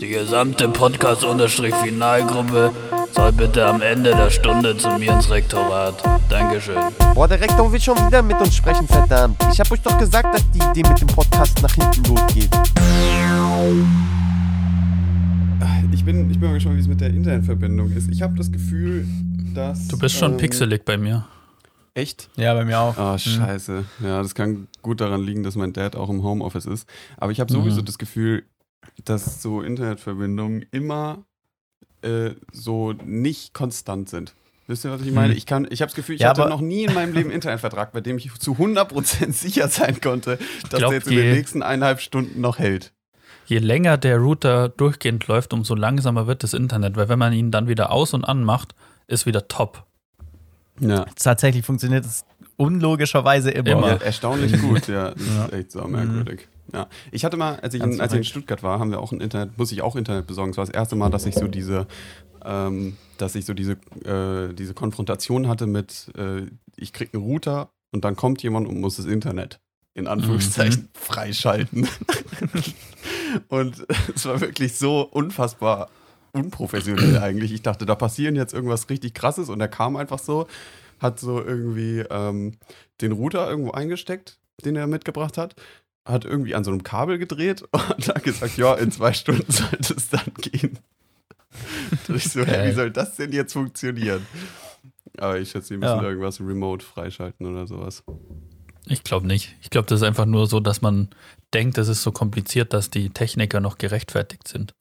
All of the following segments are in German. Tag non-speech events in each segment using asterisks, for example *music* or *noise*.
Die gesamte Podcast-Finalgruppe soll bitte am Ende der Stunde zu mir ins Rektorat. Dankeschön. Boah, der Rektor will schon wieder mit uns sprechen, verdammt. Ich hab euch doch gesagt, dass die Idee mit dem Podcast nach hinten losgeht. Ich bin, ich bin mal gespannt, wie es mit der Internetverbindung ist. Ich habe das Gefühl, dass. Du bist schon ähm, pixelig bei mir. Echt? Ja, bei mir auch. Ah, scheiße. Ja, das kann gut daran liegen, dass mein Dad auch im Homeoffice ist. Aber ich habe sowieso Mhm. das Gefühl, dass so Internetverbindungen immer äh, so nicht konstant sind. Wisst ihr, was ich meine? Mhm. Ich, kann, ich habe das Gefühl, ich Ja, hatte noch nie in meinem Leben einen Internetvertrag, bei dem ich zu 100% *laughs* sicher sein konnte, dass glaub, der jetzt in den nächsten eineinhalb Stunden noch hält. Je länger der Router durchgehend läuft, umso langsamer wird das Internet, weil wenn man ihn dann wieder aus und an macht, ist wieder top. Ja. Tatsächlich funktioniert es unlogischerweise immer. Immer. Ja, *laughs* erstaunlich gut, ja. Das Ja. ist echt so merkwürdig. Ja. Ich hatte mal, als ich, in, als ich in. Stuttgart war, haben wir auch ein Internet, muss ich auch Internet besorgen. Es war das erste Mal, dass ich so diese, ähm, dass ich so diese, äh, diese Konfrontation hatte mit, äh, ich krieg einen Router und dann kommt jemand und muss das Internet in Anführungszeichen freischalten. *laughs* und *laughs* es war wirklich so unfassbar unprofessionell eigentlich. Ich dachte, da passieren jetzt irgendwas richtig krasses und er kam einfach so, hat so irgendwie ähm, den Router irgendwo eingesteckt, den er mitgebracht hat, hat irgendwie an so einem Kabel gedreht *laughs* und hat gesagt, ja, in zwei Stunden sollte es dann gehen. Und ich so, hä, wie soll das denn jetzt funktionieren? Aber ich schätze, die müssen Ja. irgendwas remote freischalten oder sowas. Ich glaube nicht. Ich glaube, das ist einfach nur so, dass man denkt, es ist so kompliziert, dass die Techniker noch gerechtfertigt sind.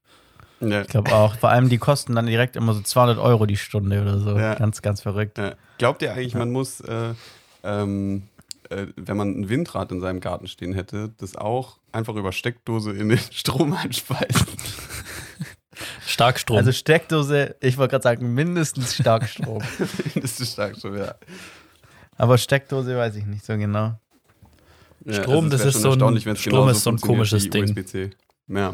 Ja. Ich glaube auch. Vor allem, die kosten dann direkt immer so 200 Euro die Stunde oder so. Ja. Ganz, ganz verrückt. Ja. Glaubt ihr eigentlich, man muss, äh, ähm, äh, wenn man ein Windrad in seinem Garten stehen hätte, das auch einfach über Steckdose in den *laughs* Strom einspeisen? Starkstrom. Also Steckdose, ich wollte gerade sagen, mindestens Starkstrom. das ist stark schon, *laughs* ja. Aber Steckdose weiß ich nicht so genau. Ja, Strom, das wär ist so ein- Strom ist so ein komisches Ding. Ja.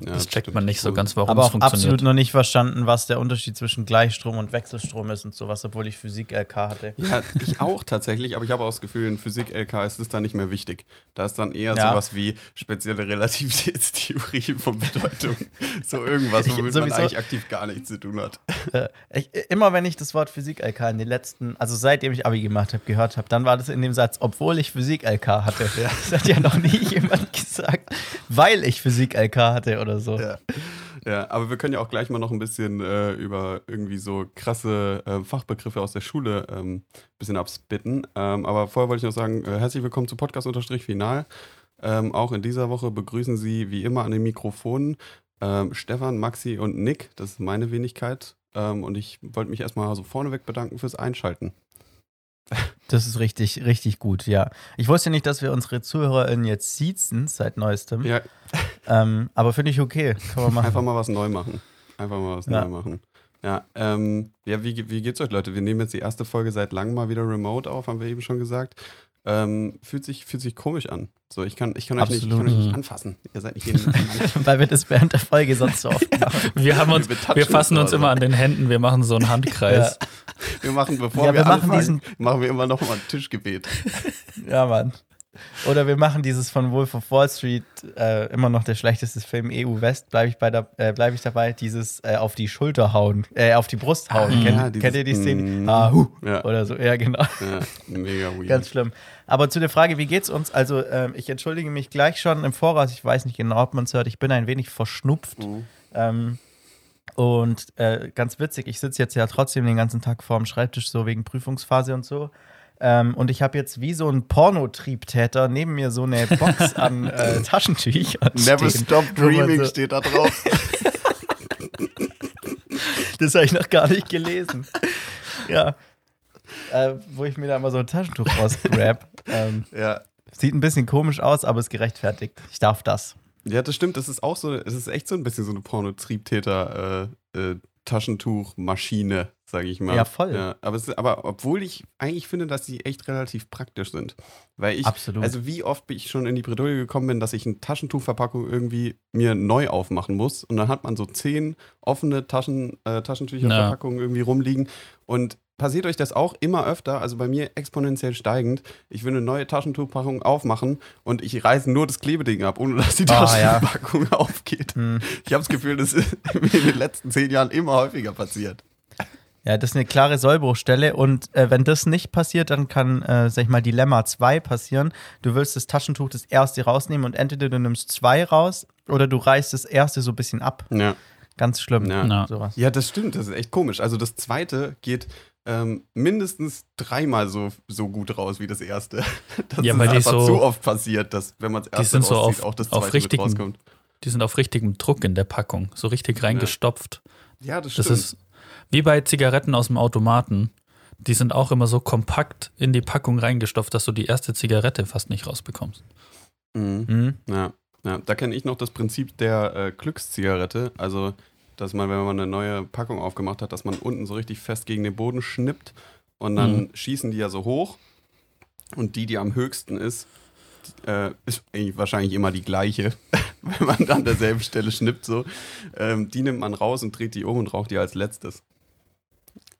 Ja, das checkt man nicht so ganz, warum Aber es auch funktioniert. absolut noch nicht verstanden, was der Unterschied zwischen Gleichstrom und Wechselstrom ist und sowas, obwohl ich Physik-LK hatte. Ja, ich auch tatsächlich, aber ich habe auch das Gefühl, in Physik-LK ist es dann nicht mehr wichtig. Da ist dann eher Ja. sowas wie spezielle Relativitätstheorie von Bedeutung. *laughs* So irgendwas, Ich- womit man sowieso- eigentlich aktiv gar nichts zu tun hat. Äh, ich, immer wenn ich das Wort Physik-LK in den letzten, also seitdem ich Abi gemacht habe, gehört habe, dann war das in dem Satz, obwohl ich Physik-LK hatte. Das hat ja noch nie *laughs* jemand gesagt, weil ich Physik-LK hatte oder so. Ja. Ja, aber wir können ja auch gleich mal noch ein bisschen äh, über irgendwie so krasse äh, Fachbegriffe aus der Schule ein ähm, bisschen abspitten. Ähm, aber vorher wollte ich noch sagen, äh, herzlich willkommen zu Podcast-Final. Ähm, auch in dieser Woche begrüßen Sie wie immer an den Mikrofonen ähm, Stefan, Maxi und Nick. Das ist meine Wenigkeit. Ähm, und ich wollte mich erstmal so vorneweg bedanken fürs Einschalten. Das ist richtig, richtig gut, ja. Ich wusste nicht, dass wir unsere ZuhörerInnen jetzt siezen seit neuestem. Ja, Ähm, aber finde ich okay. Kann man machen. einfach mal was neu machen. Einfach mal was Ja. neu machen. Ja, ähm, ja wie, wie geht's euch, Leute? Wir nehmen jetzt die erste Folge seit langem mal wieder remote auf, haben wir eben schon gesagt. Ähm, fühlt, sich, fühlt sich komisch an. So, ich kann, ich kann, euch nicht, ich kann Absolut. euch nicht Mhm. anfassen. Ihr seid nicht. *laughs* Weil wir das während der Folge sonst so oft *laughs* machen. wir haben uns, Wir wir fassen uns immer an den Händen, wir machen so einen Handkreis. Wir machen, bevor Ja, wir, wir machen anfangen, diesen- machen wir immer noch mal ein Tischgebet. Ja, Mann. Oder wir machen dieses von Wolf of Wall Street, äh, immer noch der schlechteste Film EU West, bleibe ich, bei der- äh, bleib ich dabei, dieses äh, auf die Schulter hauen, äh, auf die Brust hauen. Ah, kennt, ja, dieses, kennt ihr die Szene? mm, ah, hu, ja. Oder so, ja, genau. Ja, mega weird. Ganz schlimm. Aber zu der Frage, wie geht's uns? Also, ähm, ich entschuldige mich gleich schon im Voraus. Ich weiß nicht genau, ob man es hört. Ich bin ein wenig verschnupft. Mhm. Ähm, und äh, ganz witzig, ich sitze jetzt ja trotzdem den ganzen Tag vorm Schreibtisch, so wegen Prüfungsphase und so. Ähm, und ich habe jetzt wie so ein Pornotriebtäter neben mir so eine Box *laughs* an äh, Taschentüchern. Never stehen, stop dreaming so- steht da drauf. *laughs* Das habe ich noch gar nicht gelesen. ja. Äh, wo ich mir da mal so ein Taschentuch rausgrab. ähm, ja. sieht ein bisschen komisch aus, aber ist gerechtfertigt. Ich darf das. Ja, das stimmt. Das ist auch so, es ist echt so ein bisschen so eine Porno-Triebtäter- äh, äh, sage ich mal. Ja, voll. Ja, aber, es, aber obwohl ich eigentlich finde, dass die echt relativ praktisch sind. Weil ich, Absolut. also wie oft bin ich schon in die Bredouille gekommen bin, dass ich eine Taschentuchverpackung irgendwie mir neu aufmachen muss und dann hat man so zehn offene Taschen, äh, Taschentücherverpackungen irgendwie rumliegen und passiert euch das auch immer öfter? Also bei mir exponentiell steigend. Ich will eine neue Taschentuchpackung aufmachen und ich reiße nur das Klebeding ab, ohne dass die Ah, ja. *laughs* Aufgeht. Hm. Ich habe das Gefühl, das ist mir *laughs* in den letzten zehn Jahren immer häufiger passiert. Ja, das ist eine klare Sollbruchstelle und äh, wenn das nicht passiert, dann kann, äh, sag ich mal, Dilemma 2 passieren. Du willst das Taschentuch das erste rausnehmen und entweder du nimmst zwei raus oder du reißt das erste so ein bisschen ab. Ja. Ganz schlimm. Ja. Ja. Sowas. Ja, das stimmt. Das ist echt komisch. Also das zweite geht ähm, mindestens dreimal so, so gut raus wie das erste. *laughs* Das Ja, ist weil die einfach so- zu oft passiert, dass wenn man das erste sind so rauszieht, auf- auch das auf zweite mit richtigen- rauskommt. Die sind auf richtigem Druck in der Packung, so richtig reingestopft. Ja, das Das stimmt. ist wie bei Zigaretten aus dem Automaten. Die sind auch immer so kompakt in die Packung reingestopft, dass du die erste Zigarette fast nicht rausbekommst. mhm. Mhm. ja, ja, da kenne ich noch das Prinzip der äh, Glückszigarette. Also, dass man, wenn man eine neue Packung aufgemacht hat, dass man unten so richtig fest gegen den Boden schnippt und dann Mhm. schießen die ja so hoch. Und die, die am höchsten ist, äh, ist eigentlich wahrscheinlich immer die gleiche, *laughs* wenn man an derselben Stelle schnippt. So. Ähm, die nimmt man raus und dreht die um und raucht die als letztes.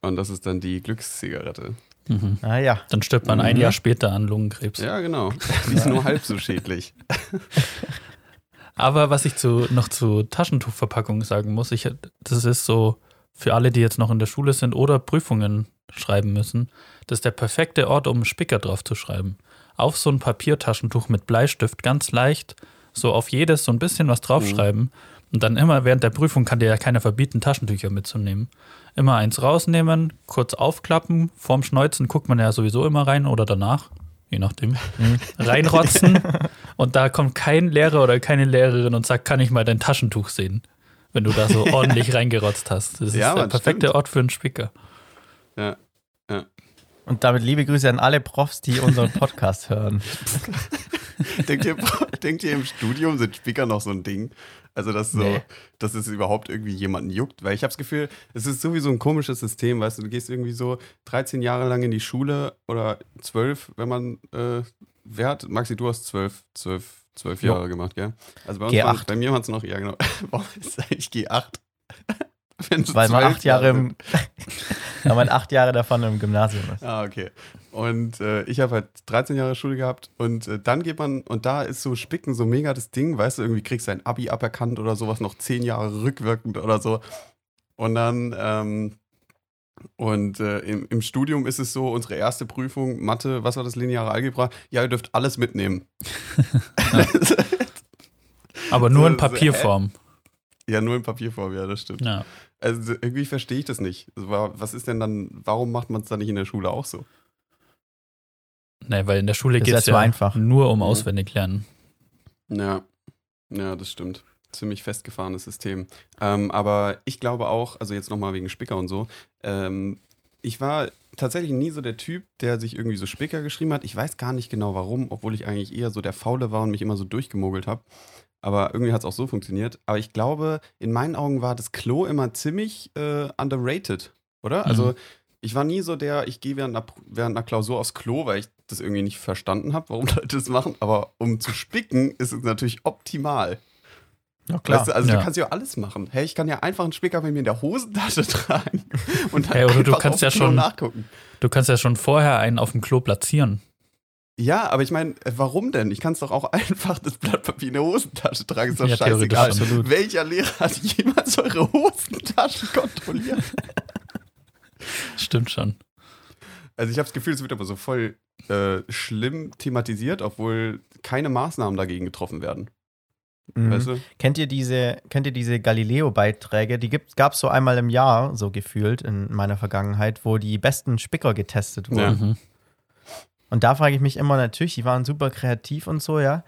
Und das ist dann die Glückszigarette. Mhm. Ah ja. Dann stirbt man ein Mhm. Jahr später an Lungenkrebs. Ja, genau. *laughs* Die ist nur halb so schädlich. *laughs* Aber was ich zu, noch zu Taschentuchverpackungen sagen muss, ich, das ist so für alle, die jetzt noch in der Schule sind oder Prüfungen schreiben müssen, das ist der perfekte Ort, um einen Spicker drauf zu schreiben. Auf so ein Papiertaschentuch mit Bleistift ganz leicht, so auf jedes so ein bisschen was draufschreiben. Und dann immer während der Prüfung kann dir ja keiner verbieten, Taschentücher mitzunehmen. Immer eins rausnehmen, kurz aufklappen, vorm Schneuzen guckt man ja sowieso immer rein oder danach, je nachdem, *laughs* reinrotzen und da kommt kein Lehrer oder keine Lehrerin und sagt, kann ich mal dein Taschentuch sehen, wenn du da so *laughs* ordentlich reingerotzt hast. Das ist Ja, der Mann, perfekte stimmt. Ort für einen Spicker. Ja. Und damit liebe Grüße an alle Profs, die unseren Podcast hören. *laughs* denkt, ihr, denkt ihr, im Studium sind Spicker noch so ein Ding? Also, dass, so, Nee. dass es überhaupt irgendwie jemanden juckt? Weil ich habe das Gefühl, es ist sowieso ein komisches System, weißt du, du gehst irgendwie so 13 Jahre lang in die Schule oder 12, wenn man äh, wert. Maxi, du hast 12, 12, 12 Jo. Jahre gemacht, gell? Also bei, uns G8. waren- bei mir waren es noch, ja genau. *laughs* Warum ist eigentlich G8? *laughs* Wenn du Weil man 12 acht Jahre Jahre im, *laughs* weil man acht Jahre davon im Gymnasium ist. Ah, okay. Und äh, ich habe halt 13 Jahre Schule gehabt und äh, dann geht man, und da ist so Spicken so mega das Ding, weißt du, irgendwie kriegst du ein Abi aberkannt oder sowas, noch 10 Jahre rückwirkend oder so. Und dann, ähm, und äh, im, im Studium ist es so, unsere erste Prüfung, Mathe, was war das, lineare Algebra? Ja, ihr dürft alles mitnehmen. *laughs* Aber nur in? Papierform. ja, nur in Papierform, ja, das stimmt. Ja. Also irgendwie verstehe ich das nicht. Wa- was ist denn dann, warum macht man es dann nicht in der Schule auch so? Nee, weil in der Schule geht es ja einfach. nur um Mhm. auswendig lernen. Ja, ja, das stimmt. Ziemlich festgefahrenes System. Ähm, aber ich glaube auch, also jetzt nochmal wegen Spicker und so, ähm, ich war tatsächlich nie so der Typ, der sich irgendwie so Spicker geschrieben hat. Ich weiß gar nicht genau warum, obwohl ich eigentlich eher so der Faule war und mich immer so durchgemogelt habe. Aber irgendwie hat es auch so funktioniert. Aber ich glaube, in meinen Augen war das Klo immer ziemlich äh, underrated, oder? Also Mhm. Ich war nie so der, ich gehe während einer, während einer Klausur aufs Klo, weil ich das irgendwie nicht verstanden habe, warum *laughs* Leute das machen. Aber um zu spicken, ist es natürlich optimal. Ja, Weißt du, also Ja. du kannst ja alles machen. Hey, ich kann ja einfach einen Spicker bei mir in der Hosentasche *laughs* tragen und dann Hey, oder du kannst ja Klo schon- nachgucken. Du kannst ja schon vorher einen auf dem Klo platzieren. Ja, aber ich meine, äh, warum denn? Ich kann es doch auch *laughs* einfach das Blatt Papier in der Hosentasche tragen. Ist doch Ja, scheißegal. absolut. Welcher Lehrer hat jemals eure Hosentaschen kontrolliert? Stimmt schon. Also ich habe das Gefühl, es wird aber so voll äh, schlimm thematisiert, obwohl keine Maßnahmen dagegen getroffen werden. Mhm. Weißt du? Kennt ihr diese, kennt ihr diese Galileo-Beiträge? Die gab es so einmal im Jahr, so gefühlt in meiner Vergangenheit, wo die besten Spicker getestet wurden. Ja. Mhm. Und da frage ich mich immer natürlich, die waren super kreativ und so, ja.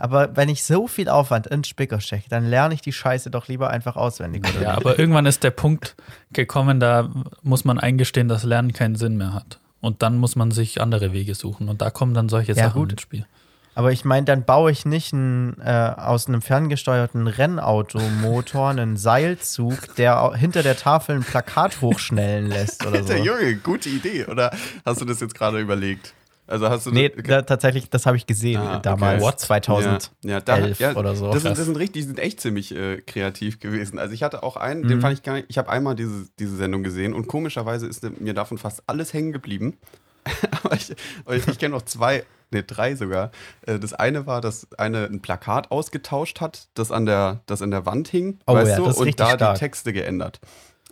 Aber wenn ich so viel Aufwand in Spicker stecke, dann lerne ich die Scheiße doch lieber einfach auswendig. Oder Ja, aber irgendwann ist der Punkt gekommen, da muss man eingestehen, dass Lernen keinen Sinn mehr hat. Und dann muss man sich andere Wege suchen. Und da kommen dann solche Ja, Sachen gut. ins Spiel. Aber ich meine, dann baue ich nicht ein, äh, aus einem ferngesteuerten Rennautomotor *laughs* einen Seilzug, der hinter der Tafel ein Plakat hochschnellen lässt oder *laughs* so. Alter Junge, gute Idee. Oder hast du das jetzt gerade überlegt? Also hast du Nee, da, tatsächlich, das habe ich gesehen Ah, damals, okay. 2011 ja, ja, da, ja, oder so. Das sind, das sind richtig, die sind echt ziemlich äh, kreativ gewesen. Also ich hatte auch einen, den Mhm. fand ich gar nicht, ich habe einmal diese, diese Sendung gesehen und komischerweise ist mir davon fast alles hängen geblieben. *laughs* Aber ich, ich, ich kenne noch zwei, ne, drei sogar. Äh, Das eine war, dass eine ein Plakat ausgetauscht hat, das an der, das an der Wand hing, Oh weißt ja, du, und da stark. die Texte geändert.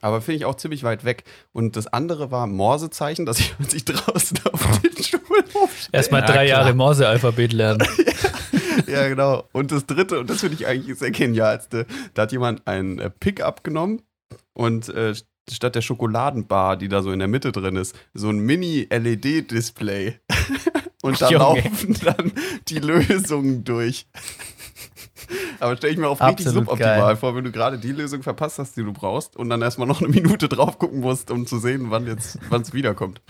Aber finde ich auch ziemlich weit weg. Und das andere war Morsezeichen, dass ich sich draußen *laughs* auf den Schulhof Erstmal Ja, drei klar. Jahre Morse-Alphabet lernen. *laughs* Ja, genau. Und das dritte, und das finde ich eigentlich sehr genialste, da hat jemand ein äh, Pickup genommen und äh, statt der Schokoladenbar, die da so in der Mitte drin ist, so ein Mini-LED-Display. *laughs* und da laufen dann die Lösungen durch. Aber stelle ich mir auch richtig suboptimal geil. vor, wenn du gerade die Lösung verpasst hast, die du brauchst und dann erstmal noch eine Minute drauf gucken musst, um zu sehen, wann jetzt, wann es wiederkommt.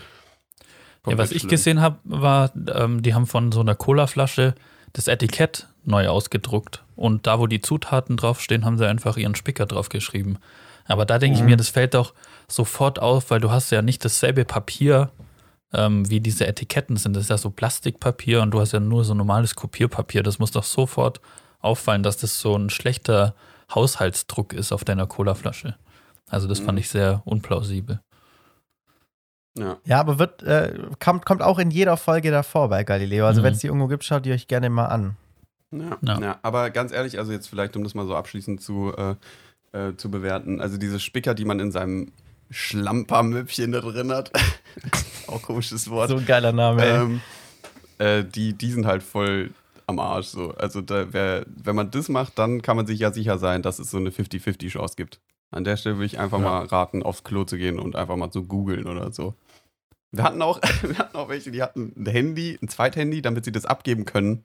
Ja, was ich gesehen habe, war, ähm, die haben von so einer Cola-Flasche das Etikett neu ausgedruckt. Und da, wo die Zutaten draufstehen, haben sie einfach ihren Spicker draufgeschrieben. Aber da denke ich Mhm. mir, das fällt doch sofort auf, weil du hast ja nicht dasselbe Papier, ähm, wie diese Etiketten sind. Das ist ja so Plastikpapier und du hast ja nur so normales Kopierpapier. Das muss doch sofort auffallen, dass das so ein schlechter Haushaltsdruck ist auf deiner Cola-Flasche. Also das fand Mhm. ich sehr unplausibel. Ja. Ja, aber wird, äh, kommt, kommt auch in jeder Folge davor bei Galileo. Also Mhm. wenn es die irgendwo gibt, schaut die euch gerne mal an. Ja, Ja. ja. aber ganz ehrlich, also jetzt vielleicht, um das mal so abschließend zu, äh, äh, zu bewerten, also diese Spicker, die man in seinem Schlampermöpfchen da drin hat, *laughs* auch komisches Wort, So ein geiler Name. ey. ähm, äh, die, die sind halt voll am Arsch so. Also da, wer, wenn man das macht, dann kann man sich ja sicher sein, dass es so eine 50-50 Chance gibt. An der Stelle würde ich einfach Ja. mal raten, aufs Klo zu gehen und einfach mal zu googeln oder so. Wir hatten auch, *laughs* wir hatten auch welche, die hatten ein Handy, ein Zweithandy, damit sie das abgeben können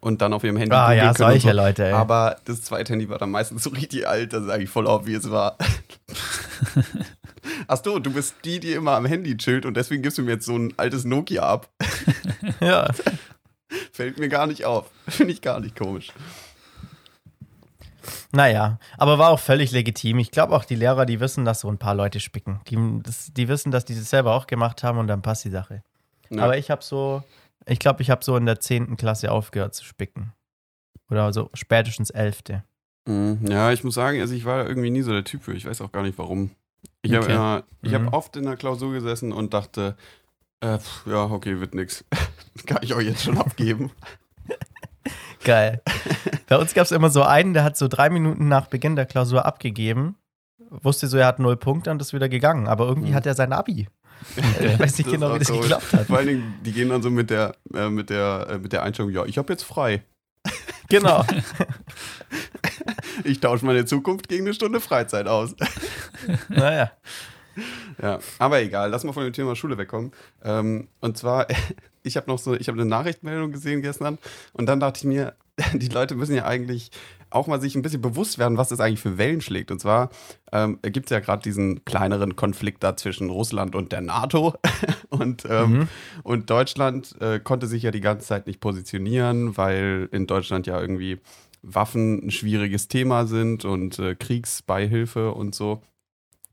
und dann auf ihrem Handy ah ja, solche so. Leute, ey. Aber das zweite Handy war dann meistens so *laughs* richtig alt, dass es eigentlich voll obvious war. *laughs* Achso, du bist die, die immer am Handy chillt und deswegen gibst du mir jetzt so ein altes Nokia ab. ja. Fällt mir gar nicht auf. Finde ich gar nicht komisch. Naja, aber war auch völlig legitim. Ich glaube auch, die Lehrer, die wissen, dass so ein paar Leute spicken. Die, das, die wissen, dass die das selber auch gemacht haben und dann passt die Sache. Ja. Aber ich habe so, ich glaube, ich habe so in der 10. Klasse aufgehört zu spicken. Oder so spätestens 11. Mhm. Ja, ich muss sagen, also ich war irgendwie nie so der Typ für. Ich weiß auch gar nicht warum. Ich habe Okay. ich Mhm. habe oft in der Klausur gesessen und dachte, äh, pf, ja, okay, wird nix. *laughs* Kann ich euch jetzt schon abgeben. Geil. *laughs* Bei uns gab es immer so einen, der hat so drei Minuten nach Beginn der Klausur abgegeben. Wusste so, er hat null Punkte und ist wieder gegangen. Aber irgendwie Mhm. hat er sein Abi. *laughs* Ich weiß nicht genau, wie das komisch. geklappt hat. Vor allen Dingen, die gehen dann so mit der, äh, mit der, äh, mit der Einstellung, ja, ich habe jetzt frei. *laughs* Genau. Ich tausche meine Zukunft gegen eine Stunde Freizeit aus. naja. Ja, aber egal, lass mal von dem Thema Schule wegkommen. Ähm, und zwar, ich habe noch so, ich habe eine Nachrichtenmeldung gesehen gestern und dann dachte ich mir, *laughs* die Leute müssen ja eigentlich auch mal sich ein bisschen bewusst werden, was das eigentlich für Wellen schlägt. Und zwar ähm, gibt es ja gerade diesen kleineren Konflikt da zwischen Russland und der NATO. *laughs* Und, ähm, Mhm. und Deutschland äh, konnte sich ja die ganze Zeit nicht positionieren, weil in Deutschland ja irgendwie Waffen ein schwieriges Thema sind und äh, Kriegsbeihilfe und so.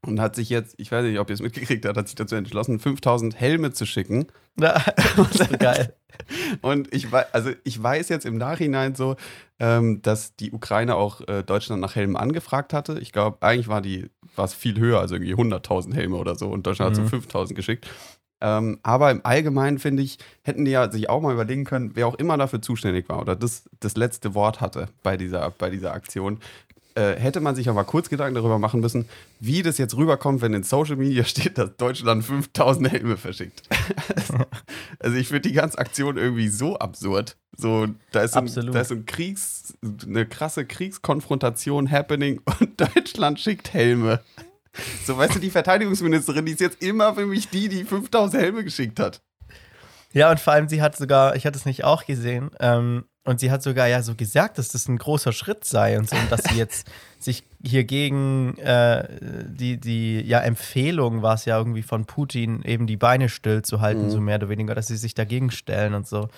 Und hat sich jetzt, ich weiß nicht, ob ihr es mitgekriegt habt, hat sich dazu entschlossen, 5000 Helme zu schicken. Ja, *laughs* das ist geil. Und ich weiß, also ich weiß jetzt im Nachhinein so, ähm, dass die Ukraine auch äh, Deutschland nach Helmen angefragt hatte. Ich glaube, eigentlich war die, war es viel höher, also irgendwie 100.000 Helme oder so. Und Deutschland Mhm. hat so 5000 geschickt. Ähm, aber im Allgemeinen, finde ich, hätten die ja sich auch mal überlegen können, wer auch immer dafür zuständig war oder das, das letzte Wort hatte bei dieser, bei dieser Aktion. Äh, hätte man sich aber kurz Gedanken darüber machen müssen, wie das jetzt rüberkommt, wenn in Social Media *laughs* steht, dass Deutschland 5000 Helme verschickt. *laughs* also ich finde die ganze Aktion irgendwie so absurd. So, da ist, ein, da ist ein Kriegs, eine krasse Kriegskonfrontation happening *laughs* und Deutschland schickt Helme. So, weißt du, die Verteidigungsministerin, die ist jetzt immer für mich die, die 5000 Helme geschickt hat. Ja, und vor allem, sie hat sogar, ich hatte es nicht auch gesehen, ähm, und sie hat sogar ja so gesagt, dass das ein großer Schritt sei und so, und dass sie *laughs* jetzt sich hier gegen äh, die, die ja, Empfehlung war es ja irgendwie von Putin, eben die Beine still zu halten, Mhm. so mehr oder weniger, dass sie sich dagegen stellen und so.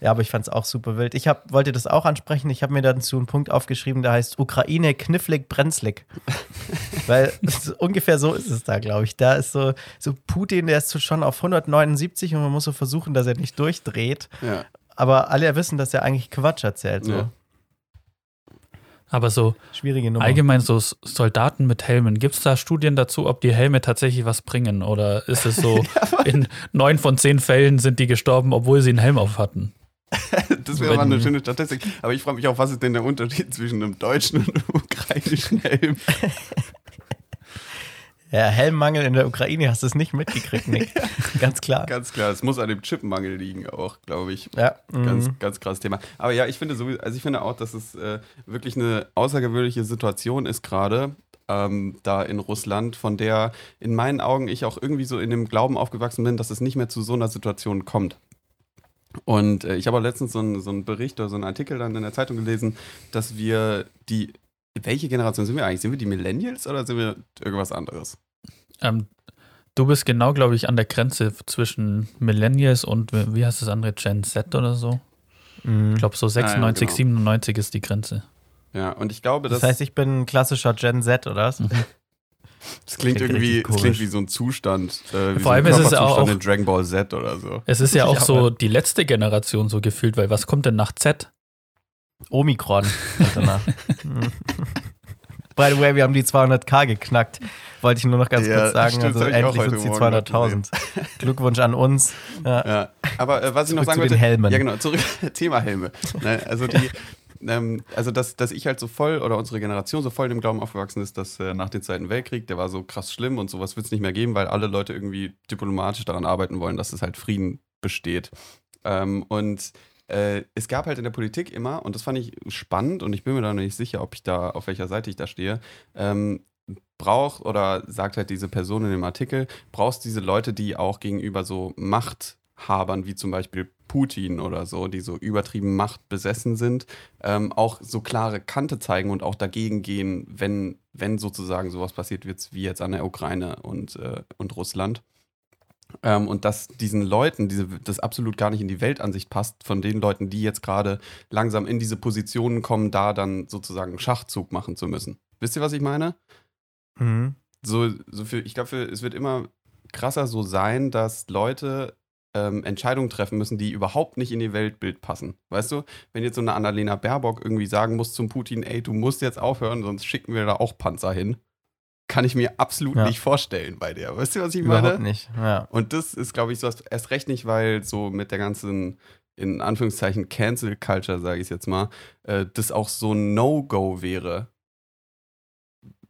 Ja, aber ich fand es auch super wild. Ich hab, wollte das auch ansprechen. Ich habe mir dazu einen Punkt aufgeschrieben, der heißt Ukraine knifflig brenzlig. *laughs* Weil ungefähr so ist es da, glaube ich. Da ist so, so Putin, der ist so schon auf 179 und man muss so versuchen, dass er nicht durchdreht. Ja. Aber alle wissen, dass er eigentlich Quatsch erzählt. So. Ja. Aber so Schwierige Nummer. allgemein so Soldaten mit Helmen, gibt es da Studien dazu, ob die Helme tatsächlich was bringen? Oder ist es so, *laughs* in neun von zehn Fällen sind die gestorben, obwohl sie einen Helm auf hatten? *laughs* Das wäre mal eine schöne Statistik. Aber ich frage mich auch, was ist denn der Unterschied zwischen einem deutschen und einem ukrainischen Helm? *laughs* Ja, Helmmangel in der Ukraine hast du es nicht mitgekriegt, Nick. *laughs* Ganz klar. Ganz klar, es muss an dem Chipmangel liegen auch, glaube ich. Ja, Ganz, mhm. ganz krasses Thema. Aber ja, ich finde sowieso, also ich finde auch, dass es äh, wirklich eine außergewöhnliche Situation ist gerade ähm, da in Russland, von der in meinen Augen ich auch irgendwie so in dem Glauben aufgewachsen bin, dass es nicht mehr zu so einer Situation kommt. Und äh, ich habe auch letztens so einen, so einen Bericht oder so einen Artikel dann in der Zeitung gelesen, dass wir die, welche Generation sind wir eigentlich? Sind wir die Millennials oder sind wir irgendwas anderes? Ähm, du bist genau, glaube ich, an der Grenze zwischen Millennials und wie heißt das andere, Gen Z oder so? Mhm. Ich glaube, so 96, genau. 97 ist die Grenze. Ja, und ich glaube, Das dass heißt, ich bin ein klassischer Gen Z, oder was? Mhm. *laughs* das klingt klingt irgendwie, das klingt wie so ein Zustand, äh, wie Vor allem so ein ist es ja auch- in Dragon Ball Z oder so. Es ist ja auch Ja, so die letzte Generation so gefühlt, weil was kommt denn nach Z? Omikron. *laughs* *laughs* By the way, wir haben die 200k geknackt. Wollte ich nur noch ganz Ja, kurz sagen. stimmt, also endlich sind es die Morgen noch 200.000. *laughs* Glückwunsch an uns. Ja. Ja, aber äh, was ich noch sagen zu den wollte, Helmen. ja genau, zurück *laughs* Thema Helme. ne, also die, ähm, also dass, dass ich halt so voll oder unsere Generation so voll dem Glauben aufgewachsen ist, dass äh, nach dem Zweiten Weltkrieg, der war so krass schlimm und sowas wird es nicht mehr geben, weil alle Leute irgendwie diplomatisch daran arbeiten wollen, dass es halt Frieden besteht. Ähm, und äh, es gab halt in der Politik immer, und das fand ich spannend und ich bin mir da noch nicht sicher, ob ich da, auf welcher Seite ich da stehe, ähm, braucht oder sagt halt diese Person in dem Artikel, brauchst diese Leute, die auch gegenüber so Machthabern wie zum Beispiel Putin oder so, die so übertrieben machtbesessen sind, ähm, auch so klare Kante zeigen und auch dagegen gehen, wenn, wenn sozusagen sowas passiert wird, wie jetzt an der Ukraine und, äh, und Russland. Ähm, und dass diesen Leuten diese, das absolut gar nicht in die Weltansicht passt, von den Leuten, die jetzt gerade langsam in diese Positionen kommen, da dann sozusagen einen Schachzug machen zu müssen. Wisst ihr, was ich meine? Mhm. so, so für, ich glaube, es wird immer krasser so sein, dass Leute ähm, Entscheidungen treffen müssen, die überhaupt nicht in ihr Weltbild passen. Weißt du, wenn jetzt so eine Annalena Baerbock irgendwie sagen muss zum Putin, ey, du musst jetzt aufhören, sonst schicken wir da auch Panzer hin, kann ich mir absolut Ja. nicht vorstellen bei der. Weißt du, was ich Überhaupt meine? nicht. Ja. Und das ist, glaube ich, so erst recht nicht, weil so mit der ganzen, in Anführungszeichen, Cancel Culture, sage ich jetzt mal, äh, das auch so ein No-Go wäre.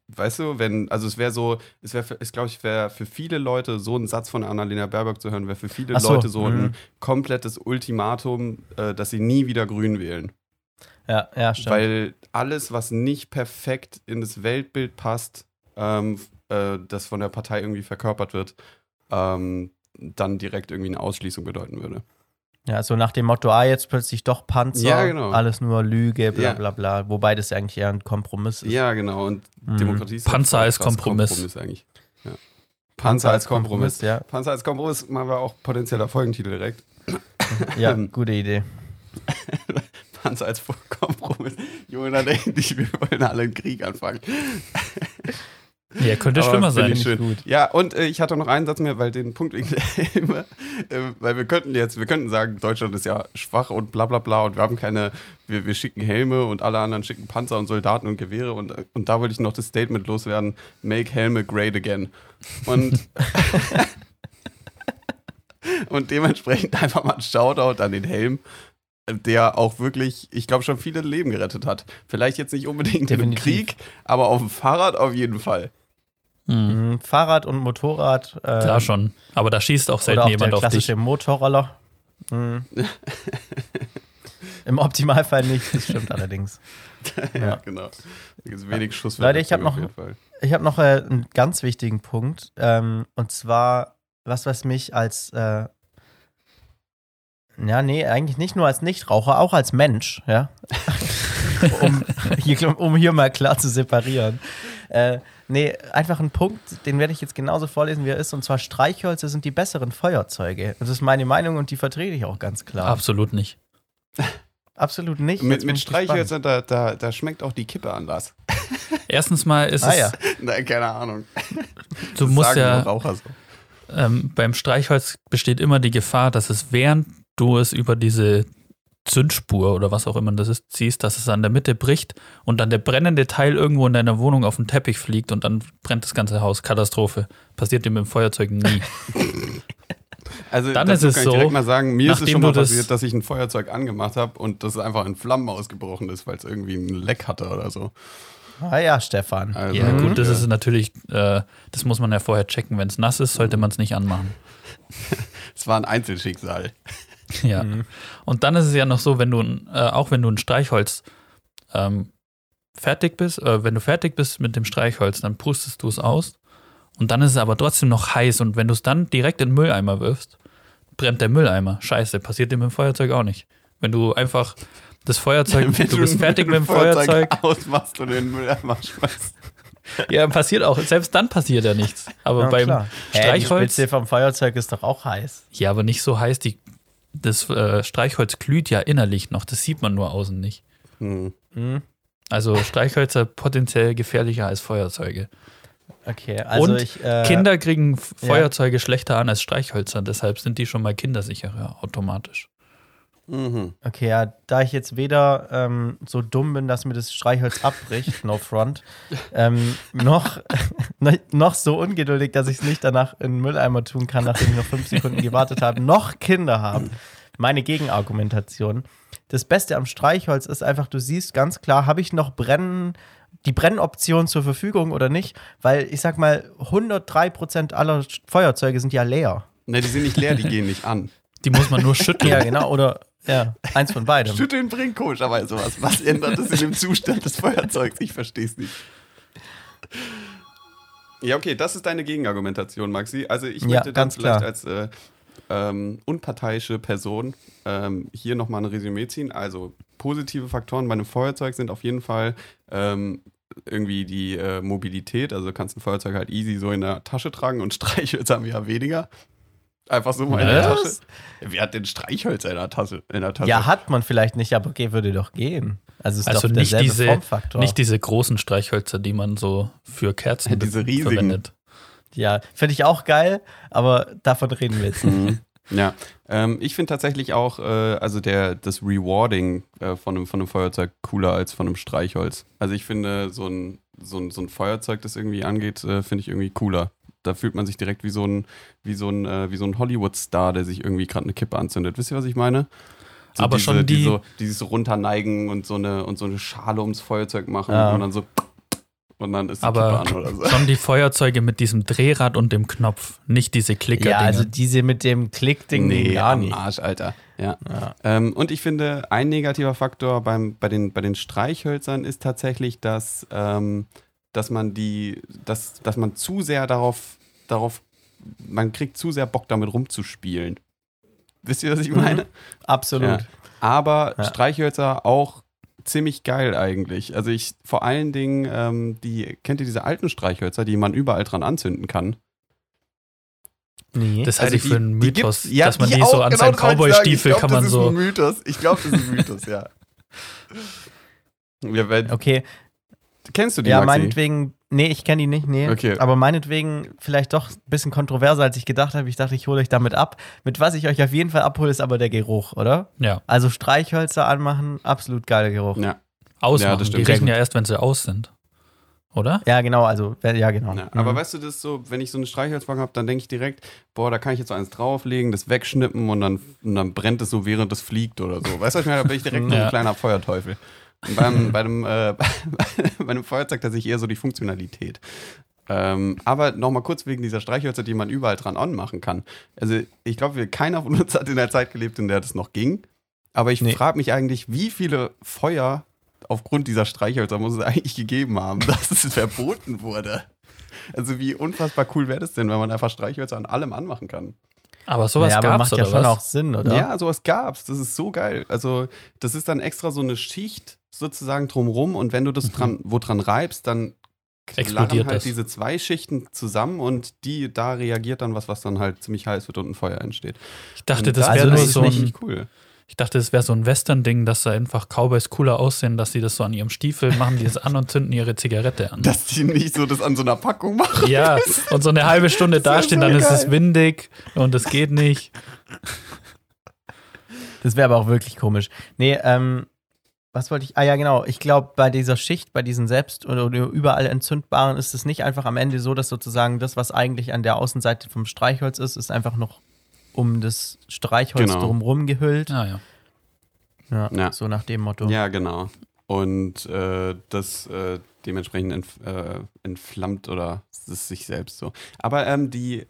Weißt du, wenn, also es wäre so, es wäre, ich glaube, ich wäre für viele Leute so ein Satz von Annalena Baerbock zu hören, wäre für viele so, Leute so mhm. ein komplettes Ultimatum, äh, dass sie nie wieder grün wählen. Ja, ja, stimmt. Weil alles, was nicht perfekt in das Weltbild passt, ähm, äh, das von der Partei irgendwie verkörpert wird, ähm, dann direkt irgendwie eine Ausschließung bedeuten würde. ja, so nach dem Motto, ah, jetzt plötzlich doch Panzer, Ja, genau. alles nur Lüge, bla Ja. bla bla. Wobei das ja eigentlich eher ein Kompromiss ist. Ja, genau. Und Mhm. Demokratie ist Panzer als Kompromiss. Kompromiss eigentlich. Ja. Panzer als Kompromiss. Ja, Panzer als Kompromiss machen wir auch potenzieller Folgentitel direkt. *laughs* ja Ähm. gute Idee. *laughs* Panzer als Kompromiss. Junge, dann denken die, wir wollen alle einen Krieg anfangen. *laughs* Ja, könnte Aber schlimmer sein. schön. gut. Ja, und äh, ich hatte noch einen Satz mehr, weil den Punkt wegen der *laughs* Helme, äh, weil wir könnten jetzt, wir könnten sagen, Deutschland ist ja schwach und bla bla bla und wir haben keine, wir, wir schicken Helme und alle anderen schicken Panzer und Soldaten und Gewehre und, äh, und da wollte ich noch das Statement loswerden, make Helme great again. Und, *laughs* und dementsprechend einfach mal ein Shoutout an den Helm, der auch wirklich, ich glaube, schon viele Leben gerettet hat. Vielleicht jetzt nicht unbedingt im. Krieg, aber auf dem Fahrrad auf jeden Fall. Mhm. Mhm, Fahrrad und Motorrad. Äh, Klar schon. Aber da schießt auch Oder selten auch jemand der auf dich. klassische Motorroller. Mhm. *laughs* Im Optimalfall nicht, das stimmt *laughs* allerdings. *laughs* ja, Ja. genau. Wenig Schuss. Leute, ich hab noch- Ich habe noch äh, einen ganz wichtigen Punkt. Ähm, und zwar, was, was mich als äh, Ja, nee, eigentlich nicht nur als Nichtraucher, auch als Mensch, ja. um, hier, um hier mal klar zu separieren. Äh, nee, einfach ein Punkt, den werde ich jetzt genauso vorlesen, wie er ist. Und zwar Streichhölzer sind die besseren Feuerzeuge. Das ist meine Meinung und die vertrete ich auch ganz klar. Absolut nicht. *laughs* Absolut nicht. Mit, mit. Streichhölzern, da, da, da schmeckt auch die Kippe anders. *laughs* Erstens mal ist Ah es, ja. *laughs* Nein, keine Ahnung. du Das musst sagen ja, Raucher so. ähm, beim Streichholz besteht immer die Gefahr, dass es während du es über diese Zündspur oder was auch immer das ist, ziehst, dass es an der Mitte bricht und dann der brennende Teil irgendwo in deiner Wohnung auf den Teppich fliegt und dann brennt das ganze Haus. Katastrophe. Passiert dir mit dem Feuerzeug nie. *laughs* Also Dann ist es kann ich direkt so, mal sagen, mir ist es schon mal das- passiert, dass ich ein Feuerzeug angemacht habe und das einfach in Flammen ausgebrochen ist, weil es irgendwie ein Leck hatte oder so. Ah ja, Stefan. Also, Ja, gut, das äh, ist natürlich, äh, das muss man ja vorher checken. Wenn es nass ist, sollte man es nicht anmachen. *laughs* Es war ein Einzelschicksal. *laughs* Ja. Und dann ist es ja noch so, wenn du, ein- äh, auch wenn du ein Streichholz ähm, fertig bist, äh, wenn du fertig bist mit dem Streichholz, dann pustest du es aus. Und dann ist es aber trotzdem noch heiß. Und wenn du es dann direkt in den Mülleimer wirfst, brennt der Mülleimer. Scheiße, passiert dem Feuerzeug auch nicht. Wenn du einfach das Feuerzeug, *laughs* Wenn du bist ein fertig mit dem Feuerzeug, ausmachst und in den Mülleimer schmeißt. *laughs* ja, passiert auch, selbst dann passiert ja nichts. Aber Ja, beim klar. Hä, die Streichholz, Spitze vom Feuerzeug ist doch auch heiß. ja, aber nicht so heiß, die, das äh, Streichholz glüht ja innerlich noch, das sieht man nur außen nicht. Hm. Hm. Also Streichhölzer potenziell gefährlicher als Feuerzeuge. Okay, also Und ich. Äh, Kinder kriegen F- ja. Feuerzeuge schlechter an als Streichhölzer, deshalb sind die schon mal kindersicherer automatisch. Mhm. Okay, ja, da ich jetzt weder ähm, so dumm bin, dass mir das Streichholz abbricht, no front, *laughs* ähm, *laughs* noch, noch so ungeduldig, dass ich es nicht danach in den Mülleimer tun kann, nachdem ich noch fünf Sekunden gewartet habe, noch Kinder haben. Meine Gegenargumentation. Das Beste am Streichholz ist einfach, du siehst ganz klar, habe ich noch Brennen, die Brennoption zur Verfügung oder nicht? Weil ich sag mal, 103% aller Feuerzeuge sind ja leer. Ne, die sind nicht leer, die gehen nicht an. Die muss man nur schütteln. Ja, genau, oder ja, eins von beidem. *laughs* Schütteln bringt komischerweise was. Was ändert es in dem Zustand des Feuerzeugs? Ich verstehe es nicht. Ja, okay, das ist deine Gegenargumentation, Maxi. Also ich Ja, möchte dann ganz vielleicht klar. als äh, ähm, unparteiische Person ähm, hier nochmal ein Resümee ziehen. Also positive Faktoren bei einem Feuerzeug sind auf jeden Fall ähm, irgendwie die äh, Mobilität. Also du kannst ein Feuerzeug halt easy so in der Tasche tragen und *laughs* Streichhölzer haben wir ja weniger. Einfach so mal in der Was? Tasche. Wer hat denn Streichhölzer in der Tasche? In der Tasche? Ja, hat man vielleicht nicht, aber okay, würde doch gehen. Also ist Also doch nicht diese, Formfaktor. nicht diese großen Streichhölzer, die man so für Kerzen Ja, diese riesigen. verwendet. ja, finde ich auch geil, aber davon reden wir jetzt nicht. Mhm. Ja, ähm, ich finde tatsächlich auch, äh, also der, das Rewarding äh, von, einem, von einem Feuerzeug cooler als von einem Streichholz. Also ich finde, so ein, so ein, so ein Feuerzeug, das irgendwie angeht, äh, finde ich irgendwie cooler. Da fühlt man sich direkt wie so ein, wie so ein, äh, wie so ein Hollywood-Star, der sich irgendwie gerade eine Kippe anzündet. Wisst ihr, was ich meine? So Aber diese, schon die- so, dieses so runterneigen und so eine und so eine Schale ums Feuerzeug machen Ja. und dann so und dann ist die Aber Kippe an oder so. schon die Feuerzeuge mit diesem Drehrad und dem Knopf, nicht diese klicker Ja, also diese mit dem Klickding Nee, gar am nicht. Arsch, Alter. Ja. Ja. Ähm, und ich finde, ein negativer Faktor beim, bei, den, bei den Streichhölzern ist tatsächlich, dass, ähm, dass man die, dass, dass man zu sehr darauf, darauf, man kriegt zu sehr Bock damit rumzuspielen. Wisst ihr, was ich meine? Absolut. Ja. Aber Ja. Streichhölzer auch ziemlich geil eigentlich. Also ich vor allen Dingen, ähm, die, kennt ihr diese alten Streichhölzer, die man überall dran anzünden kann? Nee. Das halte Also ich für einen die Mythos, gibt's- ja, dass man die auch, so an genau seinen das. Cowboy-Stiefel kann man das so. ist ein Mythos. Ich glaube, das ist ein Mythos, ja. *laughs* ja Okay, Kennst du die, ja, Maxi? meinetwegen, nee, ich kenne die nicht, nee. Okay. Aber meinetwegen vielleicht doch ein bisschen kontroverser, als ich gedacht habe. Ich dachte, ich hole euch damit ab. Mit was ich euch auf jeden Fall abhole, ist aber der Geruch, oder? Ja, Also Streichhölzer anmachen, absolut geiler Geruch. Ja, ausmachen. Ja, das die stimmt. riechen Sehr ja erst, wenn sie aus sind. Oder? Ja, genau, also, ja, genau. ja. Aber Mhm. weißt du, das so, wenn ich so eine Streichholzbank habe, dann denke ich direkt, boah, da kann ich jetzt so eins drauflegen, das wegschnippen und dann, und dann brennt es so, während es fliegt oder so. Weißt du, was ich meine? Da bin ich direkt so *laughs* Ja. ein kleiner Feuerteufel. Und beim, bei, einem, äh, *laughs* bei einem Feuerzeug tatsächlich eher so die Funktionalität. Ähm, aber nochmal kurz wegen dieser Streichhölzer, die man überall dran anmachen kann. Also ich glaube, keiner von uns hat in der Zeit gelebt, in der das noch ging. Aber ich Nee. frage mich eigentlich, wie viele Feuer aufgrund dieser Streichhölzer muss es eigentlich gegeben haben, *laughs* dass es verboten wurde. Also wie unfassbar cool wäre das denn, wenn man einfach Streichhölzer an allem anmachen kann. Aber sowas ja, aber gab's macht oder ja schon was? auch Sinn, oder? Ja, sowas gab's. Das ist so geil. Also, das ist dann extra so eine Schicht sozusagen drumrum und wenn du das dran, wo dran reibst, dann Explodiert halt das. diese zwei Schichten zusammen und die, da reagiert dann was, was dann halt ziemlich heiß wird und ein Feuer entsteht. Ich dachte, Und das also wäre das nur so ein, cool. ich dachte, das wäre so ein Western-Ding, dass da einfach Cowboys cooler aussehen, dass sie das so an ihrem Stiefel machen, die das an und zünden ihre Zigarette an. Dass die nicht so das an so einer Packung machen. ja, und so eine halbe Stunde *laughs* Das dastehen, so dann ist es geil. windig und es geht nicht. Das wäre aber auch wirklich komisch. Nee, ähm, was wollte ich? Ah ja, genau. Ich glaube, bei dieser Schicht, bei diesen selbst oder, überall entzündbaren, ist es nicht einfach am Ende so, dass sozusagen das, was eigentlich an der Außenseite vom Streichholz ist, ist einfach noch um das Streichholz Genau. drumherum gehüllt. Ah, ja. Ja, Ja. So nach dem Motto. Ja, genau. Und äh, das äh, dementsprechend entf äh, entflammt oder es ist sich selbst so. Aber ähm, die,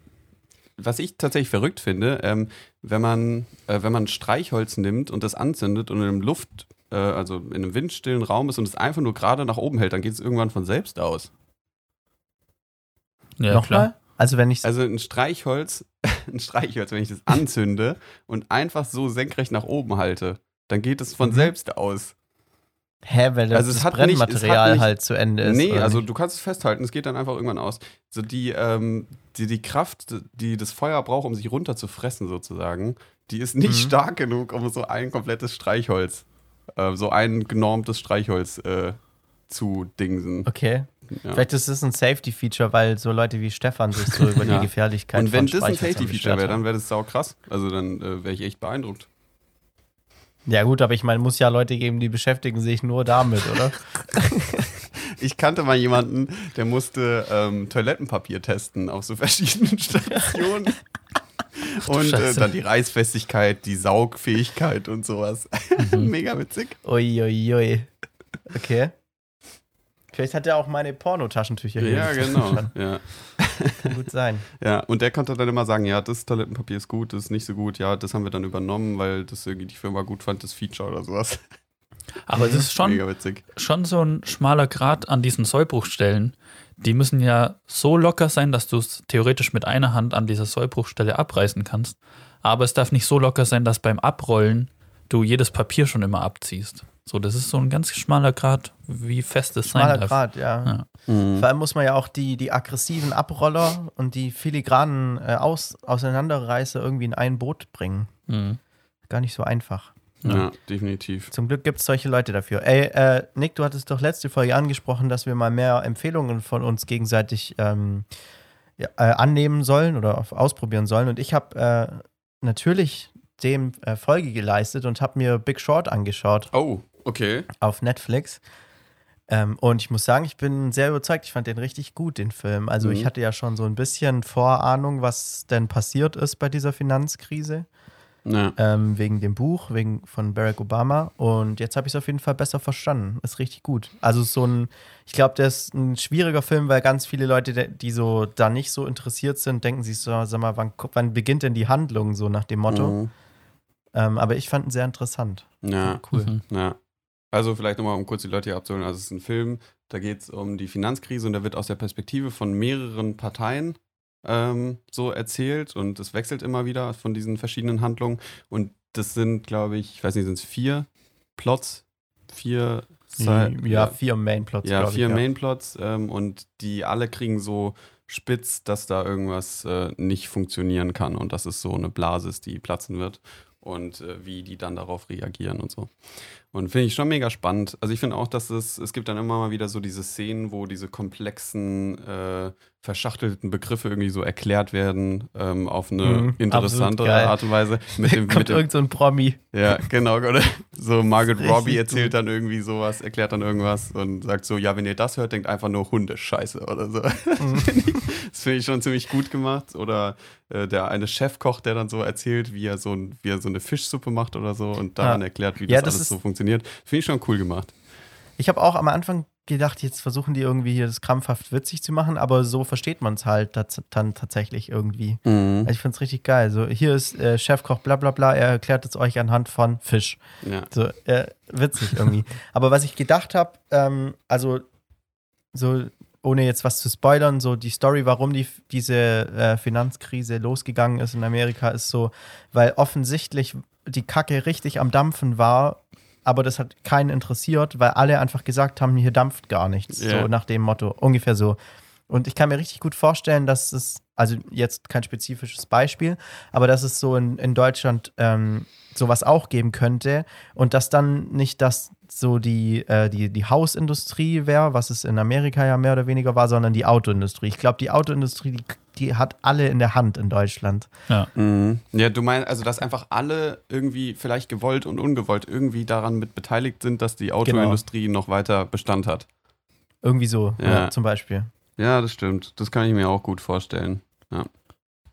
was ich tatsächlich verrückt finde, ähm, wenn man, äh, wenn man Streichholz nimmt und das anzündet und in einem Luft, äh, also in einem windstillen Raum ist und es einfach nur gerade nach oben hält, dann geht es irgendwann von selbst aus. Ja, Nochmal? klar. Also wenn ich Also ein Streichholz, *laughs* ein Streichholz, wenn ich das anzünde und einfach so senkrecht nach oben halte, dann geht es von Mhm. selbst aus. Hä, weil das, Also das nicht- Brennmaterial nicht- halt zu Ende ist. Nee, also nicht? du kannst es festhalten, es geht dann einfach irgendwann aus. So die, ähm, die, die Kraft, die das Feuer braucht, um sich runter zu fressen, sozusagen, die ist nicht Mhm. stark genug, um so ein komplettes Streichholz, äh, so ein genormtes Streichholz äh, zu dingsen. Okay. Ja. Vielleicht ist es ein Safety-Feature, weil so Leute wie Stefan sich so über *laughs* Ja. die Gefährlichkeit Und wenn das ein Safety-Feature wäre, dann wäre das sau krass. Also dann äh, wäre ich echt beeindruckt. Ja, gut, aber ich meine, muss ja Leute geben, die beschäftigen sich nur damit, oder? *laughs* Ich kannte mal jemanden, der musste ähm, Toilettenpapier testen auf so verschiedenen *laughs* Stationen. Und äh, dann die Reißfestigkeit, die Saugfähigkeit und sowas. *laughs* Mega witzig. Uiuiui. Okay. Vielleicht hat er auch meine Pornotaschentücher hier. Ja, genau. Kann Ja. gut sein. *laughs* ja, und der konnte dann immer sagen, ja, das Toilettenpapier ist gut, das ist nicht so gut. Ja, das haben wir dann übernommen, weil das irgendwie die Firma gut fand, das Feature oder sowas. Aber es ist schon, Mega witzig. schon so ein schmaler Grad an diesen Sollbruchstellen. Die müssen ja so locker sein, dass du es theoretisch mit einer Hand an dieser Sollbruchstelle abreißen kannst. Aber es darf nicht so locker sein, dass beim Abrollen du jedes Papier schon immer abziehst. So, das ist so ein ganz schmaler Grad, wie fest es Schmaler sein darf. Grad, ja. Ja. Mhm. Vor allem muss man ja auch die, die aggressiven Abroller und die filigranen äh, Aus Auseinanderreißer irgendwie in ein Boot bringen. Mhm. Gar nicht so einfach. Ja, definitiv. Zum Glück gibt es solche Leute dafür. Ey, äh, Nick, du hattest doch letzte Folge angesprochen, dass wir mal mehr Empfehlungen von uns gegenseitig ähm, ja, äh, annehmen sollen oder auf- ausprobieren sollen. Und ich habe äh, natürlich dem äh, Folge geleistet und habe mir Big Short angeschaut Oh, okay. auf Netflix. Ähm, und ich muss sagen, ich bin sehr überzeugt. Ich fand den richtig gut, den Film. Also, Mhm. ich hatte ja schon so ein bisschen Vorahnung, was denn passiert ist bei dieser Finanzkrise Ja. ähm, wegen dem Buch, wegen von Barack Obama. Und jetzt habe ich es auf jeden Fall besser verstanden. Ist richtig gut. Also so ein, ich glaube, der ist ein schwieriger Film, weil ganz viele Leute, die- so da nicht so interessiert sind, denken sich so, sag mal, wann, wann beginnt denn die Handlung so nach dem Motto? Mhm. Ähm, aber ich fand ihn sehr interessant. Ja. Cool. Mhm. Ja. Also vielleicht nochmal, um kurz die Leute hier abzuholen. Also es ist ein Film, da geht es um die Finanzkrise und der wird aus der Perspektive von mehreren Parteien ähm, so erzählt und es wechselt immer wieder von diesen verschiedenen Handlungen. Und das sind, glaube ich, ich weiß nicht, sind es vier Plots? Vier Side- ja, vier Mainplots, ja, vier ich. Mainplots ähm, und die alle kriegen so spitz, dass da irgendwas äh, nicht funktionieren kann und dass es so eine Blase ist, die platzen wird und äh, wie die dann darauf reagieren und so. Und finde ich schon mega spannend. Also ich finde auch, dass es, es gibt dann immer mal wieder so diese Szenen, wo diese komplexen, äh, verschachtelten Begriffe irgendwie so erklärt werden ähm, auf eine Mhm, interessantere. Art und Weise. *laughs* Mit dem, Kommt mit dem, irgend so ein Promi. ja, genau. Oder so Margaret Robbie erzählt gut. dann irgendwie sowas, erklärt dann irgendwas und sagt so, ja, wenn ihr das hört, denkt einfach nur Hundescheiße oder so. Mhm. *laughs* Das finde ich schon ziemlich gut gemacht. Oder äh, der eine Chefkoch, der dann so erzählt, wie er so, ein, wie er so eine Fischsuppe macht oder so und daran Ja. erklärt, wie Ja, das, das alles so funktioniert. Finde ich schon cool gemacht. Ich habe auch am Anfang gedacht, jetzt versuchen die irgendwie hier das krampfhaft witzig zu machen, aber so versteht man es halt dann tatsächlich irgendwie. Also ich finde es richtig geil. So, hier ist äh, Chefkoch bla bla bla, er erklärt es euch anhand von Fisch. Ja. So, äh, witzig irgendwie. *laughs* Aber was ich gedacht habe, ähm, also so ohne jetzt was zu spoilern, so die Story, warum die, diese äh, Finanzkrise losgegangen ist in Amerika, ist so, weil offensichtlich die Kacke richtig am Dampfen war, aber das hat keinen interessiert, weil alle einfach gesagt haben, hier dampft gar nichts. Ja. So nach dem Motto, ungefähr so. Und ich kann mir richtig gut vorstellen, dass es, also jetzt kein spezifisches Beispiel, aber dass es so in, in Deutschland ähm, sowas auch geben könnte und dass dann nicht das so die, äh, die, die Hausindustrie wäre, was es in Amerika ja mehr oder weniger war, sondern die Autoindustrie. Ich glaube, die Autoindustrie, die, die hat alle in der Hand in Deutschland. Ja. Mhm. Ja, du meinst, also dass einfach alle irgendwie vielleicht gewollt und ungewollt irgendwie daran mit beteiligt sind, dass die Autoindustrie noch weiter Bestand hat. Irgendwie so, Ja. ja, zum Beispiel. Ja, das stimmt. Das kann ich mir auch gut vorstellen. Ja.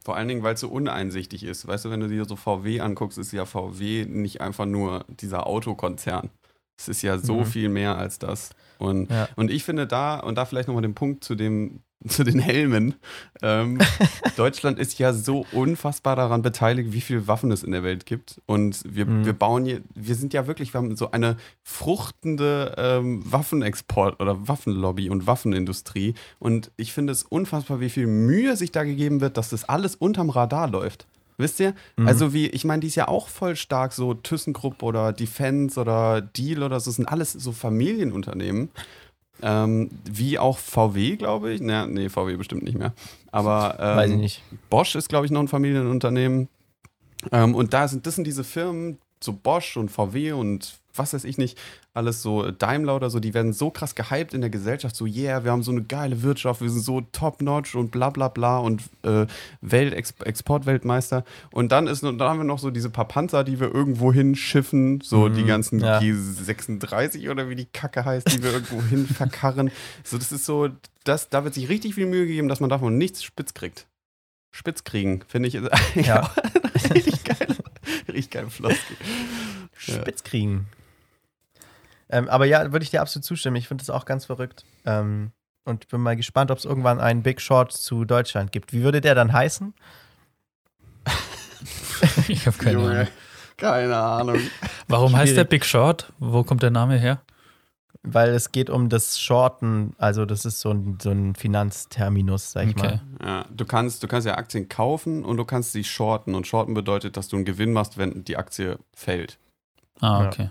Vor allen Dingen, weil es so uneinsichtig ist. Weißt du, wenn du dir so VW anguckst, ist ja VW nicht einfach nur dieser Autokonzern. Es ist ja so Mhm. viel mehr als das. Und, Ja. und ich finde da, und da vielleicht nochmal den Punkt zu dem, *laughs* zu den Helmen. Ähm, *laughs* Deutschland ist ja so unfassbar daran beteiligt, wie viele Waffen es in der Welt gibt. Und wir, Mhm. wir bauen hier, wir sind ja wirklich, wir haben so eine fruchtende ähm, Waffenexport oder Waffenlobby und Waffenindustrie. Und ich finde es unfassbar, wie viel Mühe sich da gegeben wird, dass das alles unterm Radar läuft. Wisst ihr? Mhm. Also wie, ich meine, die ist ja auch voll stark, so ThyssenKrupp oder Defense oder Deal oder so, das sind alles so Familienunternehmen. Ähm, wie auch VW, glaube ich. Na, nee, VW bestimmt nicht mehr. Aber ähm, Weiß ich nicht. Bosch ist, glaube ich, noch ein Familienunternehmen. Ähm, und da sind, das sind diese Firmen, so Bosch und VW und was weiß ich nicht, alles so Daimler oder so, die werden so krass gehypt in der Gesellschaft, so yeah, wir haben so eine geile Wirtschaft, wir sind so top-notch und bla bla bla und äh, Welt Exportweltmeister. Und dann ist dann haben wir noch so diese paar Panzer, die wir irgendwo hinschiffen, so Mhm, die ganzen ja. G36 oder wie die Kacke heißt, die wir irgendwo hin *laughs* verkarren. So, das ist so, das, da wird sich richtig viel Mühe gegeben, dass man davon nichts spitz kriegt. Spitz kriegen, finde ich, ist Ja. *laughs* richtig geil. Richtig geil Floskel. Spitz kriegen. Ähm, aber ja, würde ich dir absolut zustimmen. Ich finde das auch ganz verrückt. Ähm, und bin mal gespannt, ob es irgendwann einen Big Short zu Deutschland gibt. Wie würde der dann heißen? *laughs* Ich habe keine Ahnung. keine Ahnung. Warum heißt der. Big Short? Wo kommt der Name her? Weil es geht um das Shorten, also das ist so ein, so ein Finanzterminus, sag ich Okay. mal. Ja, du, kannst, du kannst ja Aktien kaufen und du kannst sie shorten. Und shorten bedeutet, dass du einen Gewinn machst, wenn die Aktie fällt. Ah, okay. Ja,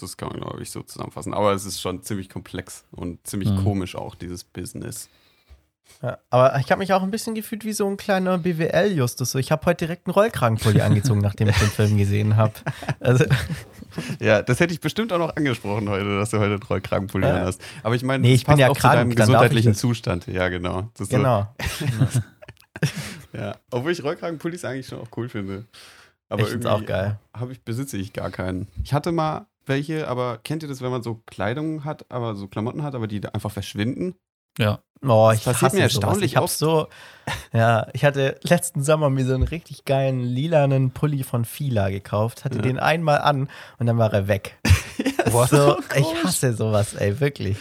das kann man, glaube ich, so zusammenfassen. Aber es ist schon ziemlich komplex und ziemlich Mhm. komisch auch, dieses Business. Ja, aber ich habe mich auch ein bisschen gefühlt wie so ein kleiner BWL-Justus. So, ich habe heute direkt einen Rollkragenpulli *laughs* angezogen, nachdem ich den Film gesehen habe. Also, *laughs* Ja, das hätte ich bestimmt auch noch angesprochen heute, dass du heute einen Rollkragenpulli Ja. hast. Aber ich meine, Nee, ich bin ja auch zu krank, deinem darf ich gesundheitlichen. Zustand. Ja, genau. Das ist so- genau. *laughs* Ja, obwohl ich Rollkragenpullis eigentlich schon auch cool finde. Aber ich irgendwie auch geil. Habe ich, besitze ich gar keinen. Ich hatte mal welche, aber kennt ihr das, wenn man so Kleidung hat, aber so Klamotten hat, aber die da einfach verschwinden? Ja. Oh, Das ich passiert hasse mir sowas. erstaunlich Ich oft. so, ja, ich hatte letzten Sommer mir so einen richtig geilen lilanen Pulli von Fila gekauft, hatte Ja. den einmal an und dann war er weg. *laughs* What? So, ich hasse sowas, ey, wirklich.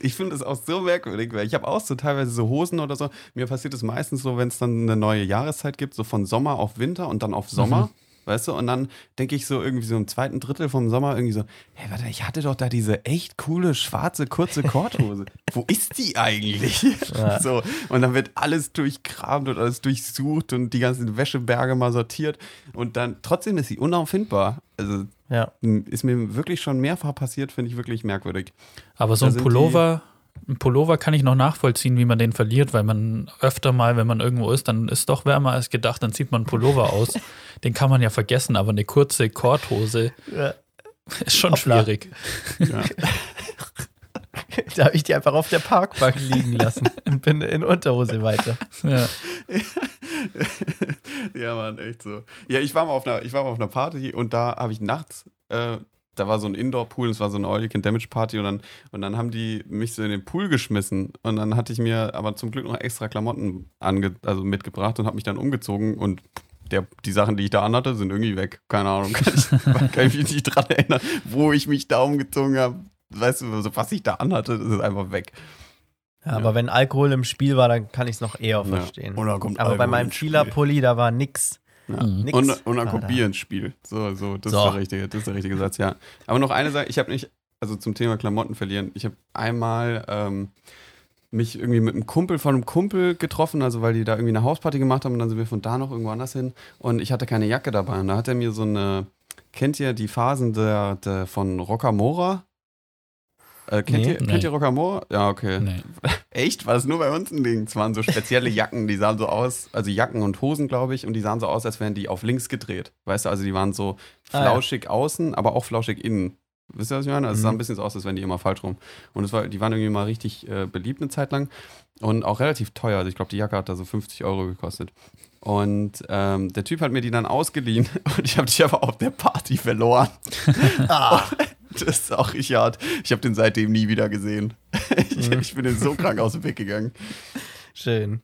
Ich finde das auch so merkwürdig, weil ich habe auch so teilweise so Hosen oder so. Mir passiert es meistens so, wenn es dann eine neue Jahreszeit gibt, so von Sommer auf Winter und dann auf Sommer. Weißt du, und dann denke ich so irgendwie so im zweiten Drittel vom Sommer irgendwie so, hey, warte, ich hatte doch da diese echt coole schwarze kurze Korthose. Wo ist die eigentlich? *laughs* Ja. So, und dann wird alles durchkramt und alles durchsucht und die ganzen Wäscheberge mal sortiert und dann trotzdem ist sie unauffindbar. Also Ja. ist mir wirklich schon mehrfach passiert, finde ich wirklich merkwürdig. Aber so ein Pullover, ein Pullover kann ich noch nachvollziehen, wie man den verliert, weil man öfter mal, wenn man irgendwo ist, dann ist doch wärmer als gedacht, dann zieht man einen Pullover aus. *laughs* Den kann man ja vergessen, aber eine kurze Korthose Ja. ist schon Hoppla. schwierig. Ja. *laughs* Da habe ich die einfach auf der Parkbank liegen lassen *laughs* und bin in Unterhose weiter. Ja. ja, Mann, echt so. Ja, ich war mal auf einer, ich war mal auf einer Party und da habe ich nachts, äh, da war so ein Indoor-Pool, es war so eine All-You-Can-Damage-Party und dann, und dann haben die mich so in den Pool geschmissen und dann hatte ich mir aber zum Glück noch extra Klamotten ange also mitgebracht und habe mich dann umgezogen und der, die Sachen, die ich da anhatte, sind irgendwie weg. Keine Ahnung, *laughs* kann ich, kann ich mich nicht dran erinnern, wo ich mich da umgezogen habe. Weißt du, also was ich da anhatte, das ist einfach weg. Ja, aber wenn Alkohol im Spiel war, dann kann ich es noch eher verstehen. Kommt aber bei Alkohol meinem ins Spiel. Fila-Pulli, da war nix. Ja. Mhm. Und, und dann war kommt da. Bier ins Spiel. So, so, das, So. Ist der richtige, das ist der richtige Satz, ja. Aber noch eine Sache, ich habe nicht, also zum Thema Klamotten verlieren. Ich habe einmal ähm, mich irgendwie mit einem Kumpel von einem Kumpel getroffen, also weil die da irgendwie eine Hausparty gemacht haben und dann sind wir von da noch irgendwo anders hin und ich hatte keine Jacke dabei und da hat er mir so eine, kennt ihr die Phasen der, der von Rockamora? Äh, kennt, Nee. ihr, kennt Nee. ihr Rockamora? Ja, okay. Nee. *laughs* Echt? War das nur bei uns ein Ding? Es waren so spezielle Jacken, die sahen so aus, also Jacken und Hosen, glaube ich, und die sahen so aus, als wären die auf links gedreht. Weißt du, also die waren so Ah, ja. flauschig außen, aber auch flauschig innen. Wisst ihr, was ich meine? Also es sah Mhm. ein bisschen so aus, als wären die immer falsch rum. Und es war, die waren irgendwie mal richtig äh, beliebt eine Zeit lang und auch relativ teuer. Also ich glaube, die Jacke hat da so 50 Euro gekostet. Und ähm, der Typ hat mir die dann ausgeliehen *laughs* und ich habe die aber auf der Party verloren. *laughs* Ah. *laughs* Das ist auch richtig hart. Ich habe den seitdem nie wieder gesehen. *laughs* Ich, Mhm. ich bin den so krank aus dem Weg gegangen. Schön.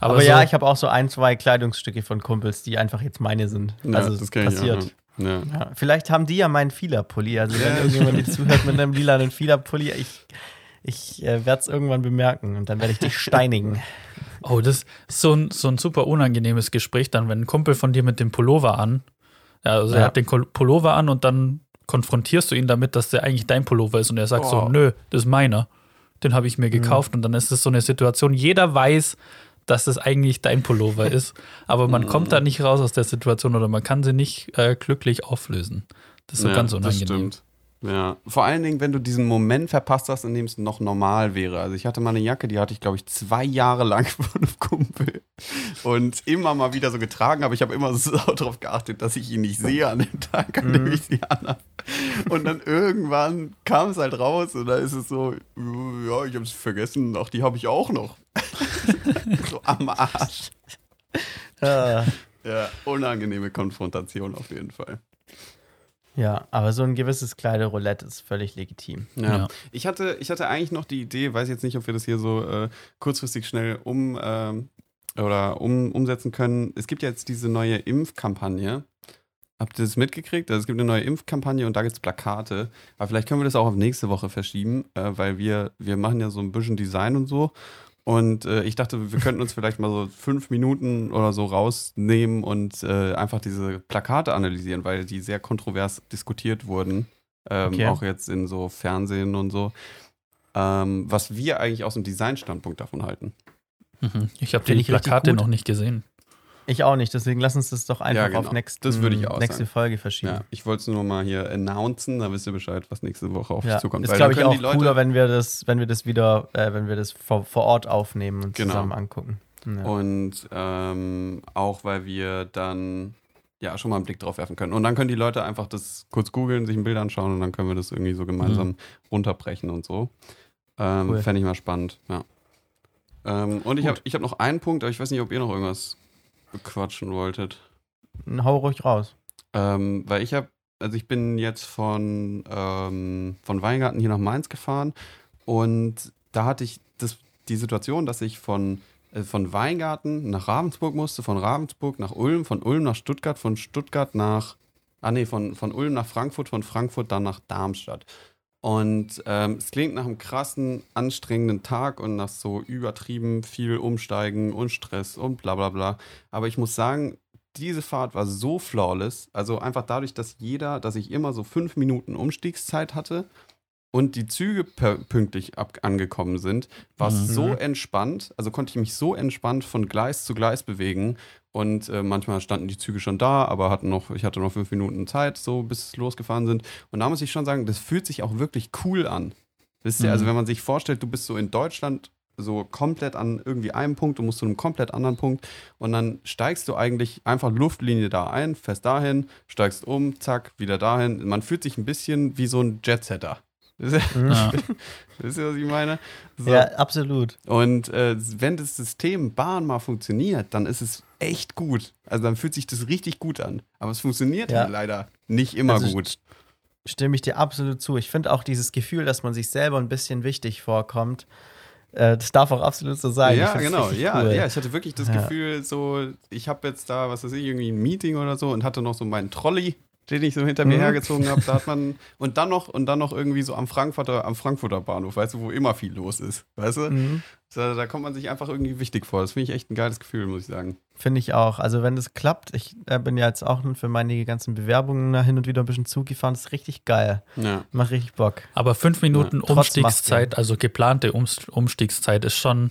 Aber, Aber, so, ja, ich habe auch so ein, zwei Kleidungsstücke von Kumpels, die einfach jetzt meine sind. Ja, also das ich passiert. auch, Ja. Ja, vielleicht haben die ja meinen Fila-Pulli. Also wenn Ja. irgendjemand jetzt zuhört mit einem *laughs* lilanen Fila-Pulli, ich, ich äh, werde es irgendwann bemerken und dann werde ich dich steinigen. oh, das ist so ein, so ein super unangenehmes Gespräch dann, wenn ein Kumpel von dir mit dem Pullover an, ja, also er hat den Pullover an und dann konfrontierst du ihn damit, dass der eigentlich dein Pullover ist und er sagt so, Oh. nö, das ist meiner. Den habe ich mir gekauft und dann ist es so eine Situation, jeder weiß, dass es eigentlich dein Pullover *laughs* ist, aber man kommt da nicht raus aus der Situation oder man kann sie nicht äh, glücklich auflösen. Das ist so Ja, ganz das unangenehm. stimmt. Ja, vor allen Dingen, wenn du diesen Moment verpasst hast, in dem es noch normal wäre. Also ich hatte mal eine Jacke, die hatte ich, glaube ich, zwei Jahre lang *laughs* von einem Kumpel und immer mal wieder so getragen, aber ich habe immer *laughs* so darauf geachtet, dass ich ihn nicht sehe an dem Tag, an dem Mhm. ich sie anhabe. Und dann irgendwann kam es halt raus und da ist es so, ja, ich habe es vergessen, ach, die habe ich auch noch. *laughs* so am Arsch. Äh, Ja, unangenehme Konfrontation auf jeden Fall. Ja, aber so ein gewisses Kleideroulette ist völlig legitim. Ja. Ja. Ich, hatte, ich hatte eigentlich noch die Idee, weiß jetzt nicht, ob wir das hier so äh, kurzfristig schnell um, ähm, oder um, umsetzen können. Es gibt ja jetzt diese neue Impfkampagne. Habt ihr das mitgekriegt? Also es gibt eine neue Impfkampagne und da gibt es Plakate. Aber vielleicht können wir das auch auf nächste Woche verschieben, äh, weil wir, wir machen ja so ein bisschen Design und so. Und äh, ich dachte, wir könnten uns vielleicht mal so fünf Minuten oder so rausnehmen und äh, einfach diese Plakate analysieren, weil die sehr kontrovers diskutiert wurden. Ähm, Okay. Auch jetzt in so Fernsehen und so. Ähm, was wir eigentlich aus dem Designstandpunkt davon halten. Mhm. Ich habe die Plakate noch nicht gesehen. Ich auch nicht, deswegen lass uns das doch einfach Ja, genau. auf nächsten, Das würde ich auch nächste sagen. Folge verschieben. Ja, ich wollte es nur mal hier announcen, da wisst ihr Bescheid, was nächste Woche auf Ja, euch zukommt. ist glaube ich auch cooler, wenn wir das, wenn wir das wieder, äh, wenn wir das vor, vor Ort aufnehmen und Genau. zusammen angucken. Ja. Und ähm, auch, weil wir dann ja schon mal einen Blick drauf werfen können. Und dann können die Leute einfach das kurz googeln, sich ein Bild anschauen und dann können wir das irgendwie so gemeinsam runterbrechen und so. Ähm, Cool. Fände ich mal spannend, ja. Ähm, und ich habe ich hab noch einen Punkt, aber ich weiß nicht, ob ihr noch irgendwas bequatschen wolltet. Hau ruhig raus. Ähm, weil ich habe, also ich bin jetzt von, ähm, von Weingarten hier nach Mainz gefahren und da hatte ich das, die Situation, dass ich von, äh, von Weingarten nach Ravensburg musste, von Ravensburg nach Ulm, von Ulm nach Stuttgart, von Stuttgart nach, ah nee, von, von Ulm nach Frankfurt, von Frankfurt dann nach Darmstadt. Und ähm, es klingt nach einem krassen, anstrengenden Tag und nach so übertrieben viel Umsteigen und Stress und bla bla bla. Aber ich muss sagen, diese Fahrt war so flawless. Also einfach dadurch, dass jeder, dass ich immer so fünf Minuten Umstiegszeit hatte und die Züge pünktlich angekommen sind, war es Mhm. so entspannt. Also konnte ich mich so entspannt von Gleis zu Gleis bewegen. Und äh, manchmal standen die Züge schon da, aber hatten noch, ich hatte noch fünf Minuten Zeit, so bis es losgefahren sind. Und da muss ich schon sagen, das fühlt sich auch wirklich cool an. Wisst ihr, Mhm. also wenn man sich vorstellt, du bist so in Deutschland so komplett an irgendwie einem Punkt, du musst zu einem komplett anderen Punkt und dann steigst du eigentlich einfach Luftlinie da ein, fährst dahin, steigst um, zack, wieder dahin. Man fühlt sich ein bisschen wie so ein Jetsetter. Wisst ihr, Ja. *laughs* wisst ihr was ich meine? So. Ja, absolut. Und äh, wenn das System Bahn mal funktioniert, dann ist es echt gut. Also dann fühlt sich das richtig gut an. Aber es funktioniert Ja. halt leider nicht immer Also gut. Stimme ich dir absolut zu. Ich finde auch dieses Gefühl, dass man sich selber ein bisschen wichtig vorkommt, äh, das darf auch absolut so sein. Ja, genau. Ja, cool. ja, ich hatte wirklich das Ja. Gefühl, so, ich habe jetzt da, was weiß ich, irgendwie ein Meeting oder so und hatte noch so meinen Trolley den ich so hinter mir Mhm. hergezogen habe. Da hat man *laughs* und dann noch und dann noch irgendwie so am Frankfurter, am Frankfurter Bahnhof, weißt du, wo immer viel los ist, weißt du? Mhm. Da, da kommt man sich einfach irgendwie wichtig vor. Das finde ich echt ein geiles Gefühl, muss ich sagen. Finde ich auch. Also wenn das klappt, ich äh, bin ja jetzt auch für meine ganzen Bewerbungen da hin und wieder ein bisschen Zug gefahren, das ist richtig geil. Ja. Macht richtig Bock. Aber fünf Minuten Ja, Umstiegszeit, also geplante Ums Umstiegszeit, ist schon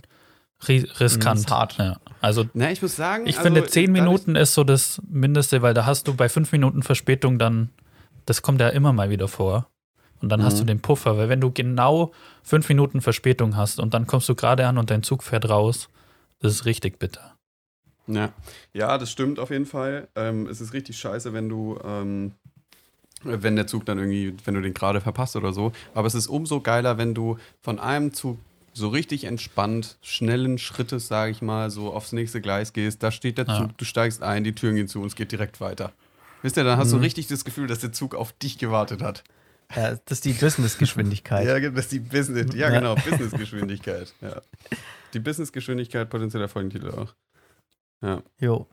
riskant. Mhm, hart. Ja. Also Na, ich muss sagen, ich also, finde, zehn Minuten ist so das Mindeste, weil da hast du bei fünf Minuten Verspätung dann, das kommt ja immer mal wieder vor. Und dann hast Mhm. du den Puffer, weil wenn du genau fünf Minuten Verspätung hast und dann kommst du gerade an und dein Zug fährt raus, das ist richtig bitter. Ja. ja, das stimmt auf jeden Fall. Ähm, es ist richtig scheiße, wenn du, ähm, wenn der Zug dann irgendwie, wenn du den gerade verpasst oder so. Aber es ist umso geiler, wenn du von einem Zug so richtig entspannt, schnellen Schrittes, sage ich mal, so aufs nächste Gleis gehst. Da steht der Ja. Zug, du steigst ein, die Türen gehen zu und es geht direkt weiter. Wisst ihr, dann hast du Mhm. richtig das Gefühl, dass der Zug auf dich gewartet hat. Ja, das ist die Business-Geschwindigkeit. *laughs* Ja, das ist die Business, ja, Ja. genau, Businessgeschwindigkeit. Ja. Die Businessgeschwindigkeit, potenzieller Folgentitel auch. Ja, Jo.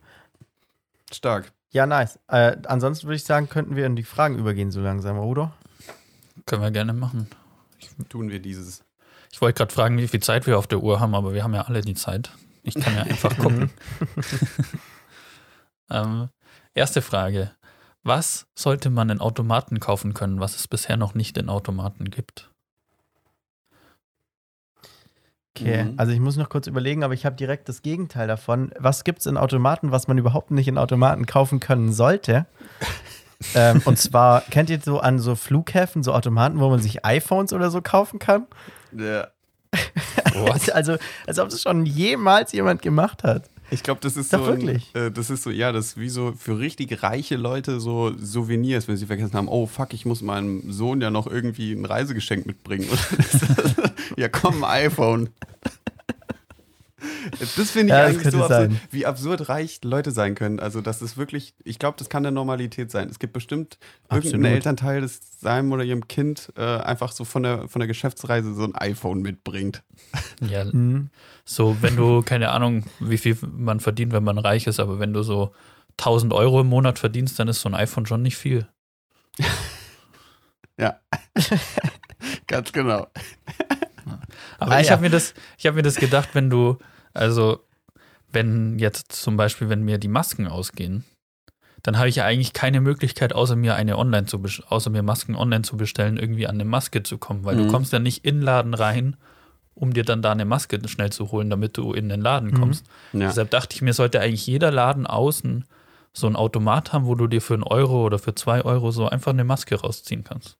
stark. Ja, nice. Äh, ansonsten würde ich sagen, könnten wir in die Fragen übergehen so langsam, oder? Können wir gerne machen. Tun wir dieses. Ich wollte gerade fragen, wie viel Zeit wir auf der Uhr haben, aber wir haben ja alle die Zeit. Ich kann ja einfach *laughs* gucken. *laughs* ähm, erste Frage. Was sollte man in Automaten kaufen können, was es bisher noch nicht in Automaten gibt? Okay, Mhm. also ich muss noch kurz überlegen, aber ich habe direkt das Gegenteil davon. Was gibt es in Automaten, was man überhaupt nicht in Automaten kaufen können sollte? *laughs* ähm, und zwar, kennt ihr so an so Flughäfen so Automaten, wo man sich iPhones oder so kaufen kann? Ja. *laughs* Also, als ob das schon jemals jemand gemacht hat. Ich glaube, das ist Doch, so. ein- äh, das ist so, ja, das ist wie so für richtig reiche Leute so Souvenirs, wenn sie vergessen haben, oh fuck, ich muss meinem Sohn ja noch irgendwie ein Reisegeschenk mitbringen. *laughs* ja, komm, ein iPhone. *laughs* Das finde ich Ja, das eigentlich so absurd, sein. wie absurd reich Leute sein können. Also, das ist wirklich, ich glaube, das kann der Normalität sein. Es gibt bestimmt irgendeinen. Elternteil, das seinem oder ihrem Kind äh, einfach so von der, von der Geschäftsreise so ein iPhone mitbringt. *laughs* Ja, Mhm. so, wenn du, keine Ahnung, wie viel man verdient, wenn man reich ist, aber wenn du so 1000 Euro im Monat verdienst, dann ist so ein iPhone schon nicht viel. *laughs* Ganz genau. Aber Ah, ich ja. habe mir das, ich habe mir das gedacht, wenn du, also wenn jetzt zum Beispiel, wenn mir die Masken ausgehen, dann habe ich ja eigentlich keine Möglichkeit, außer mir eine online zu außer mir Masken online zu bestellen, irgendwie an eine Maske zu kommen, weil Mhm. du kommst ja nicht in den Laden rein, um dir dann da eine Maske schnell zu holen, damit du in den Laden Mhm. kommst. Ja. Deshalb dachte ich mir, sollte eigentlich jeder Laden außen so ein Automat haben, wo du dir für einen Euro oder für zwei Euro so einfach eine Maske rausziehen kannst.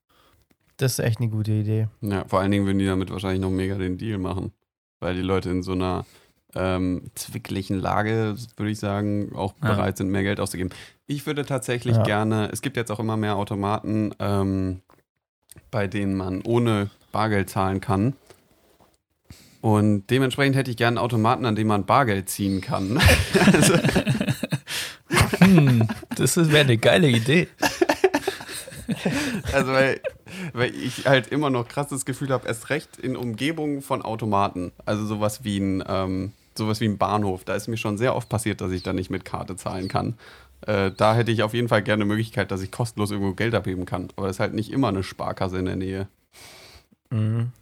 Das ist echt eine gute Idee. Ja, vor allen Dingen würden die damit wahrscheinlich noch mega den Deal machen. Weil die Leute in so einer ähm, zwicklichen Lage, würde ich sagen, auch Ja. bereit sind, mehr Geld auszugeben. Ich würde tatsächlich Ja. gerne, es gibt jetzt auch immer mehr Automaten, ähm, bei denen man ohne Bargeld zahlen kann. Und dementsprechend hätte ich gerne einen Automaten, an dem man Bargeld ziehen kann. *laughs* also, *laughs* Hm, das wäre eine geile Idee. *laughs* Also, weil, weil ich halt immer noch krass das Gefühl habe, erst recht in Umgebungen von Automaten. Also sowas wie ein, ähm, sowas wie ein Bahnhof. Da ist mir schon sehr oft passiert, dass ich da nicht mit Karte zahlen kann. Äh, da hätte ich auf jeden Fall gerne eine Möglichkeit, dass ich kostenlos irgendwo Geld abheben kann. Aber das ist halt nicht immer eine Sparkasse in der Nähe. Mhm.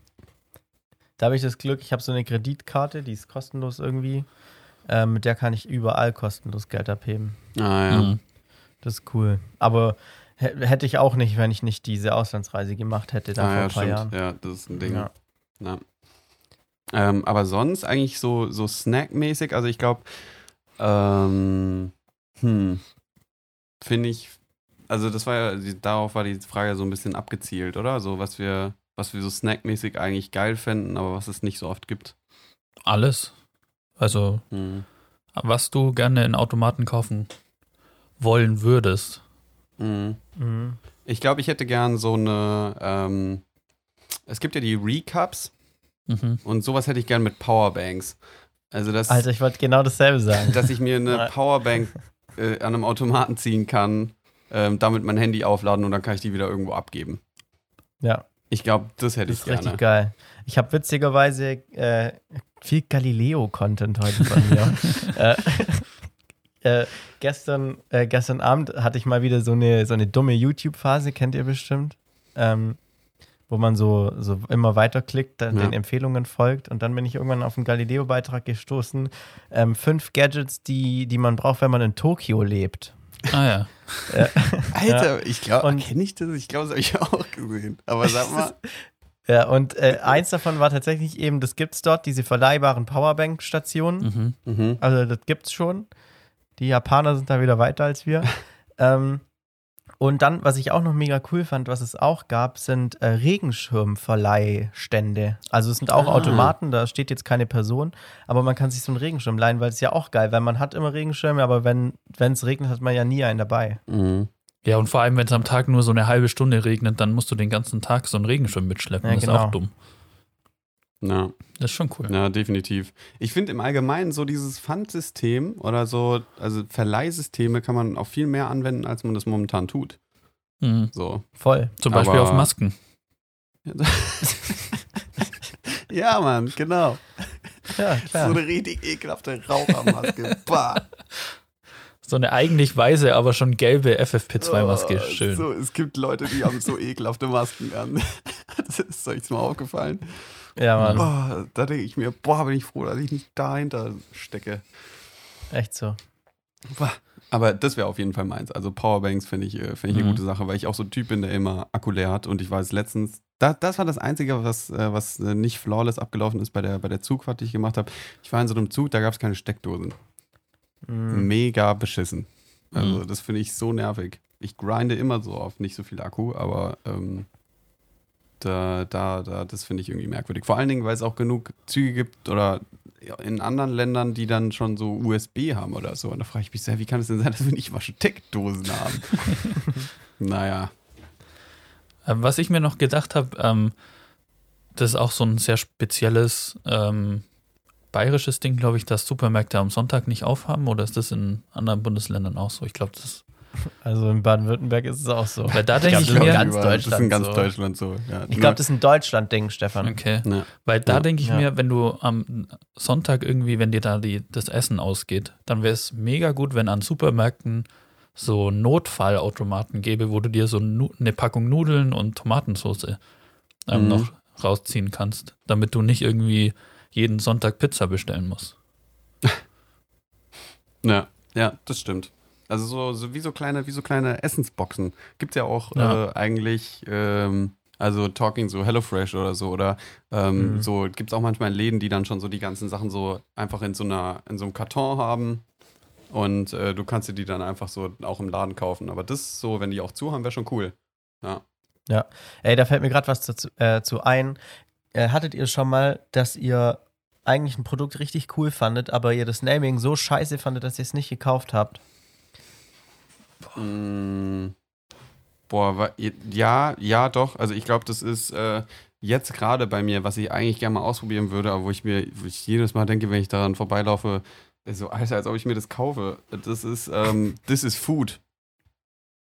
Da habe ich das Glück, ich habe so eine Kreditkarte, die ist kostenlos irgendwie. Ähm, mit der kann ich überall kostenlos Geld abheben. Ah ja. Mhm. Das ist cool. Aber hätte ich auch nicht, wenn ich nicht diese Auslandsreise gemacht hätte, da Ah, vor ja, ein paar stimmt. Jahren. Ja, das ist ein Ding. Ja. Ja. Ähm, aber sonst eigentlich so, so snackmäßig, also ich glaube, ähm, hm, finde ich, also das war ja, die, darauf war die Frage so ein bisschen abgezielt, oder? So was wir, was wir so snackmäßig eigentlich geil fänden, aber was es nicht so oft gibt. Alles. Also, Hm. was du gerne in Automaten kaufen wollen würdest. Mhm. Mhm. Ich glaube, ich hätte gern so eine, ähm, es gibt ja die Recaps Mhm. und sowas hätte ich gern mit Powerbanks. Also das, Alter, ich wollte genau dasselbe sagen. dass ich mir eine. *laughs* Powerbank äh, an einem Automaten ziehen kann, ähm, damit mein Handy aufladen und dann kann ich die wieder irgendwo abgeben. Ja, Ich glaube, das hätte das ich ist gerne. richtig geil. Ich habe witzigerweise äh, viel Galileo-Content heute von mir. *laughs* äh, äh, gestern, äh, gestern Abend hatte ich mal wieder so eine, so eine dumme YouTube-Phase, kennt ihr bestimmt. Ähm, wo man so, so immer weiterklickt, dann Ja. den Empfehlungen folgt. Und dann bin ich irgendwann auf einen Galileo-Beitrag gestoßen. Ähm, fünf Gadgets, die, die man braucht, wenn man in Tokio lebt. Ah ja. *laughs* Alter, ich glaube, kenne ich das? Ich glaube, das habe ich auch gesehen. Aber *laughs* sag mal. Ja, und äh, eins davon war tatsächlich eben, das gibt's dort, diese verleihbaren Powerbank-Stationen. Mhm. mhm. Also das gibt's schon. Die Japaner sind da wieder weiter als wir. *laughs* ähm, und dann, was ich auch noch mega cool fand, was es auch gab, sind äh, Regenschirmverleihstände. Also es sind auch Ah. Automaten, da steht jetzt keine Person, aber man kann sich so einen Regenschirm leihen, weil es ja auch geil, weil man hat immer Regenschirme, aber wenn es regnet, hat man ja nie einen dabei. Mhm. Ja, und vor allem, wenn es am Tag nur so eine halbe Stunde regnet, dann musst du den ganzen Tag so einen Regenschirm mitschleppen. Ja, das ist genau. auch dumm. Ja. Das ist schon cool. Ja, definitiv. Ich finde im Allgemeinen so dieses Pfandsystem oder so, also Verleihsysteme kann man auch viel mehr anwenden, als man das momentan tut. Mhm. So. Voll. Zum Beispiel Aber- auf Masken. *laughs* ja, Mann, genau. Ja, *laughs* So klar. eine richtig ekelhafte Rauchermaske. *laughs* bah. So eine eigentlich weiße, aber schon gelbe FFP2-Maske. Oh, Schön. So, es gibt Leute, die haben so ekelhafte Masken an. Das ist euch mal aufgefallen. Ja, Mann. Oh, da denke ich mir, boah, bin ich froh, dass ich nicht dahinter stecke. Echt so. Boah. Aber das wäre auf jeden Fall meins. Also Powerbanks finde ich, äh, find ich eine Mhm. gute Sache, weil ich auch so ein Typ bin, der immer Akku leer hat. Und ich weiß letztens, da, das war das Einzige, was, äh, was äh, nicht flawless abgelaufen ist bei der, bei der Zugfahrt, die ich gemacht habe. Ich war in so einem Zug, da gab es keine Steckdosen. Mhm. Mega beschissen. Also Mhm. das finde ich so nervig. Ich grinde immer so auf nicht so viel Akku, aber ähm, da, da, da, das finde ich irgendwie merkwürdig. Vor allen Dingen, weil es auch genug Züge gibt oder in anderen Ländern, die dann schon so USB haben oder so. Und da frage ich mich sehr, wie kann es denn sein, dass wir nicht mal Steckdosen haben? *laughs* naja. Ähm, was ich mir noch gedacht habe, ähm, das ist auch so ein sehr spezielles ähm, bayerisches Ding, glaube ich, dass Supermärkte am Sonntag nicht aufhaben. Oder ist das in anderen Bundesländern auch so? Ich glaube, das. Also in Baden-Württemberg ist es auch so. Weil da denke glaub, ich das ist mir. ganz überall. Das ist in Deutschland ganz so. Deutschland so. Ja, Ich glaube, das ist ein Deutschland-Ding, Stefan. Okay. Ja. Weil da Ja. denke ich Ja. mir, wenn du am Sonntag irgendwie, wenn dir da die, das Essen ausgeht, dann wäre es mega gut, wenn an Supermärkten so Notfallautomaten gäbe, wo du dir so eine Packung Nudeln und Tomatensauce ähm, Mhm. noch rausziehen kannst, damit du nicht irgendwie jeden Sonntag Pizza bestellen musst. *laughs* Ja, ja, das stimmt. Also so, so wie so kleine, wie so kleine Essensboxen. Gibt es ja auch Ja. Äh, eigentlich, ähm, also Talking so HelloFresh oder so, oder ähm, Mhm. so gibt es auch manchmal Läden, die dann schon so die ganzen Sachen so einfach in so einer, in so einem Karton haben. Und äh, du kannst dir die dann einfach so auch im Laden kaufen. Aber das so, wenn die auch zu haben, wäre schon cool. Ja. Ey, da fällt mir gerade was dazu, äh, zu ein. Äh, hattet ihr schon mal, dass ihr eigentlich ein Produkt richtig cool fandet, aber ihr das Naming so scheiße fandet, dass ihr es nicht gekauft habt? Boah, wa- ja, ja, doch. Also ich glaube, das ist äh, jetzt gerade bei mir, was ich eigentlich gerne mal ausprobieren würde, aber wo ich mir wo ich jedes Mal denke, wenn ich daran vorbeilaufe, so, Alter, als ob ich mir das kaufe. Das ist, ähm, This is Food.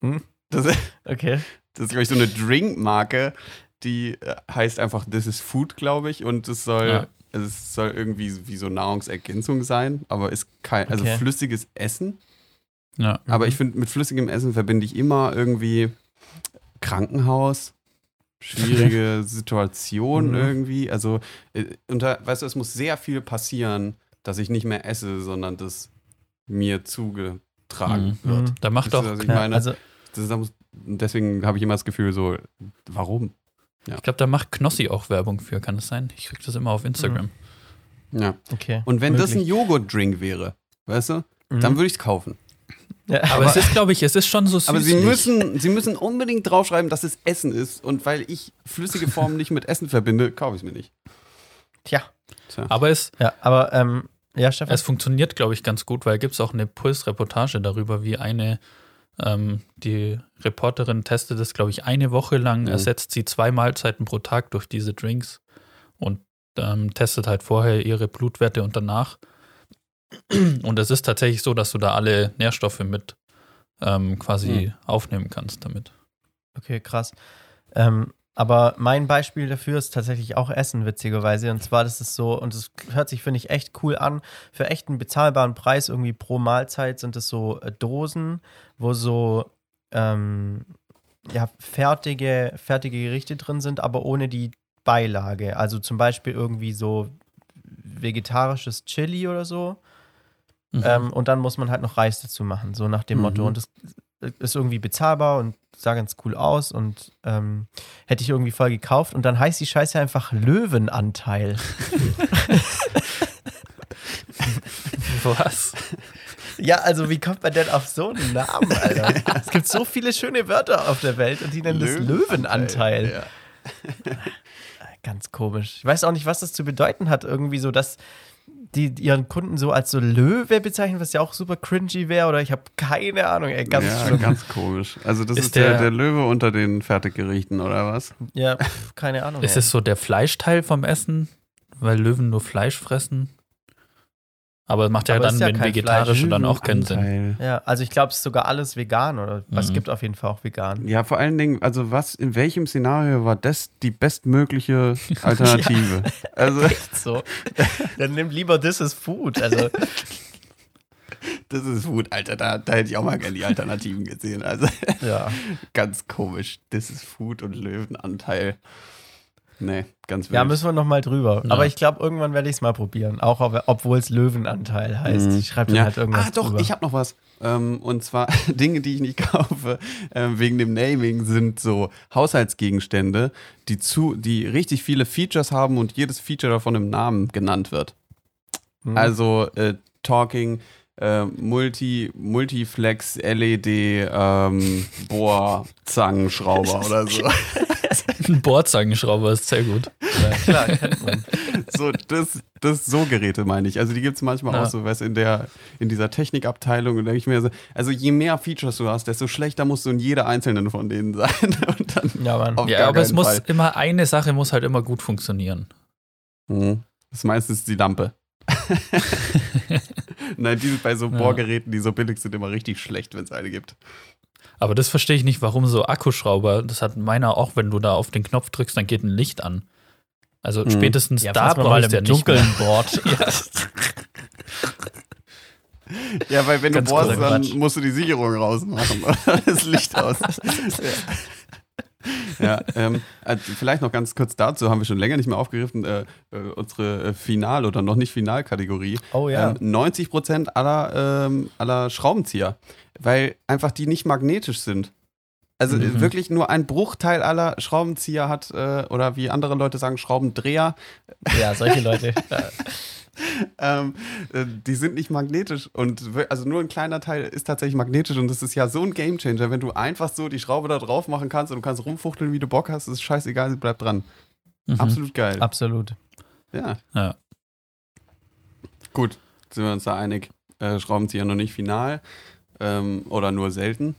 Hm? Das, Okay. das ist, glaube ich, so eine Drinkmarke, die äh, heißt einfach This is Food, glaube ich. Und es soll, Ja. es soll irgendwie wie so Nahrungsergänzung sein, aber ist kein, also Okay. flüssiges Essen. Ja. Aber Mhm. ich finde, mit flüssigem Essen verbinde ich immer irgendwie Krankenhaus, schwierige *laughs* Situation Mhm. irgendwie. Also, äh, unter, weißt du, es muss sehr viel passieren, dass ich nicht mehr esse, sondern das mir zugetragen Mhm. wird. Mhm. Da macht doch, ich Ja, meine? also, das ist, da muss- deswegen habe ich immer das Gefühl, so, warum? ich glaube, da macht Knossi auch Werbung für, kann das sein? Ich krieg das immer auf Instagram. Ja. okay. Und wenn das ein Möglich. Joghurt-Drink wäre, weißt du, Mhm. dann würde ich es kaufen. Ja, Aber, es ist, glaube ich, es ist schon so süß. Aber sie müssen, sie müssen unbedingt draufschreiben, dass es Essen ist. Und weil ich flüssige Formen nicht mit Essen verbinde, kaufe ich es mir nicht. Tja. Tja. Aber es, Ja, aber, ähm, ja, Stefan. Es funktioniert, glaube ich, ganz gut, weil gibt es auch eine Puls-Reportage darüber, wie eine, ähm, die Reporterin testet es, glaube ich, eine Woche lang, Mhm. ersetzt sie zwei Mahlzeiten pro Tag durch diese Drinks und ähm, testet halt vorher ihre Blutwerte und danach. Und es ist tatsächlich so, dass du da alle Nährstoffe mit ähm, quasi Mhm. aufnehmen kannst damit. Okay, krass. Ähm, Aber mein Beispiel dafür ist tatsächlich auch Essen, witzigerweise. Und zwar, das ist so, und das hört sich, finde ich, echt cool an. Für echt einen bezahlbaren Preis, irgendwie pro Mahlzeit, sind es so äh, Dosen, wo so ähm, ja, fertige, fertige Gerichte drin sind, aber ohne die Beilage. Also zum Beispiel irgendwie so vegetarisches Chili oder so. Mhm. Ähm, und dann muss man halt noch Reis dazu machen, so nach dem Mhm. Motto. Und das ist irgendwie bezahlbar und sah ganz cool aus und ähm, hätte ich irgendwie voll gekauft. Und dann heißt die Scheiße einfach Löwenanteil. *laughs* Was? ja, also wie kommt man denn auf so einen Namen, Alter? *laughs* es gibt so viele schöne Wörter auf der Welt und die nennen das Löwenanteil. Ja. Ganz komisch. Ich weiß auch nicht, was das zu bedeuten hat. Irgendwie so, dass die ihren Kunden so als so Löwe bezeichnen, was ja auch super cringy wäre. Oder ich habe keine Ahnung. Ey, ganz ja, schlimm. ganz komisch. Also das Ist ist, der, der- der Löwe unter den Fertiggerichten, oder was? Ja, keine Ahnung. Ist es so der Fleischteil vom Essen? Weil Löwen nur Fleisch fressen? Aber macht ja Aber dann ja vegetarische Fleisch. dann auch keinen Sinn. Anteil. Ja, also ich glaube, es ist sogar alles vegan oder es Mhm. gibt auf jeden Fall auch vegan. Ja, vor allen Dingen, also was, in welchem Szenario war das die bestmögliche *laughs* Alternative? Also, *laughs* Echt so. *laughs* Dann nimm lieber This is Food. Also, das ist Food, Alter, da, da hätte ich auch mal gerne die Alternativen gesehen. Also, ja. ganz komisch. Das ist Food und Löwenanteil. Nee, ganz wild. Ja, müssen wir nochmal drüber. Ja. Aber ich glaube, irgendwann werde ich es mal probieren. Auch ob- obwohl es Löwenanteil heißt. Mhm. Ich schreibe dann Ja. halt irgendwas Ah, doch, drüber. ich habe noch was. Ähm, und zwar *laughs* Dinge, die ich nicht *laughs* kaufe, ähm, wegen dem Naming, sind so Haushaltsgegenstände, die, zu, die richtig viele Features haben und jedes Feature davon im Namen genannt wird. Mhm. Also äh, Talking, äh, Multi, Multiflex, LED, ähm, Bohr, Zangenschrauber *laughs* oder so. Ein Bohrzangenschrauber ist sehr gut. ja, klar, kennt man. so das, das so Geräte meine ich. Also die gibt es manchmal Ja. auch so, weißt in der in dieser Technikabteilung und denke ich mir so, also je mehr Features du hast, desto schlechter musst du in jeder einzelnen von denen *laughs* sein. Ja, Mann. Ja, aber es keinen muss Fall. immer, eine Sache muss halt immer gut funktionieren. Mhm. Das ist meistens die Lampe. *laughs* Nein, die bei so. Bohrgeräten, die so billig sind, immer richtig schlecht, wenn es eine gibt. Aber das verstehe ich nicht, warum so Akkuschrauber, das hat meiner auch, wenn du da auf den Knopf drückst, dann geht ein Licht an. Also Mhm. spätestens Ja, da mal ich ja. Dunkeln *laughs* bohrt. Ja, weil wenn Ganz du bohrst, dann Quatsch. musst du die Sicherung rausmachen *laughs* oder das Licht aus. *laughs* ja, ähm, äh, vielleicht noch ganz kurz dazu, haben wir schon länger nicht mehr aufgegriffen, äh, äh, unsere äh, Final- oder noch nicht Finalkategorie. Oh ja. Ähm, 90 Prozent aller, ähm, aller Schraubenzieher, weil einfach die nicht magnetisch sind. Also äh, Mhm. wirklich nur ein Bruchteil aller Schraubenzieher hat, äh, oder wie andere Leute sagen, Schraubendreher, ja, solche *laughs* Leute. Ähm, äh, die sind nicht magnetisch und also nur ein kleiner Teil ist tatsächlich magnetisch und das ist ja so ein Gamechanger, wenn du einfach so die Schraube da drauf machen kannst und du kannst rumfuchteln, wie du Bock hast, ist scheißegal, sie bleibt dran. Mhm. Absolut geil. Absolut. Ja. Ja. Gut, sind wir uns da einig. Äh, Schraubenzieher noch nicht final ähm, oder nur selten.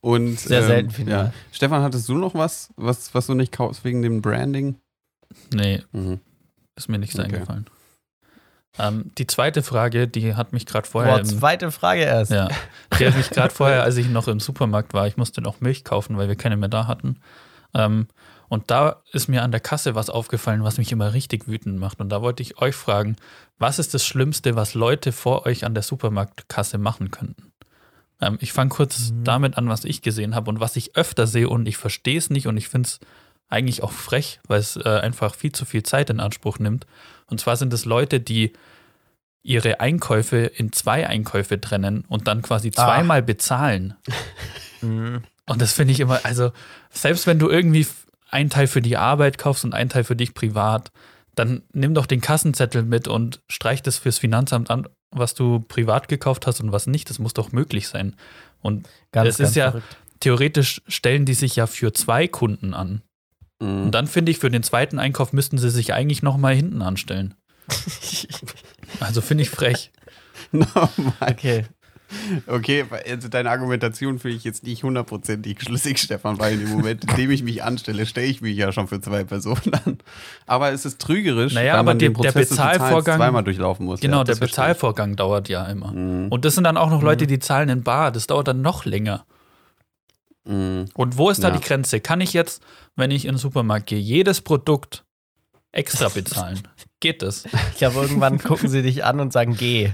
Und, *laughs* Sehr ähm, selten final. Ja. Stefan, hattest du noch was, was, was du nicht kaufst wegen dem Branding? Nee, Mhm. ist mir nichts Okay. eingefallen. Ähm, die zweite Frage, die hat mich gerade vorher. Boah, im, zweite Frage erst. ja, die hat mich gerade vorher, als ich noch im Supermarkt war, ich musste noch Milch kaufen, weil wir keine mehr da hatten. Ähm, und da ist mir an der Kasse was aufgefallen, was mich immer richtig wütend macht. Und da wollte ich euch fragen, was ist das Schlimmste, was Leute vor euch an der Supermarktkasse machen könnten? Ähm, ich fange kurz Mhm. damit an, was ich gesehen habe und was ich öfter sehe und ich verstehe es nicht und ich finde es eigentlich auch frech, weil es äh, einfach viel zu viel Zeit in Anspruch nimmt. Und zwar sind es Leute, die ihre Einkäufe in zwei Einkäufe trennen und dann quasi Ah. zweimal bezahlen. *laughs* Mhm. Und das finde ich immer, also selbst wenn du irgendwie einen Teil für die Arbeit kaufst und einen Teil für dich privat, dann nimm doch den Kassenzettel mit und streich das fürs Finanzamt an, was du privat gekauft hast und was nicht. Das muss doch möglich sein. Und Ganz, Es ist ganz ja- verrückt. theoretisch stellen die sich ja für zwei Kunden an. Mhm. Und dann finde ich, für den zweiten Einkauf müssten sie sich eigentlich noch mal hinten anstellen. *laughs* Also finde ich frech. *laughs* Nochmal. Okay. Okay, also deine Argumentation finde ich jetzt nicht hundertprozentig schlüssig, Stefan, weil in dem Moment, in dem ich mich anstelle, stelle ich mich ja schon für zwei Personen an. Aber es ist trügerisch, Naja, weil aber man der- den Prozess der des Bezahlens Bezahlvorgang- zweimal durchlaufen muss. Genau, Ja, der. Bezahlvorgang dauert ja immer. Mhm. Und das sind dann auch noch Leute, die zahlen in Bar. Das dauert dann noch länger. Mhm. Und wo ist da Ja. die Grenze? Kann ich jetzt, wenn ich in den Supermarkt gehe, jedes Produkt extra bezahlen? Geht das? *laughs* Ich glaube, irgendwann gucken sie dich an und sagen, geh.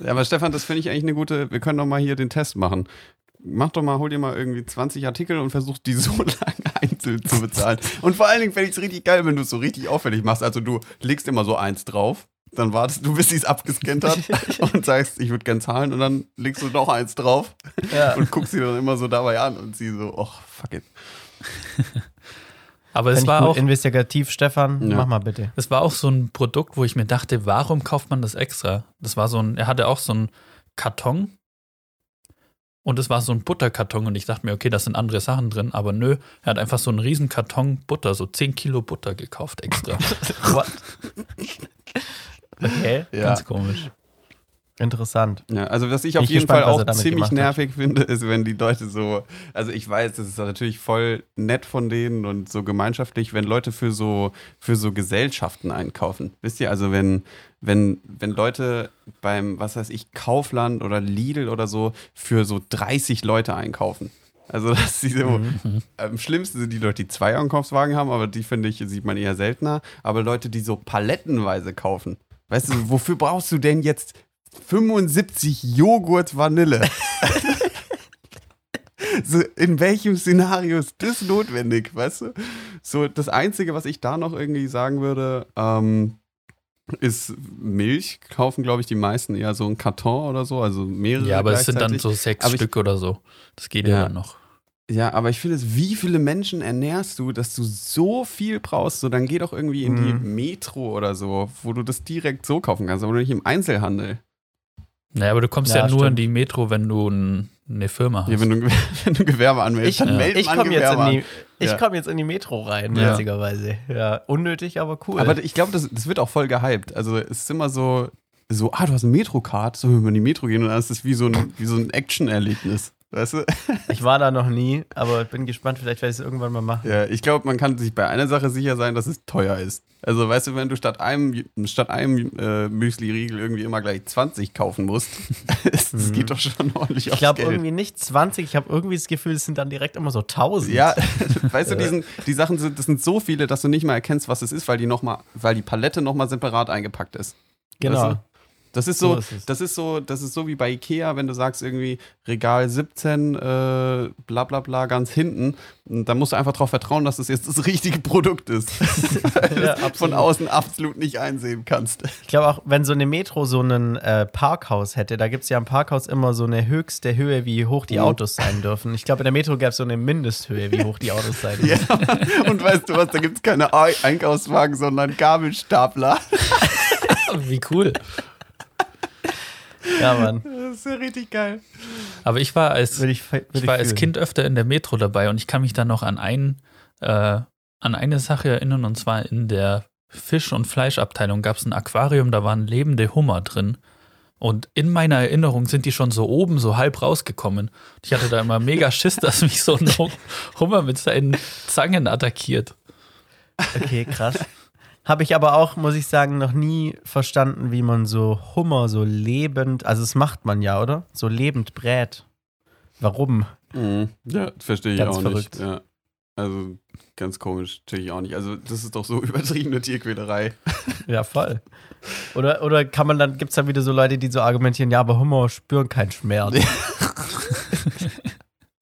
Ja, aber Stefan, das finde ich eigentlich eine gute. Wir können doch mal hier den Test machen. Mach doch mal, hol dir mal irgendwie 20 Artikel und versuch die so *laughs* lange einzeln zu bezahlen. Und vor allen Dingen fände ich es richtig geil, wenn du es so richtig auffällig machst. Also du legst immer so eins drauf, dann wartest du, bis sie es abgescannt hat *laughs* und sagst, ich würde gern zahlen und dann legst du noch eins drauf Ja. und guckst sie dann immer so dabei an und sie so, ach, fuck it. Aber Fänd es war auch, Investigativ, Stefan, Ja. mach mal bitte. es war auch so ein Produkt, wo ich mir dachte, warum kauft man das extra? Das war so ein, er hatte auch so einen Karton und es war so ein Butterkarton und ich dachte mir, okay, da sind andere Sachen drin, aber nö, er hat einfach so einen riesen Karton Butter, so 10 Kilo Butter gekauft extra. *laughs* What? Okay, Ja. Ganz komisch. Interessant. Ja, also was ich auf ich jeden gespannt, Fall auch ziemlich gemacht hat. nervig finde, ist, wenn die Leute so, also ich weiß, das ist natürlich voll nett von denen und so gemeinschaftlich, wenn Leute für so, für so Gesellschaften einkaufen. Wisst ihr, also wenn, wenn, wenn Leute beim, was weiß ich, Kaufland oder Lidl oder so für so 30 Leute einkaufen. Also, *laughs* dass sie so, Mhm. am schlimmsten sind die Leute, die zwei Einkaufswagen haben, aber die finde ich, sieht man eher seltener. Aber Leute, die so palettenweise kaufen. Weißt du, wofür brauchst du denn jetzt 75 Joghurt Vanille? *laughs* so, in welchem Szenario ist das notwendig, weißt du? So, das Einzige, was ich da noch irgendwie sagen würde, ähm, ist Milch. Kaufen, glaube ich, die meisten eher so einen Karton oder so, also mehrere. Ja, aber es sind dann so sechs Aber ich- Stück oder so. Das geht ja, Ja. noch. Ja, aber ich finde es, wie viele Menschen ernährst du, dass du so viel brauchst? So, dann geh doch irgendwie in die Mhm. Metro oder so, wo du das direkt so kaufen kannst, aber nicht im Einzelhandel. Naja, aber du kommst ja, Ja, nur in stimmt. die Metro, wenn du ein, eine Firma hast. Ja, wenn du, *laughs* wenn du Gewerbe anmeldest, Ich, dann meld ich mal ein komme jetzt, in an. die- ich Ja. komm jetzt in die Metro rein, Ja. witzigerweise. Ja, unnötig, aber cool. Aber ich glaube, das, das wird auch voll gehypt. Also es ist immer so, so, ah, du hast eine Metro-Card, so wenn wir in die Metro gehen und dann ist das wie so ein, wie so ein Action-Erlebnis. Weißt du? *laughs* ich war da noch nie, aber bin gespannt, vielleicht werde ich es irgendwann mal machen. Ja, ich glaube, man kann sich bei einer Sache sicher sein, dass es teuer ist. Also, weißt du, wenn du statt einem, statt einem äh, Müsli-Riegel irgendwie immer gleich 20 kaufen musst, *laughs* das Mhm. geht doch schon ordentlich Ich glaube irgendwie nicht 20, ich habe irgendwie das Gefühl, es sind dann direkt immer so 1000. Ja, *laughs* weißt du, die, sind, die Sachen sind, das sind so viele, dass du nicht mal erkennst, was es ist, weil die noch mal, weil die Palette nochmal separat eingepackt ist. genau. Weißt du? Das ist so, So ist das ist so, das ist so wie bei Ikea, wenn du sagst irgendwie Regal 17, äh, bla bla bla ganz hinten, dann musst du einfach darauf vertrauen, dass das jetzt das richtige Produkt ist. *laughs* Weil du Ja, von außen absolut nicht einsehen kannst. Ich glaube auch, wenn so eine Metro so ein äh, Parkhaus hätte, da gibt es ja im Parkhaus immer so eine höchste Höhe, wie hoch die Mhm. Autos sein dürfen. Ich glaube, in der Metro gäbe es so eine Mindesthöhe, wie hoch die Autos sein dürfen. Ja, *laughs* und weißt du was, da gibt es keine Ei- Einkaufswagen, sondern Gabelstapler. *laughs* Wie cool. Ja, Mann. Das ist ja richtig geil. Aber ich war als, Würde ich, würd ich war als. Kind öfter in der Metro dabei und ich kann mich dann noch an, ein, äh, an eine Sache erinnern und zwar in der Fisch- und Fleischabteilung gab es ein Aquarium, da waren lebende Hummer drin. Und in meiner Erinnerung sind die schon so oben, so halb rausgekommen. Ich hatte da immer mega Schiss, dass mich so ein Hu- *laughs* Hummer mit seinen Zangen attackiert. Okay, krass. Habe ich aber auch, muss ich sagen, noch nie verstanden, wie man so Hummer so lebend, also das macht man ja, oder? So lebend brät. Warum? Mhm. Ja, verstehe ich Ganz auch verrückt. nicht. Ja. Also ganz komisch, natürlich auch nicht. Also das ist doch so *laughs* übertriebene Tierquälerei. *laughs* Ja, voll. Oder, oder kann man dann, gibt es dann wieder so Leute, die so argumentieren, ja, aber Hummer spüren keinen Schmerz. *laughs*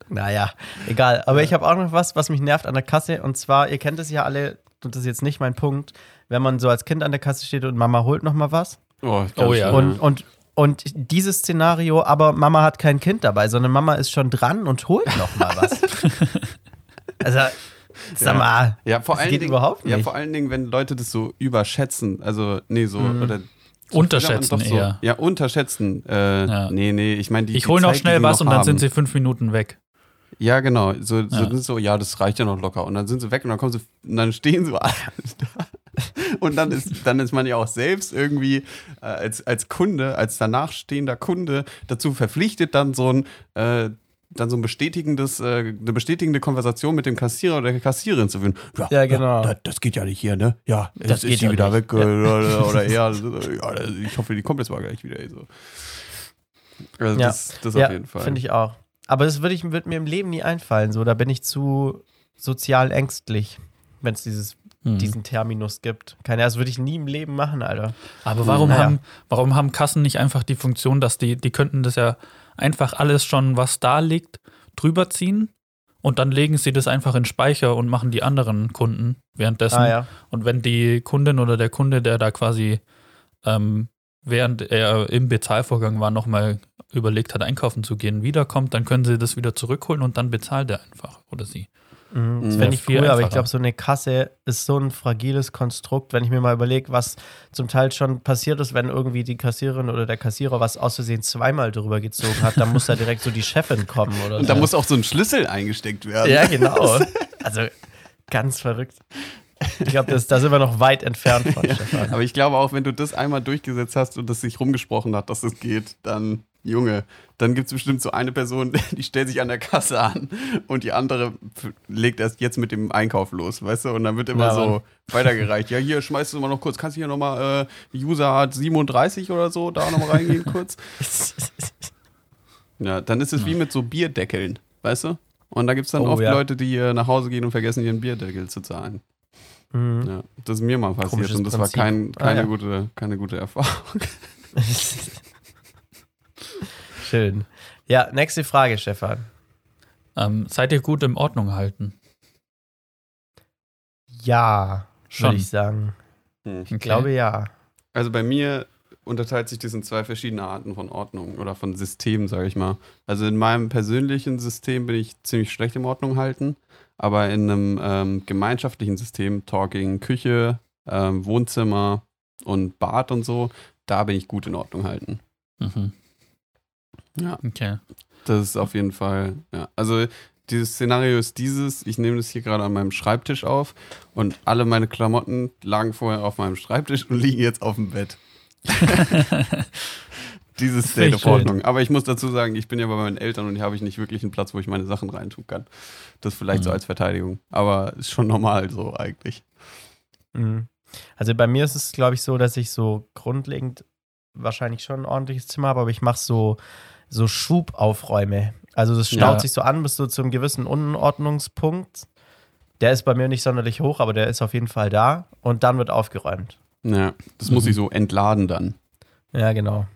naja, egal. Aber ich habe auch noch was, was mich nervt an der Kasse. Und zwar, ihr kennt es ja alle, und das ist jetzt nicht mein Punkt, wenn man so als Kind an der Kasse steht und Mama holt noch mal was. Oh, Oh ja. Und, und, und dieses Szenario, aber Mama hat kein Kind dabei, sondern Mama ist schon dran und holt noch mal was. *laughs* also, sag mal, ja, vor das allen geht Dingen, überhaupt Ja, nicht. vor allen Dingen, wenn Leute das so überschätzen. Also, nee, so, Mhm. oder. so Unterschätzen doch so, eher. Ja, unterschätzen. Äh, Ja. Nee, nee, ich meine, die. Ich hole noch schnell was noch und dann sind sie fünf Minuten weg. Ja, genau. So, so, Ja. sind so, ja, das reicht ja noch locker. Und dann sind sie weg und dann kommen sie, und dann stehen sie *laughs* alle da. *laughs* Und dann ist, dann ist man ja auch selbst irgendwie äh, als, als Kunde, als danach stehender Kunde dazu verpflichtet, dann so ein, äh, dann so ein bestätigendes, äh, eine bestätigende Konversation mit dem Kassierer oder der Kassiererin zu führen. Ja, genau. das, das geht ja nicht hier, ne? Ja, Das ist sie ja wieder nicht. weg äh, oder, oder *laughs* eher, ja, ich hoffe, die kommt jetzt mal gleich wieder. So. Also Ja. das, das ja, auf jeden Fall. finde ich auch. aber das würde ich, würd mir im Leben nie einfallen. So, da bin ich zu sozial ängstlich, wenn es dieses Hm. diesen Terminus gibt. Keine Ahnung, das würde ich nie im Leben machen, Alter. Aber warum, Naja. haben, warum haben Kassen nicht einfach die Funktion, dass die, die könnten das ja einfach alles schon, was da liegt, drüber ziehen und dann legen sie das einfach in Speicher und machen die anderen Kunden währenddessen. Ah ja. Und wenn die Kundin oder der Kunde, der da quasi ähm, während er im Bezahlvorgang war, nochmal überlegt hat, einkaufen zu gehen, wiederkommt, dann können sie das wieder zurückholen und dann bezahlt er einfach oder sie. Mhm, das fände ich Viel cool, aber ich glaube, so eine Kasse ist so ein fragiles Konstrukt, wenn ich mir mal überlege, was zum Teil schon passiert ist, wenn irgendwie die Kassiererin oder der Kassierer was aus Versehen zweimal drüber gezogen hat, dann muss da direkt so die Chefin kommen oder *laughs* Und so. da muss auch so ein Schlüssel eingesteckt werden. ja, genau. *laughs* Also ganz verrückt. Ich glaube, das- da sind wir noch weit entfernt von, *laughs* Stefan. Aber ich glaube auch, wenn du das einmal durchgesetzt hast und das sich rumgesprochen hat, dass es geht, dann, Junge, dann gibt es bestimmt so eine Person, *laughs* die stellt sich an der Kasse an und die andere legt erst jetzt mit dem Einkauf los, weißt du? Und dann wird immer Ja, so Mann. weitergereicht. Ja, hier schmeißt du mal noch kurz, kannst du hier nochmal äh, User 37 oder so da nochmal reingehen *laughs* kurz? Ja, dann ist es wie mit so Bierdeckeln, weißt du? Und da gibt es dann Oh, oft ja. Leute, die äh, nach Hause gehen und vergessen, ihren Bierdeckel zu zahlen. Mhm. Ja, das ist mir mal passiert Komisches und das Prinzip. war kein, Ah, keine, ja. gute, keine gute Erfahrung. *laughs* Schön. Ja, nächste Frage, Stefan. Ähm, seid ihr gut im Ordnung halten? Ja, Schon. würde ich sagen. Ich glaube ja. Also bei mir unterteilt sich das in zwei verschiedene Arten von Ordnung oder von Systemen, sage ich mal. Also in meinem persönlichen System bin ich ziemlich schlecht im Ordnung halten, aber in einem ähm, gemeinschaftlichen System, Talking, Küche, ähm, Wohnzimmer und Bad und so, da bin ich gut in Ordnung halten. Mhm. Ja. Okay. Das ist auf jeden Fall, ja. Also dieses Szenario ist dieses, ich nehme das hier gerade an meinem Schreibtisch auf und alle meine Klamotten lagen vorher auf meinem Schreibtisch und liegen jetzt auf dem Bett. *laughs* Dieses State of Ordnung. Aber ich muss dazu sagen, ich bin ja bei meinen Eltern und hier habe ich nicht wirklich einen Platz, wo ich meine Sachen reintun kann. Das vielleicht so Mhm. als Verteidigung. Aber ist schon normal so eigentlich. Mhm. Also bei mir ist es, glaube ich, so, dass ich so grundlegend wahrscheinlich schon ein ordentliches Zimmer habe, aber ich mache so, so Schubaufräume. Also das staut Ja. sich so an bis so zu einem gewissen Unordnungspunkt. Der ist bei mir nicht sonderlich hoch, aber der ist auf jeden Fall da und dann wird aufgeräumt. Ja, das muss Mhm. ich so entladen dann. Ja, genau.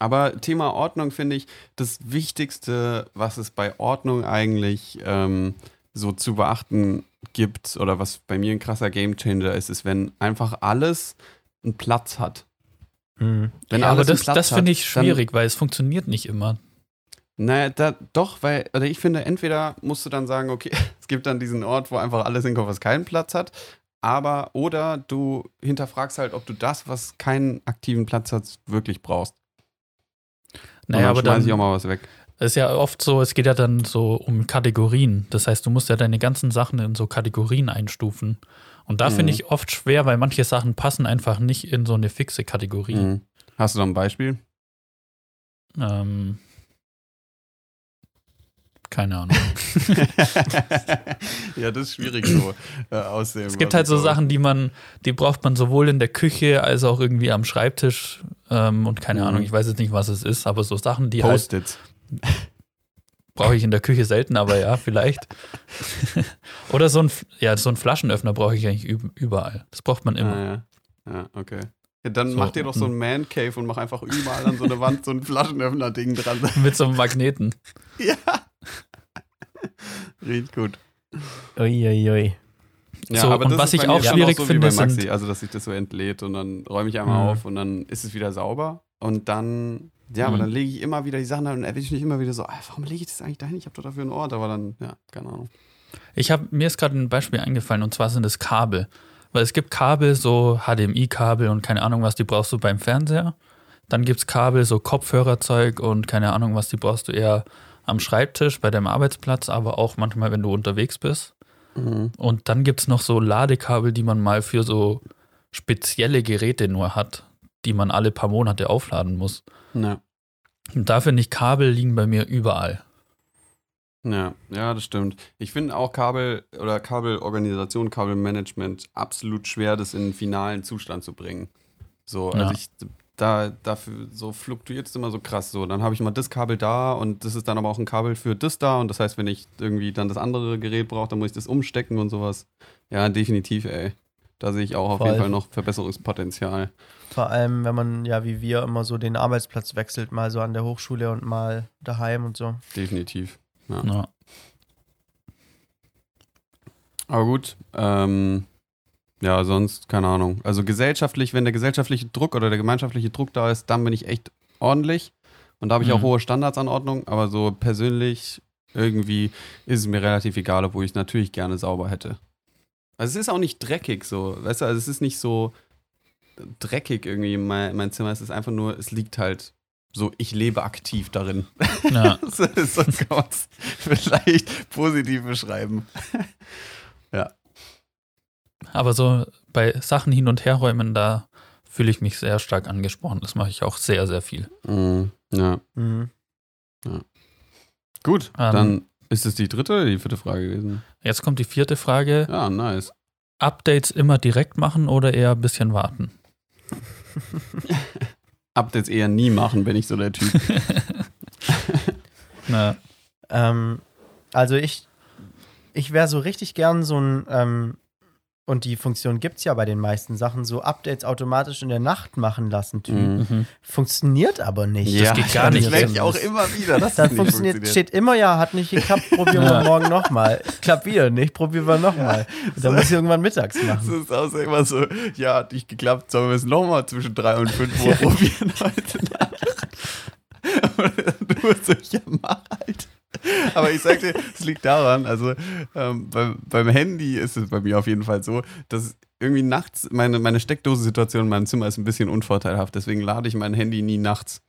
Aber Thema Ordnung finde ich das Wichtigste, was es bei Ordnung eigentlich ähm, so zu beachten gibt oder was bei mir ein krasser Gamechanger ist, ist, wenn einfach alles einen Platz hat. Mhm. Wenn Ja, aber das, das finde ich schwierig, weil es funktioniert nicht immer. Naja, da, doch, weil, oder ich finde, entweder musst du dann sagen, okay, *laughs* es gibt dann diesen Ort, wo einfach alles hinkommt, was keinen Platz hat, aber, oder du hinterfragst halt, ob du das, was keinen aktiven Platz hat, wirklich brauchst. Naja, aber dann ich auch mal was weg. Es ist ja oft so, es geht ja dann so um Kategorien. Das heißt, du musst ja deine ganzen Sachen in so Kategorien einstufen. Und da Mhm. finde ich oft schwer, weil manche Sachen passen einfach nicht in so eine fixe Kategorie. Mhm. Hast du da ein Beispiel? Ähm, keine Ahnung. *laughs* ja, das ist schwierig so äh, aussehen. es gibt halt so Sachen, die man, die braucht man sowohl in der Küche als auch irgendwie am Schreibtisch. Ähm, und keine Mhm. Ahnung, ich weiß jetzt nicht, was es ist, aber so Sachen, die halt Post-its. Brauche ich in der Küche selten, aber ja, vielleicht. *laughs* Oder so ein, ja, so ein Flaschenöffner brauche ich eigentlich üb- überall. Das braucht man immer. Ah, ja. ja, okay. Ja, dann So, mach dir doch so mhm. ein Man Cave und mach einfach überall an so eine Wand so ein Flaschenöffner-Ding dran. *laughs* Mit so einem Magneten. *laughs* ja. Riecht gut. Uiuiui. Ja, So, aber und das was ist ich auch schwierig so wie finde, bei Maxi, sind- also dass sich das so entlädt und dann räume ich einmal Mhm. auf und dann ist es wieder sauber und dann, ja, aber Mhm. dann lege ich immer wieder die Sachen da und erwische mich immer wieder so, ah, warum lege ich das eigentlich dahin? Ich habe doch dafür einen Ort, aber dann, ja, keine Ahnung. Ich habe mir ist gerade ein Beispiel eingefallen und zwar sind es Kabel. Weil es gibt Kabel, so HDMI-Kabel und keine Ahnung, was die brauchst du beim Fernseher. Dann gibt es Kabel, so Kopfhörerzeug und keine Ahnung, was die brauchst du eher am Schreibtisch, bei deinem Arbeitsplatz, aber auch manchmal, wenn du unterwegs bist. Und dann gibt es noch so Ladekabel, die man mal für so spezielle Geräte nur hat, die man alle paar Monate aufladen muss. Ja. Und da finde ich, Kabel liegen bei mir überall. Ja, ja, das stimmt. Ich finde auch Kabel oder Kabelorganisation, Kabelmanagement absolut schwer, das in einen finalen Zustand zu bringen. So, Ja. also ich da dafür so fluktuiert es immer so krass so. Dann habe ich mal das Kabel da und das ist dann aber auch ein Kabel für das da und das heißt, wenn ich irgendwie dann das andere Gerät brauche, dann muss ich das umstecken und sowas. Ja, definitiv, ey. Da sehe ich auch auf Voll. jeden Fall noch Verbesserungspotenzial. Vor allem, wenn man ja wie wir immer so den Arbeitsplatz wechselt, mal so an der Hochschule und mal daheim und so. Definitiv. Ja. Aber gut, ähm, ja, sonst, keine Ahnung. Also gesellschaftlich, wenn der gesellschaftliche Druck oder der gemeinschaftliche Druck da ist, dann bin ich echt ordentlich. Und da habe ich auch Mhm. hohe Standards an Ordnung, aber so persönlich irgendwie ist es mir relativ egal, obwohl ich es natürlich gerne sauber hätte. Also es ist auch nicht dreckig so, weißt du, also es ist nicht so dreckig irgendwie mein, mein Zimmer, es ist einfach nur, es liegt halt so, ich lebe aktiv darin. Ja. *laughs* so so kann man es *laughs* vielleicht positiv beschreiben. *laughs* Aber so bei Sachen hin und herräumen, da fühle ich mich sehr stark angesprochen. Das mache ich auch sehr, sehr viel. Mhm. Ja. Mhm. Gut, Ähm. dann ist es die dritte oder die vierte Frage gewesen? Jetzt kommt die vierte Frage. Ja, nice. Updates immer direkt machen oder eher ein bisschen warten? *laughs* Updates eher nie machen, bin ich so der Typ. *laughs* Na, Ähm, also ich, ich wäre so richtig gern so ein, ähm, und die Funktion gibt es ja bei den meisten Sachen, so Updates automatisch in der Nacht machen lassen, Typ. Mhm. mhm. Funktioniert aber nicht. ja, geht gar nicht. Das merke ich auch immer wieder. Das Das funktioniert, steht immer ja, hat nicht geklappt, probieren wir Ja. morgen nochmal. Klappt wieder nicht, probieren wir nochmal. Und dann muss ich irgendwann mittags Das machen. ist auch so immer so, ja, hat nicht geklappt, sollen wir es nochmal zwischen drei und fünf Uhr probieren heute Nacht. *laughs* Und du musst so, ja, mach halt. *laughs* Aber ich sag dir, es liegt daran, also ähm, beim, beim Handy ist es bei mir auf jeden Fall so, dass irgendwie nachts, meine, meine Steckdosensituation in meinem Zimmer ist ein bisschen unvorteilhaft, deswegen lade ich mein Handy nie nachts.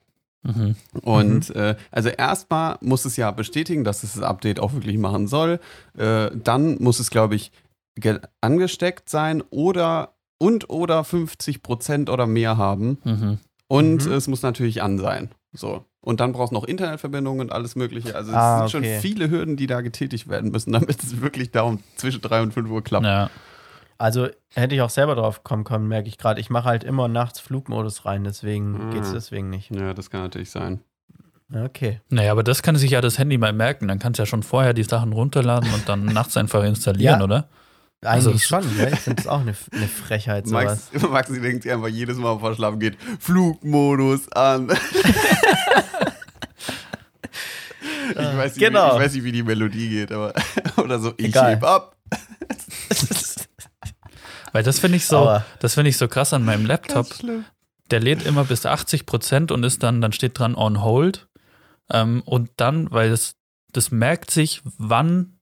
Mhm. Und äh, also erstmal muss es ja bestätigen, dass es das Update auch wirklich machen soll. Äh, dann muss es, glaube ich, ge- angesteckt sein oder und oder 50 Prozent oder mehr haben. Mhm. Und Mhm. es muss natürlich an sein. So. Und dann brauchst du noch Internetverbindung und alles Mögliche. Also es Ah, sind okay. schon viele Hürden, die da getätigt werden müssen, *laughs* damit es wirklich da um zwischen 3 und 5 Uhr klappt. Ja. Also hätte ich auch selber drauf kommen können, merke ich gerade. Ich mache halt immer nachts Flugmodus rein, deswegen Ah. geht es deswegen nicht. Ja, das kann natürlich sein. Okay. Naja, aber das kann sich ja das Handy mal merken. Dann kannst du ja schon vorher die Sachen runterladen und dann *laughs* nachts einfach installieren, Ja. oder? Eigentlich es- schon, ja. Ich finde das auch eine, eine Frechheit, sowas. Max, *laughs* Maxi denkt sich einfach jedes Mal, bevor schlafen geht, Flugmodus an. *laughs* ich, weiß nicht, genau. wie, ich weiß nicht, wie die Melodie geht, aber *laughs* oder so, ich Egal. heb ab. Weil das finde ich so, Aber- das finde ich so krass an meinem Laptop. Der lädt immer bis 80 Prozent und ist dann, dann steht dran on hold. Ähm, und dann, weil das, das merkt sich, wann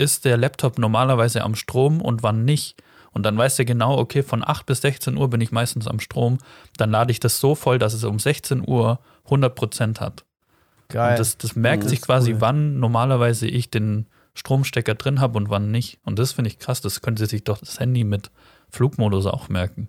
ist der Laptop normalerweise am Strom und wann nicht. Und dann weiß er genau, okay, von 8 bis 16 Uhr bin ich meistens am Strom. Dann lade ich das so voll, dass es um 16 Uhr 100 Prozent hat. Geil. Und das, das merkt Mhm, sich quasi, cool. wann normalerweise ich den Stromstecker drin habe und wann nicht. Und das finde ich krass. Das könnte sich doch das Handy mit Flugmodus auch merken.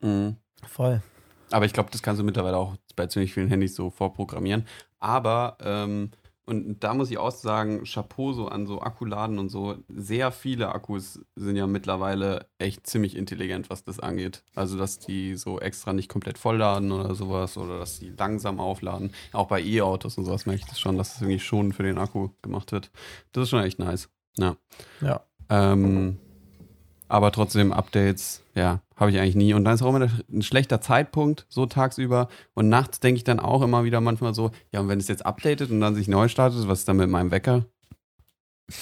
Mhm. Voll. Aber ich glaube, das kannst du mittlerweile auch bei ziemlich vielen Handys so vorprogrammieren. Aber, ähm, und da muss ich auch sagen, Chapeau so an so Akkuladen und so. Sehr viele Akkus sind ja mittlerweile echt ziemlich intelligent, was das angeht. Also, dass die so extra nicht komplett vollladen oder sowas oder dass die langsam aufladen. Auch bei E-Autos und sowas merke ich das schon, dass das irgendwie schon für den Akku gemacht wird. Das ist schon echt nice. Ja. Ja. Ähm, aber trotzdem Updates, ja, habe ich eigentlich nie. Und dann ist auch immer ein schlechter Zeitpunkt, so tagsüber. Und nachts denke ich dann auch immer wieder manchmal so, ja, und wenn es jetzt updatet und dann sich neu startet, was ist dann mit meinem Wecker?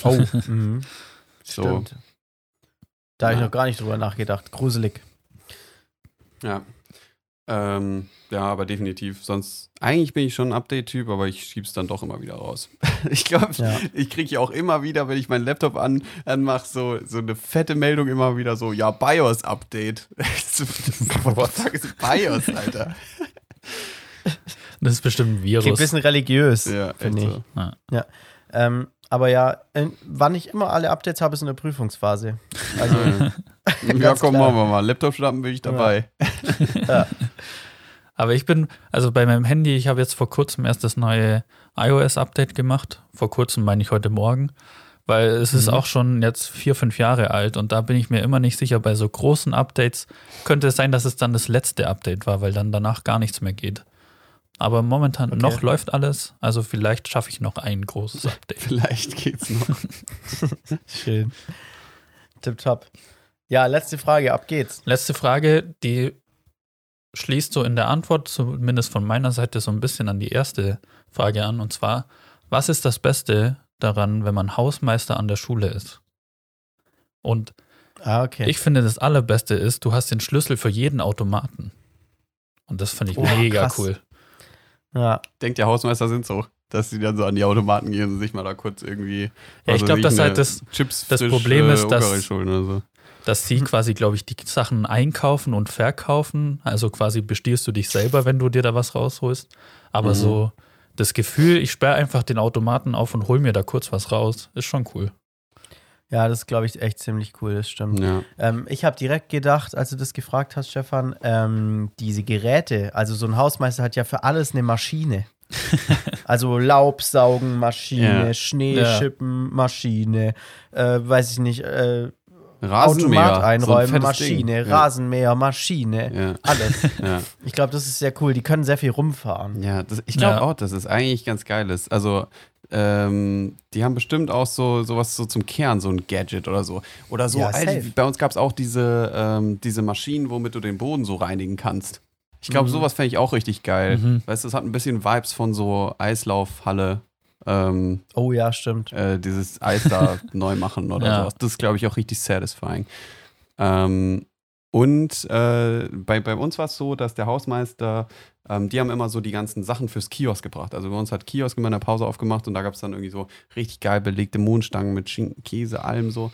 Oh. *laughs* mhm. So. Stimmt. Da habe ich Ja. noch gar nicht drüber nachgedacht. Gruselig. Ja. Ähm, ja, aber definitiv. Sonst, eigentlich bin ich schon ein Update-Typ, aber ich schieb's dann doch immer wieder raus. *laughs* ich glaube, Ja. ich kriege ja auch immer wieder, wenn ich meinen Laptop an, anmache, so, so eine fette Meldung immer wieder so, ja, BIOS-Update. *laughs* What the fuck ist BIOS, Alter? Das ist bestimmt ein Klingt Virus. ein bisschen religiös, Ja, finde ich. so. Ähm, aber ja, in, wann ich immer alle Updates habe, ist in der Prüfungsphase. Also, *laughs* ja, *laughs* komm, klar. machen wir mal. Laptop starten bin ich dabei. *laughs* Aber ich bin, also bei meinem Handy, ich habe jetzt vor kurzem erst das neue iOS-Update gemacht. Vor kurzem meine ich heute Morgen. Weil es ist Mhm. auch schon jetzt vier, fünf Jahre alt und da bin ich mir immer nicht sicher, bei so großen Updates könnte es sein, dass es dann das letzte Update war, weil dann danach gar nichts mehr geht. Aber momentan Okay. noch läuft alles, also vielleicht schaffe ich noch ein großes Update. *laughs* Vielleicht geht's noch. *laughs* Schön. Tipptopp. Ja, letzte Frage, ab geht's. Letzte Frage, die schließt so in der Antwort, zumindest von meiner Seite, so ein bisschen an die erste Frage an. Und zwar, was ist das Beste daran, wenn man Hausmeister an der Schule ist? Und Ah, okay. ich finde, das Allerbeste ist, du hast den Schlüssel für jeden Automaten. Und das finde ich Oh, mega krass. cool. Ja. Denkt der Hausmeister sind so, dass sie dann so an die Automaten gehen und sich mal da kurz irgendwie. Ja, ich weiß glaube, dass halt das- Chips das frisch, Problem ist, dass- so. Dass sie quasi, glaube ich, die Sachen einkaufen und verkaufen. Also quasi bestierst du dich selber, wenn du dir da was rausholst. Aber Mhm. so das Gefühl, ich sperre einfach den Automaten auf und hol mir da kurz was raus, ist schon cool. Ja, das ist, glaube ich, echt ziemlich cool, das stimmt. Ja. Ähm, ich habe direkt gedacht, als du das gefragt hast, Stefan, ähm, diese Geräte, also so ein Hausmeister hat ja für alles eine Maschine. *laughs* also Laubsaugenmaschine, Ja. Schneeschippen-Maschine, äh, weiß ich nicht, äh, Rasenmäher. Automat so ein einräumen, fettes Maschine, Ding. Rasenmäher, Maschine, Ja. alles. *laughs* Ja. Ich glaube, das ist sehr cool. Die können sehr viel rumfahren. Ja, das, ich glaube Ja. auch, dass es eigentlich ganz geil ist. Also, ähm, die haben bestimmt auch so sowas so zum Kern, so ein Gadget oder so. Oder so, Ja, Alter, safe. bei uns gab es auch diese, ähm, diese Maschinen, womit du den Boden so reinigen kannst. Ich glaube, Mhm. sowas fände ich auch richtig geil. Mhm. Weißt du, es hat ein bisschen Vibes von so Eislaufhalle. Ähm, Oh ja, stimmt. äh, dieses Eis da *laughs* neu machen oder Ja. sowas. Das ist, glaube ich, auch richtig satisfying. Ähm, und äh, bei, bei uns war es so, dass der Hausmeister, ähm, die haben immer so die ganzen Sachen fürs Kiosk gebracht. Also bei uns hat Kiosk immer in der Pause aufgemacht und da gab es dann irgendwie so richtig geil belegte Mohnstangen mit Schinken, Käse, allem so.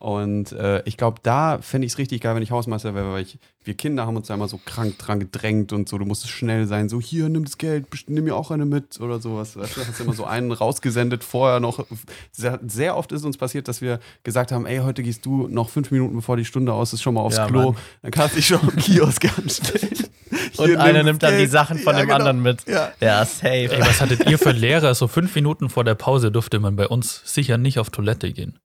Und äh, ich glaube, da fände ich es richtig geil, wenn ich Hausmeister wäre, weil ich, wir Kinder haben uns da immer so krank dran gedrängt und so, du musstest schnell sein, so hier, nimm das Geld, nimm mir auch eine mit oder sowas. Weißt du, hast immer so einen rausgesendet, vorher noch. Sehr, sehr oft ist uns passiert, dass wir gesagt haben, ey, heute gehst du noch fünf Minuten bevor die Stunde aus ist, schon mal aufs Ja, Klo. Mann. Dann kannst du dich schon am Kiosk *laughs* anstellen. Und Hier, einer nimm nimmt dann die Geld. Sachen von Ja, dem genau. anderen mit. Ja. Ja, safe. Ey, was hattet ihr für Lehrer? So fünf Minuten vor der Pause durfte man bei uns sicher nicht auf Toilette gehen.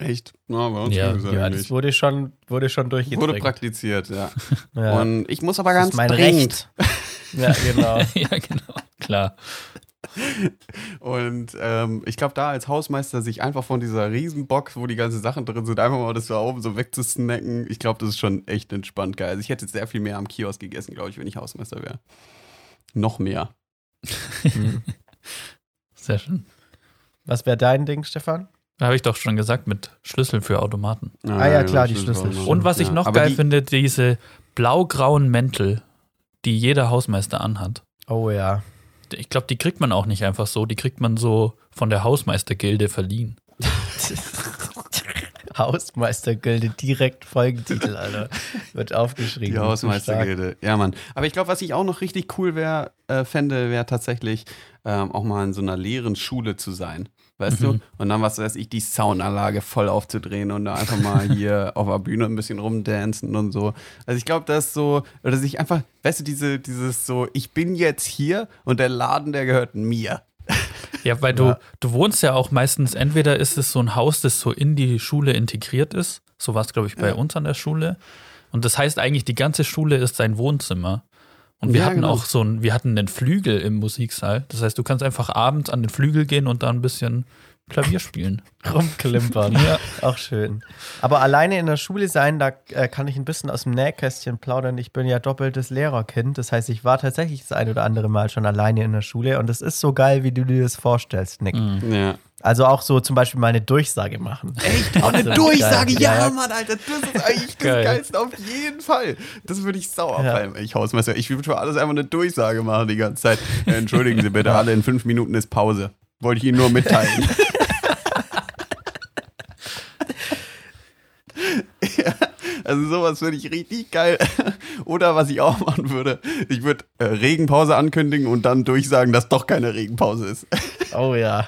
Echt? Na, bei uns Ja, ging's ja, das wurde schon, wurde schon Wurde durchgedrückt. praktiziert, ja. *laughs* ja. Und ich muss aber das ganz ist mein dringend. Recht. *laughs* Ja, genau. *laughs* ja, genau. Klar. Und ähm, ich glaube, da als Hausmeister sich einfach von dieser Riesenbox, wo die ganzen Sachen drin sind, einfach mal das da oben so wegzusnacken, ich glaube, das ist schon echt entspannt geil. Also ich hätte sehr viel mehr am Kiosk gegessen, glaube ich, wenn ich Hausmeister wäre. Noch mehr. Sehr schön. Was wäre dein Ding, Stefan? Da habe ich doch schon gesagt mit Schlüssel für Automaten. Ah ja, klar, die Schlüssel. Und was ich noch geil die- finde, diese blau-grauen Mäntel, die jeder Hausmeister anhat. Oh ja. Ich glaube, die kriegt man auch nicht einfach so. Die kriegt man so von der Hausmeistergilde verliehen. *laughs* Hausmeistergilde, direkt Folgentitel, Alter. Wird aufgeschrieben. Die Hausmeistergilde. Ja, Mann. Aber ich glaube, was ich auch noch richtig cool wär, äh, fände, wäre tatsächlich ähm, auch mal in so einer leeren Schule zu sein. Weißt Mhm. du? Und dann, was weiß ich, die Soundanlage voll aufzudrehen und da einfach mal hier *laughs* auf der Bühne ein bisschen rumdancen und so. Also ich glaube, das so, oder sich einfach, weißt du, diese, dieses so, ich bin jetzt hier und der Laden, der gehört mir. *laughs* Ja, weil du, Ja. du wohnst ja auch meistens, entweder ist es so ein Haus, das so in die Schule integriert ist. So war es, glaube ich, bei Ja. uns an der Schule. Und das heißt eigentlich, die ganze Schule ist sein Wohnzimmer. Und wir Ja, hatten genau. auch so ein, wir hatten einen Flügel im Musiksaal. Das heißt, du kannst einfach abends an den Flügel gehen und da ein bisschen Klavier spielen. *laughs* Rumklimpern. ja. Auch schön. Aber alleine in der Schule sein, da äh, kann ich ein bisschen aus dem Nähkästchen plaudern. Ich bin ja doppeltes Lehrerkind. Das heißt, ich war tatsächlich das ein oder andere Mal schon alleine in der Schule. Und es ist so geil, wie du dir das vorstellst, Nick. Mhm. Ja. Also auch so zum Beispiel mal eine Durchsage machen. Echt? Auch Oh, eine Durchsage, geil. ja, Ja. Mann, Alter, das ist eigentlich Geil. das Geilste auf jeden Fall. Das würde ich sauer Ja. fallen, wenn ich Hausmeister. Ich würde für alles einfach eine Durchsage machen die ganze Zeit. Entschuldigen Sie bitte, alle in fünf Minuten ist Pause. Wollte ich Ihnen nur mitteilen. *laughs* ja, also sowas finde ich richtig geil. Oder was ich auch machen würde, ich würde äh, Regenpause ankündigen und dann durchsagen, dass doch keine Regenpause ist. Oh ja.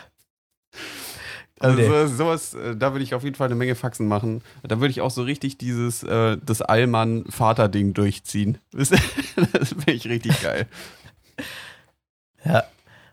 Also so- sowas, äh, da würde ich auf jeden Fall eine Menge Faxen machen. Da würde ich auch so richtig dieses äh, das Allmann-Vater-Ding durchziehen. Das, *laughs* das finde ich richtig geil. *laughs* Ja.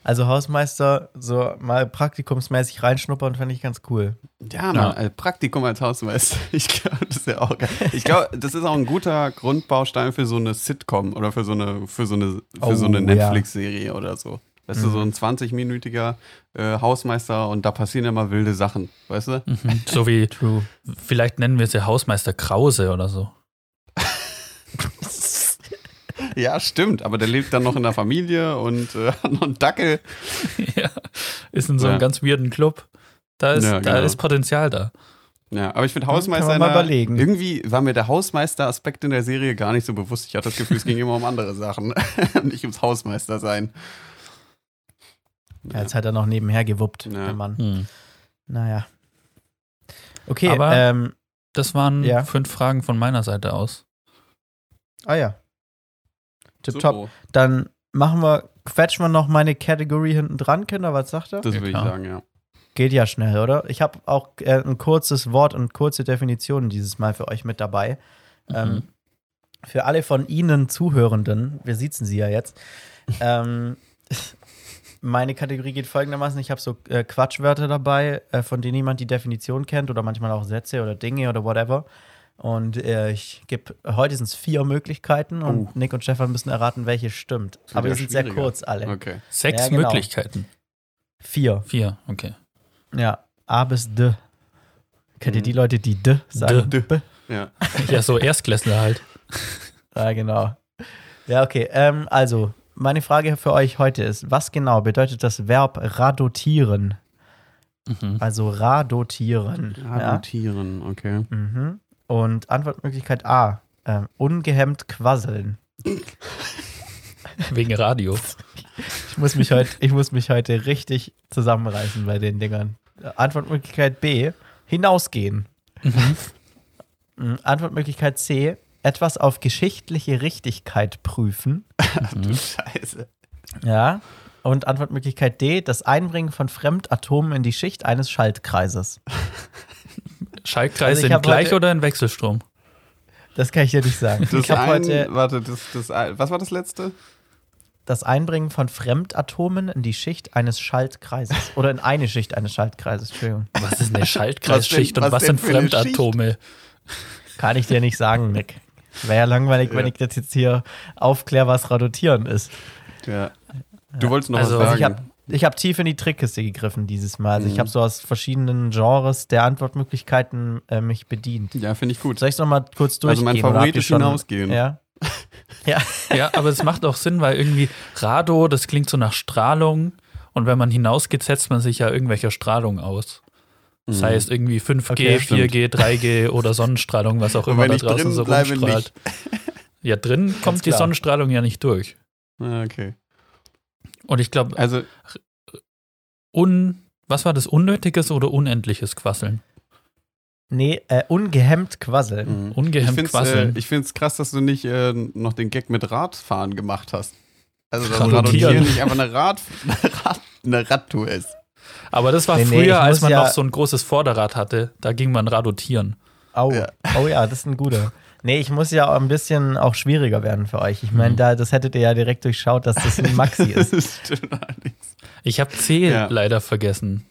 Also Hausmeister so mal praktikumsmäßig reinschnuppern, fände ich ganz cool. Ja, Mann, also Praktikum als Hausmeister. *laughs* Ich glaube, das ist ja auch geil. Ich glaube, das ist auch ein guter Grundbaustein für so eine Sitcom oder für so eine, für so eine, für so Oh, eine ja. Netflix-Serie oder so. Weißt du, so Mhm. ein 20-minütiger äh, Hausmeister und da passieren immer wilde Sachen, weißt du? Mhm. *laughs* So wie, True. vielleicht nennen wir sie Hausmeister Krause oder so. *laughs* Ja, stimmt, aber der lebt dann noch in der Familie und äh, hat noch einen Dackel. *laughs* ja. Ist in so einem Ja. ganz weirden Club. Da ist, Ja, da genau. ist Potenzial da. Ja, aber ich finde Hausmeister kann man mal überlegen. irgendwie war mir der Hausmeister-Aspekt in der Serie gar nicht so bewusst. Ich hatte das Gefühl, es ging immer um andere Sachen, nicht ums Hausmeister sein. Ja, jetzt hat er noch nebenher gewuppt, Ja. der Mann. Hm. Naja. Okay, Aber- ähm, Das waren Ja. fünf Fragen von meiner Seite aus. ah ja. So, Tipptopp. Dann machen wir, quetschen wir noch meine Kategorie hinten dran, Kinder. Was sagt er? Das Ja, würde ich sagen, ja. Geht ja schnell, oder? Ich habe auch äh, ein kurzes Wort und kurze Definition dieses Mal für euch mit dabei. Ähm, Mhm. für alle von Ihnen Zuhörenden, wir sitzen sie ja jetzt. ähm, meine Kategorie geht folgendermaßen: Ich habe so äh, Quatschwörter dabei, äh, von denen niemand die Definition kennt oder manchmal auch Sätze oder Dinge oder whatever. Und äh, ich gebe heute sind es vier Möglichkeiten und Oh. Nick und Stefan müssen erraten, welche stimmt. wird Aber die sind sehr kurz alle. Okay. Sechs Ja, genau. Möglichkeiten. Vier. Vier, okay. Ja, A bis D. Kennt ihr Mhm. die Leute, die D sagen? D. B? Ja. Ja, so Erstklässler halt. *laughs* Ja, genau. Ja, okay. Ähm, also, meine Frage für euch heute ist: Was genau bedeutet das Verb radotieren? Mhm. Also radotieren. Ja? Adoptieren, okay. Mhm. Und Antwortmöglichkeit A: ähm, ungehemmt quasseln. Wegen Radio. Ich muss, mich heute, ich muss mich heute richtig zusammenreißen bei den Dingern. Äh, Antwortmöglichkeit B: hinausgehen. Mhm. Antwortmöglichkeit C: etwas auf geschichtliche Richtigkeit prüfen. *laughs* Du Scheiße. Ja. Und Antwortmöglichkeit D: das Einbringen von Fremdatomen in die Schicht eines Schaltkreises. *laughs* Schaltkreis Also in Gleich- oder in Wechselstrom? Das kann ich dir nicht sagen. Das ich ein, heute warte, das, das, was war das letzte? das Einbringen von Fremdatomen in die Schicht eines Schaltkreises. Oder in eine Schicht eines Schaltkreises, Entschuldigung. Was ist eine Schaltkreisschicht Was denn- und was was denn sind Fremdatome? Kann ich dir nicht sagen, Nick. Wäre ja langweilig, wenn Ja. ich das jetzt hier aufkläre, was Radotieren ist. Ja. Du wolltest noch Also- was Also sagen. ich habe ich hab tief in die Trickkiste gegriffen dieses Mal. Also ich Mhm. habe so aus verschiedenen Genres der Antwortmöglichkeiten äh, mich bedient. ja, finde ich gut. Soll ich es nochmal kurz Also durchgehen? mein oder Favorit ist schon- hinausgehen. Ja. Ja. *laughs* Ja, aber es macht auch Sinn, weil irgendwie Rado, das klingt so nach Strahlung und wenn man hinausgeht, setzt man sich ja irgendwelcher Strahlung aus. Das Mhm. heißt irgendwie 5G, Okay, 4G, 3G oder Sonnenstrahlung, was auch immer da ich draußen drin so rumstrahlt. Ja, drin kommt die klar. Sonnenstrahlung ja nicht durch. Ah, okay. Und ich glaube, Also, un, was war das, unnötiges oder unendliches Quasseln? Nee, äh, ungehemmt quasseln. mhm. Ungehemmt ich finde es quasseln. äh, ich find's krass, dass du nicht äh, noch den Gag mit Radfahren gemacht hast. Also, dass Radotieren. Radotieren nicht einfach eine, Rad, *laughs* eine, Rad, eine Radtour ist. Aber das war Nee, nee, früher, ich als man ja- noch so ein großes Vorderrad hatte. Da ging man radotieren. Oh, Ja. oh ja, das ist ein guter. Nee, ich muss ja auch ein bisschen auch schwieriger werden für euch. Ich meine, Mhm. da, das hättet ihr ja direkt durchschaut, dass das ein Maxi *laughs* ist. das stimmt allerdings. Ich habe C Ja. leider vergessen.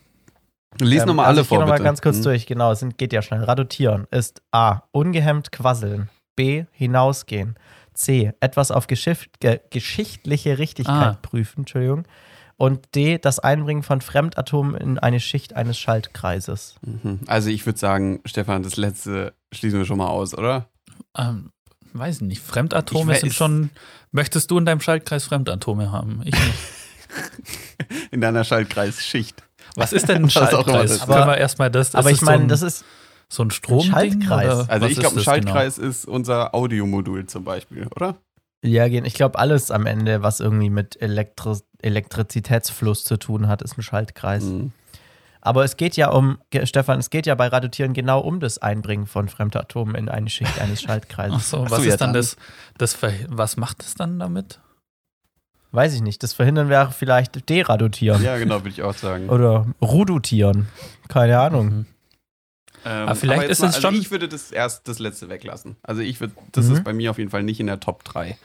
Lies Ähm, nochmal also alle ich gehe vor, nochmal bitte. ganz kurz Mhm. durch. Genau, es geht ja schnell. Radotieren ist A. Ungehemmt quasseln. B. Hinausgehen. C. Etwas auf Geschicht, ge, geschichtliche Richtigkeit Ah. prüfen. Entschuldigung. Und D. Das Einbringen von Fremdatomen in eine Schicht eines Schaltkreises. Mhm. Also, ich würde sagen, Stefan, das letzte schließen wir schon mal aus, oder? Ähm, weiß nicht. Fremdatome Ich sind schon. Möchtest du in deinem Schaltkreis Fremdatome haben? Ich nicht. *laughs* In deiner Schaltkreisschicht. Was ist denn ein *laughs* Schaltkreis? ist. Können Aber- wir erstmal das. Aber ich so meine, ein- das ist. so ein Stromding? Schaltkreis. oder Also, ich glaube, ein Schaltkreis ist unser Audiomodul zum Beispiel, oder? Ja, gehen. Ich glaube, alles am Ende, was irgendwie mit Elektri Elektrizitätsfluss zu tun hat, ist ein Schaltkreis. Mhm. Aber es geht ja um, Stefan, es geht ja bei Radotieren genau um das Einbringen von Fremdatomen in eine Schicht eines? Ach Schaltkreises. so, Ach was so, ja, ist dann das, das was macht es dann damit? Weiß ich nicht. Das verhindern wäre vielleicht Deradotieren. Ja, genau, würde ich auch sagen. Oder Rudotieren. Keine Ahnung. Mhm. Ähm, Aber vielleicht jetzt ist mal, es also schon- Ich würde das erst das letzte weglassen. Also ich würde, das Mhm. ist bei mir auf jeden Fall nicht in der Top 3.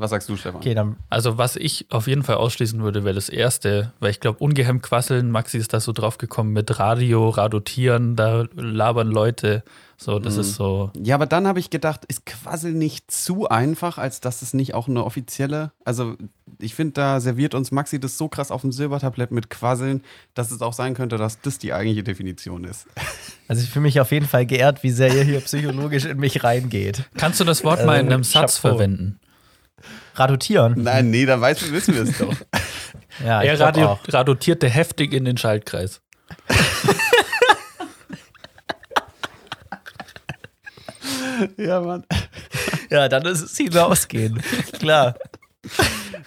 Was sagst du, Stefan? Okay, dann Also, was ich auf jeden Fall ausschließen würde, wäre das erste, weil ich glaube, ungehemmt quasseln, Maxi ist da so drauf gekommen mit Radio, Radotieren, da labern Leute. So, das Mhm. ist so. Ja, aber dann habe ich gedacht, ist Quassel nicht zu einfach, als dass es nicht auch eine offizielle. Also, ich finde, da serviert uns Maxi das so krass auf dem Silbertablett mit Quasseln, dass es auch sein könnte, dass das die eigentliche Definition ist. *laughs* Also ich fühle mich auf jeden Fall geehrt, wie sehr ihr hier psychologisch in mich reingeht. Kannst du das Wort mal in Also, einem Satz Chapeau. verwenden? Radotieren. Nein, nee, dann weißt du, wissen wir es doch. *laughs* Ja, er radio auch. radotierte heftig in den Schaltkreis. *laughs* ja, Mann. Ja, dann ist es hinausgehen. Klar.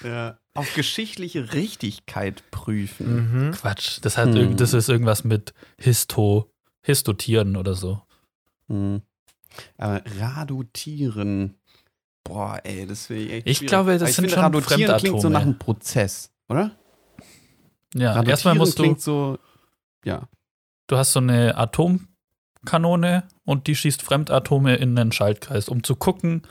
Ja. Auf geschichtliche Richtigkeit prüfen. Mhm. Quatsch. Das, hat Hm. das ist irgendwas mit Histo, Histotieren oder so. Mhm. Aber Radutieren. Boah, ey, das finde ich echt Ich schwierig. glaube, das Aber ich sind schon Radutieren klingt so Fremdatome. nach einem Prozess, oder? Ja, erstmal musst du, klingt so, ja. du hast so eine Atomkanone und die schießt Fremdatome in einen Schaltkreis, um zu gucken,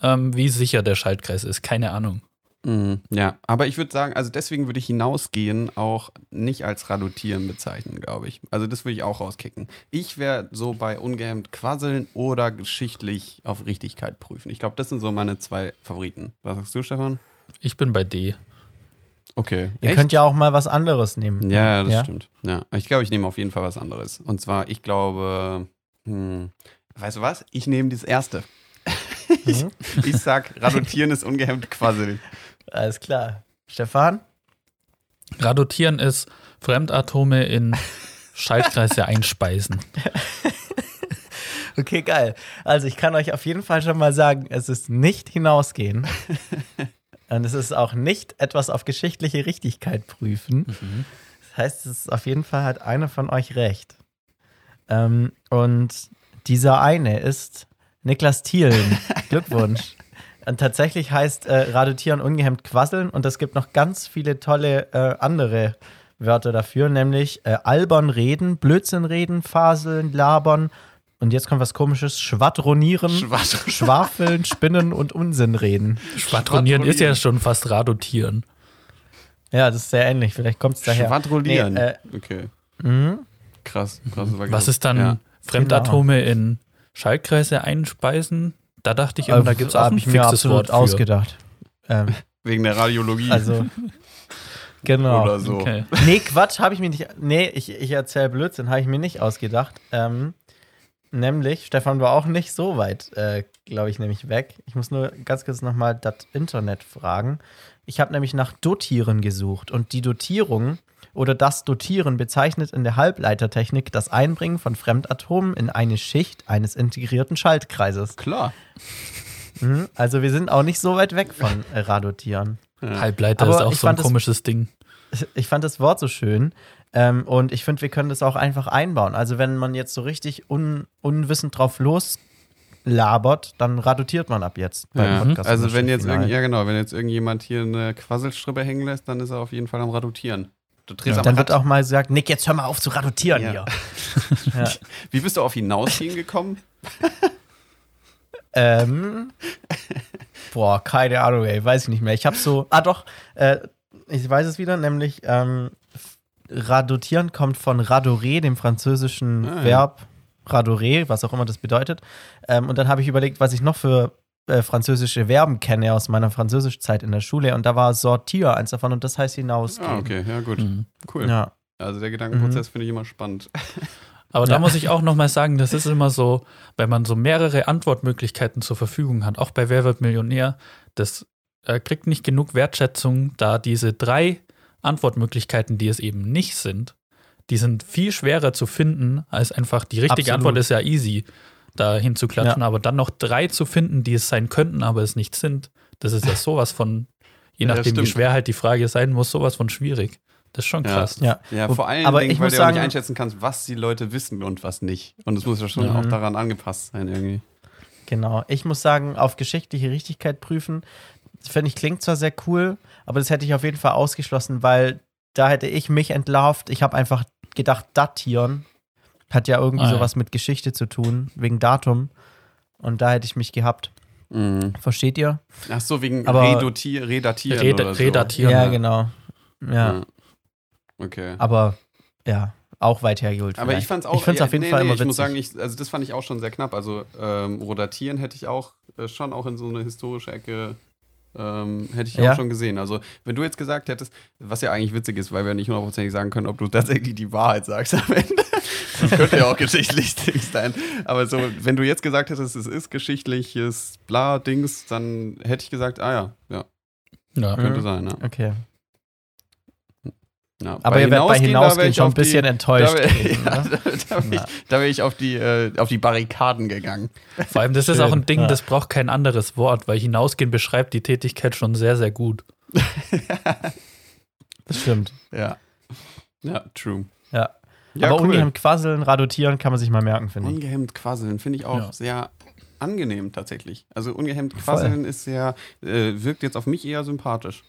ähm, wie sicher der Schaltkreis ist. Keine Ahnung. Mhm, ja, aber ich würde sagen, also deswegen würde ich hinausgehen auch nicht als Radutieren bezeichnen, glaube ich. Also das würde ich auch rauskicken. Ich wäre so bei ungehemmt quasseln oder geschichtlich auf Richtigkeit prüfen. Ich glaube, das sind so meine zwei Favoriten. Was sagst du, Stefan? Ich bin bei D. Okay. Ihr könnt ja auch mal was anderes nehmen. Ja, das Ja? stimmt. Ja, ich glaube, ich nehme auf jeden Fall was anderes. Und zwar, ich glaube, hm, weißt du was? Ich nehme das erste. ich, Mhm. *laughs* ich sag, Radutieren ist ungehemmt quasseln. Alles klar. Stefan? Radotieren ist Fremdatome in Schaltkreise *laughs* einspeisen. Okay, geil. Also ich kann euch auf jeden Fall schon mal sagen, es ist nicht hinausgehen. *laughs* Und es ist auch nicht etwas auf geschichtliche Richtigkeit prüfen. Das heißt, es ist auf jeden Fall hat einer von euch recht. Ähm, und dieser eine ist Niklas Thielen. *laughs* Glückwunsch. Und tatsächlich heißt äh, Radotieren ungehemmt quasseln und es gibt noch ganz viele tolle äh, andere Wörter dafür, nämlich äh, albern reden, Blödsinn reden, faseln, labern und jetzt kommt was komisches, schwadronieren, Schwadron- *laughs* schwafeln, spinnen und Unsinn reden. Schwadronieren ist ja schon fast Radotieren. Ja, das ist sehr ähnlich, vielleicht kommt es daher. Schwadronieren. Nee, äh, okay. Mhm. Krass, krass. Was ist dann Ja. Fremdatome in Schaltkreise einspeisen? Da dachte ich immer, da gibt es ein ich mir fixes absolut Wort für. ausgedacht. Ähm, Wegen der Radiologie also, *laughs* genau. oder so. Okay. Nee, Quatsch, habe ich mir nicht. Nee, ich, ich erzähle Blödsinn, habe ich mir nicht ausgedacht. Ähm, nämlich, Stefan war auch nicht so weit, äh, glaube ich, nämlich weg. Ich muss nur ganz kurz nochmal das Internet fragen. Ich habe nämlich nach Dotieren gesucht und die Dotierung oder das Dotieren bezeichnet in der Halbleitertechnik das Einbringen von Fremdatomen in eine Schicht eines integrierten Schaltkreises. Klar. Mhm, also wir sind auch nicht so weit weg von äh, Radotieren. Halbleiter Aber ist auch ich so ein fand das- komisches Ding. ich fand das Wort so schön. Ähm, und ich finde, wir können das auch einfach einbauen. Also, wenn man jetzt so richtig un unwissend drauf loslabert, dann radotiert man ab jetzt. beim Ja. Podcast Also wenn jetzt irgend, ja genau, wenn jetzt irgendjemand hier eine Quasselstrippe hängen lässt, dann ist er auf jeden Fall am Radutieren. Du drehst am Dann Rad. wird auch mal gesagt, Nick, jetzt hör mal auf zu radotieren Ja. hier. *laughs* ja. Wie bist du auf hinausgehen gekommen? *laughs* ähm, boah, keine Ahnung, ey, weiß ich nicht mehr. Ich habe so, ah doch, äh, ich weiß es wieder, nämlich ähm, radotieren kommt von radoré, dem französischen Ah, ja. Verb radoré, was auch immer das bedeutet. Ähm, und dann habe ich überlegt, was ich noch für äh, französische Verben kenne aus meiner Französischzeit in der Schule. Und da war sortier eins davon und das heißt hinausgehen. Ah, okay, ja gut. Mhm. Cool. Ja. Also der Gedankenprozess finde ich immer spannend. *laughs* Aber da Ja. muss ich auch nochmal sagen, das ist immer so, wenn man so mehrere Antwortmöglichkeiten zur Verfügung hat, auch bei Wer wird Millionär, das äh, kriegt nicht genug Wertschätzung, da diese drei Antwortmöglichkeiten, die es eben nicht sind, die sind viel schwerer zu finden, als einfach die richtige Absolut. Antwort ist ja easy, da hinzuklatschen, aber dann noch drei zu finden, die es sein könnten, aber es nicht sind, das ist ja *laughs* sowas von, je Ja, nachdem, wie schwer halt die Frage sein muss, sowas von schwierig. Das ist schon Ja. krass. Ja. Ja, Wo- vor allem, aber Dingen, ich weil muss du ja nicht sagen- einschätzen kannst, was die Leute wissen und was nicht. Und es muss ja schon Ja. auch daran angepasst sein irgendwie. Genau. Ich muss sagen, auf geschichtliche Richtigkeit prüfen, das finde ich klingt zwar sehr cool, aber das hätte ich auf jeden Fall ausgeschlossen, weil da hätte ich mich entlarvt. Ich habe einfach gedacht, datieren hat ja irgendwie Ah, ja. sowas mit Geschichte zu tun, wegen Datum. Und da hätte ich mich gehabt. Mhm. Versteht ihr? Ach so, wegen Aber- Redutier, Redatieren Reda- oder so. redatieren. Ja, Ja. genau. Ja, Okay. aber ja, auch weit hergeholt. Aber ich fand es auch. Ich finde es ja, auf jeden nee, Fall nee, immer ich witzig. muss sagen, ich, also das fand ich auch schon sehr knapp. Also ähm, Rodatieren hätte ich auch äh, schon auch in so eine historische Ecke ähm, hätte ich Ja. auch schon gesehen. Also wenn du jetzt gesagt hättest, was ja eigentlich witzig ist, weil wir nicht hundertprozentig sagen können, ob du tatsächlich die Wahrheit sagst am Ende. Das *laughs* könnte ja auch geschichtlich *laughs* Dings sein. Aber so, wenn du jetzt gesagt hättest, es ist geschichtliches Bla-Dings, dann hätte ich gesagt, ah ja, ja, Ja. könnte Mhm. sein. Ja. Okay. Ja. Aber ihr werdet bei wär Hinausgehen ich schon ein bisschen die, enttäuscht. Da wäre *laughs* ja, ne? da, ich, Ja. wär ich auf, die, äh, auf die Barrikaden gegangen. Vor allem, das ist auch ein Ding, ja. das braucht kein anderes Wort, weil hinausgehen beschreibt die Tätigkeit schon sehr, sehr gut. Das stimmt. Ja. Ja, true. Ja. Ja, aber cool. ungehemmt quasseln, radotieren kann man sich mal merken, finde ich. Ungehemmt quasseln finde ich auch Ja. sehr angenehm tatsächlich. Also ungehemmt Voll. quasseln ist sehr, äh, wirkt jetzt auf mich eher sympathisch.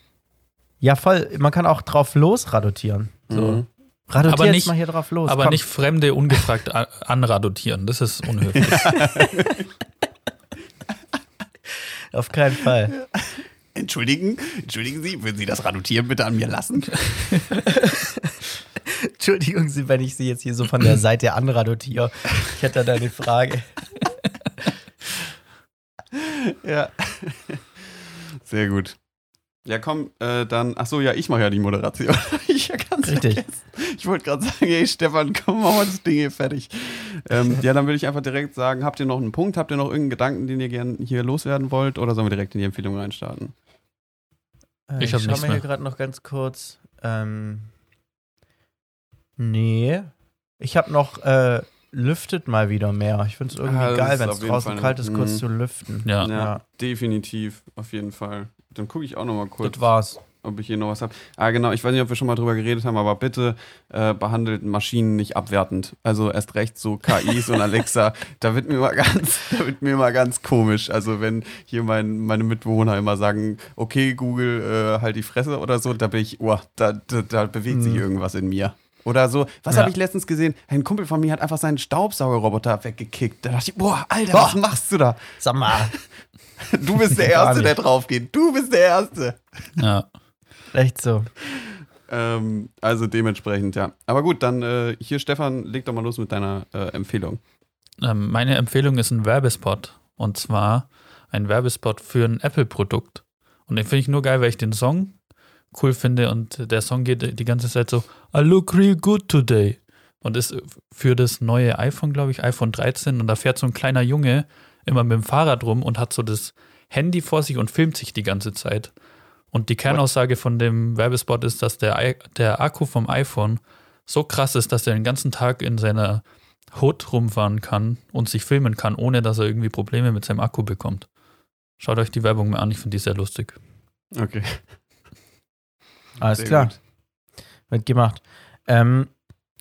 Ja, voll. Man kann auch drauf los radotieren. So. Mhm. Radotier Aber nicht- mal hier drauf los. Aber komm. nicht Fremde ungefragt anradotieren, das ist unhöflich. *laughs* Auf keinen Fall. Entschuldigen, entschuldigen Sie, würden Sie das Radotieren bitte an mir lassen? *laughs* Entschuldigung, Sie, wenn ich Sie jetzt hier so von der *clears throat* Seite anradotiere. Ich hätte da eine Frage. *laughs* ja. Sehr gut. Ja, komm, äh, dann, ach so, ja, ich mache ja die Moderation. *laughs* ich ja ganz Richtig. vergessen. Ich wollte gerade sagen, hey Stefan, komm, machen wir das Ding hier fertig. Ähm, ja, dann würde ich einfach direkt sagen, habt ihr noch einen Punkt, habt ihr noch irgendeinen Gedanken, den ihr gerne hier loswerden wollt oder sollen wir direkt in die Empfehlung reinstarten? Äh, Ich hab schau nichts mir hier gerade noch ganz kurz. Ähm, nee. Ich habe noch äh, lüftet mal wieder mehr. Ich finde es irgendwie Ah, geil, wenn es draußen Fall- kalt ist, kurz Mhm. zu lüften. Ja. Ja, Ja. definitiv, auf jeden Fall. Dann gucke ich auch noch mal kurz. Das war's. ob ich hier noch was habe. Ah, genau, ich weiß nicht, ob wir schon mal drüber geredet haben, aber bitte äh, behandelt Maschinen nicht abwertend. Also erst recht so KIs und Alexa, *laughs* da wird mir mal ganz, da wird mir mal ganz komisch. Also wenn hier mein, meine Mitbewohner immer sagen, okay, Google, äh, halt die Fresse oder so, da bin ich, oh, da, da, da bewegt sich Mhm. irgendwas in mir. Oder so, was Ja. habe ich letztens gesehen? Ein Kumpel von mir hat einfach seinen Staubsaugerroboter weggekickt. Da dachte ich, boah, Alter, was machst du da? Sag mal. *laughs* Du bist der Erste, der drauf geht. Du bist der Erste. Ja. Echt so. Ähm, also dementsprechend, ja. Aber gut, dann äh, hier, Stefan, leg doch mal los mit deiner äh, Empfehlung. Ähm, meine Empfehlung ist ein Werbespot. Und zwar ein Werbespot für ein Apple-Produkt. Und den finde ich nur geil, weil ich den Song cool finde. Und der Song geht die ganze Zeit so, I look real good today. Und ist für das neue iPhone, glaube ich, iPhone 13. Und da fährt so ein kleiner Junge immer mit dem Fahrrad rum und hat so das Handy vor sich und filmt sich die ganze Zeit. Und die Kernaussage von dem Werbespot ist, dass der, I der Akku vom iPhone so krass ist, dass er den ganzen Tag in seiner Hood rumfahren kann und sich filmen kann, ohne dass er irgendwie Probleme mit seinem Akku bekommt. Schaut euch die Werbung mal an, ich finde die sehr lustig. Okay. Alles Sehr klar. gut. Wird gemacht. Ähm,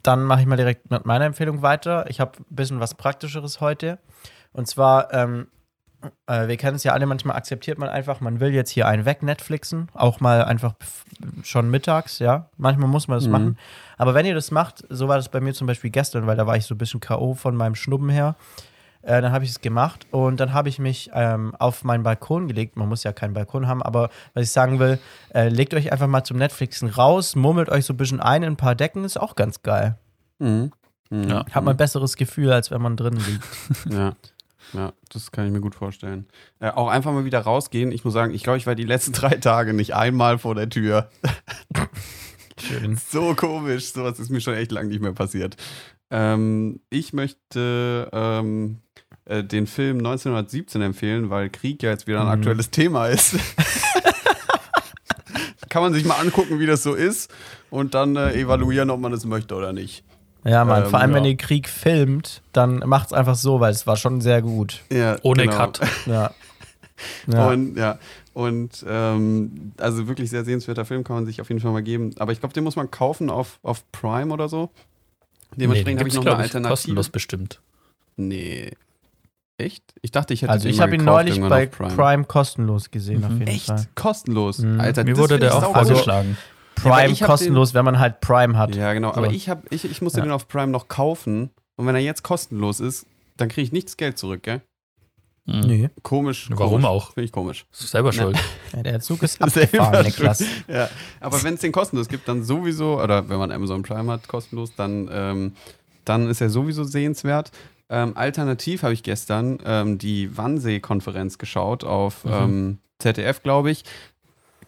dann mache ich mal direkt mit meiner Empfehlung weiter. Ich habe ein bisschen was Praktischeres heute. Und zwar, ähm, äh, wir kennen es ja alle, manchmal akzeptiert man einfach, man will jetzt hier einen weg Netflixen, auch mal einfach schon mittags, ja. Manchmal muss man das Mhm. machen. Aber wenn ihr das macht, so war das bei mir zum Beispiel gestern, weil da war ich so ein bisschen K.O. von meinem Schnubben her. Äh, dann habe ich es gemacht und dann habe ich mich ähm, auf meinen Balkon gelegt. Man muss ja keinen Balkon haben, aber was ich sagen will, äh, legt euch einfach mal zum Netflixen raus, murmelt euch so ein bisschen ein in ein paar Decken, ist auch ganz geil. Mhm. Mhm. Ja. Hat man ein besseres Gefühl, als wenn man drin liegt. *laughs* Ja. Ja, das kann ich mir gut vorstellen. Äh, auch einfach mal wieder rausgehen. Ich muss sagen, ich glaube, ich war die letzten *laughs* drei Tage nicht einmal vor der Tür. *laughs* Schön. So komisch. Sowas ist mir schon echt lange nicht mehr passiert. Ähm, ich möchte ähm, äh, den Film 1917 empfehlen, weil Krieg ja jetzt wieder ein Mhm. aktuelles Thema ist. *laughs* Kann man sich mal angucken, wie das so ist und dann äh, evaluieren, ob man es möchte oder nicht. Ja, Mann, Ähm, vor allem, wenn ja. ihr Krieg filmt, dann macht's einfach so, weil es war schon sehr gut. Ja, Ohne genau. Cut. *laughs* Ja. ja. Und ja, und ähm, also wirklich sehr sehenswerter Film kann man sich auf jeden Fall mal geben. Aber ich glaube, den muss man kaufen auf, auf Prime oder so. Dementsprechend habe ich noch eine Alternative. kostenlos bestimmt. Nee. Echt? Ich dachte, ich hätte also den ich habe ihn neulich bei auf Prime. kostenlos gesehen, auf Mhm. jeden Echt? Fall. Kostenlos? Mhm. Alter, Mir das wurde der auch sau- vorgeschlagen. Prime hab kostenlos, wenn man halt Prime hat. Ja, genau. So. Aber ich, hab, ich, ich musste Ja. den auf Prime noch kaufen. Und wenn er jetzt kostenlos ist, dann kriege ich nichts Geld zurück, gell? Mhm. Nee. Komisch. Warum komisch. auch? Finde ich komisch. Selber schuld. Ja, der Zug ist *laughs* Selber abgefahren, Niklas. schuld. Ja. Aber wenn es den kostenlos gibt, dann sowieso, oder wenn man Amazon Prime hat, kostenlos, dann, ähm, dann ist er sowieso sehenswert. Ähm, alternativ habe ich gestern ähm, die Wannsee-Konferenz geschaut auf Mhm. ähm, ZDF, glaube ich.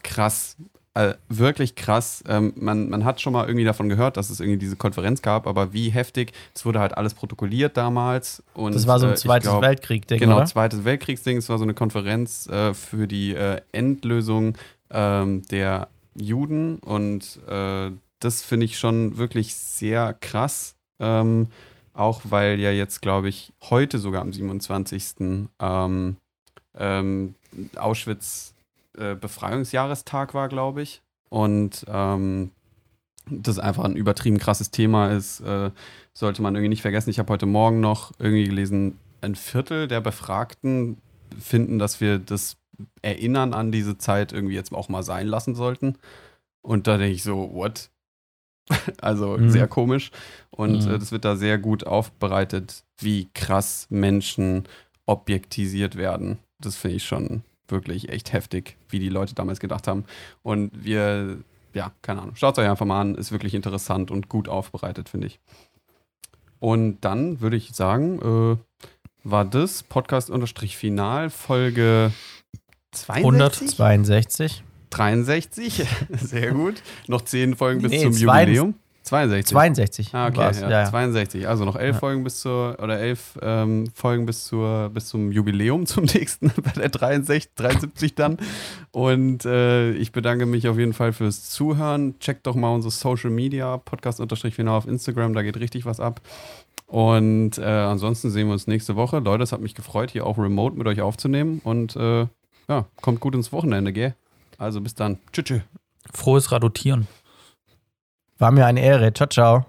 Krass. Äh, wirklich krass. Ähm, man, man hat schon mal irgendwie davon gehört, dass es irgendwie diese Konferenz gab, aber wie heftig. Es wurde halt alles protokolliert damals. Und, Das war so äh, ein ich Zweites Weltkrieg-Ding, Genau, oder? Zweites Weltkriegsding. Es war so eine Konferenz äh, für die äh, Endlösung ähm, der Juden und äh, das finde ich schon wirklich sehr krass. Ähm, auch weil ja jetzt, glaube ich, heute sogar am 27. Ähm, ähm, Auschwitz äh, Befreiungsjahrestag war, glaube ich. Und ähm, das einfach ein übertrieben krasses Thema ist, äh, sollte man irgendwie nicht vergessen. Ich habe heute Morgen noch irgendwie gelesen, ein Viertel der Befragten finden, dass wir das Erinnern an diese Zeit irgendwie jetzt auch mal sein lassen sollten. Und da denke ich so, what? *laughs* also Mhm. sehr komisch. Und Mhm. äh, das wird da sehr gut aufbereitet, wie krass Menschen objektisiert werden. Das finde ich schon wirklich echt heftig, wie die Leute damals gedacht haben. Und wir, ja, keine Ahnung, schaut es euch einfach mal an, ist wirklich interessant und gut aufbereitet, finde ich. Und dann würde ich sagen, äh, war das Podcast-Final Folge 62? 62. 63, *laughs* sehr gut. Noch 10 Folgen bis Nee, zum zwei- Jubiläum. 62. 62. Ah, okay, ja, ja. 62. Also noch elf Ja. Folgen bis zur, oder elf ähm, Folgen bis zur, bis zum Jubiläum zum *laughs* nächsten, bei der 63, 73 dann. Und äh, ich bedanke mich auf jeden Fall fürs Zuhören. Checkt doch mal unsere Social Media, Podcast-Final auf Instagram, da geht richtig was ab. Und äh, ansonsten sehen wir uns nächste Woche. Leute, es hat mich gefreut, hier auch remote mit euch aufzunehmen. Und äh, ja, kommt gut ins Wochenende, gell? Also bis dann. Tschüss. Frohes Radotieren. War mir eine Ehre. Ciao, ciao.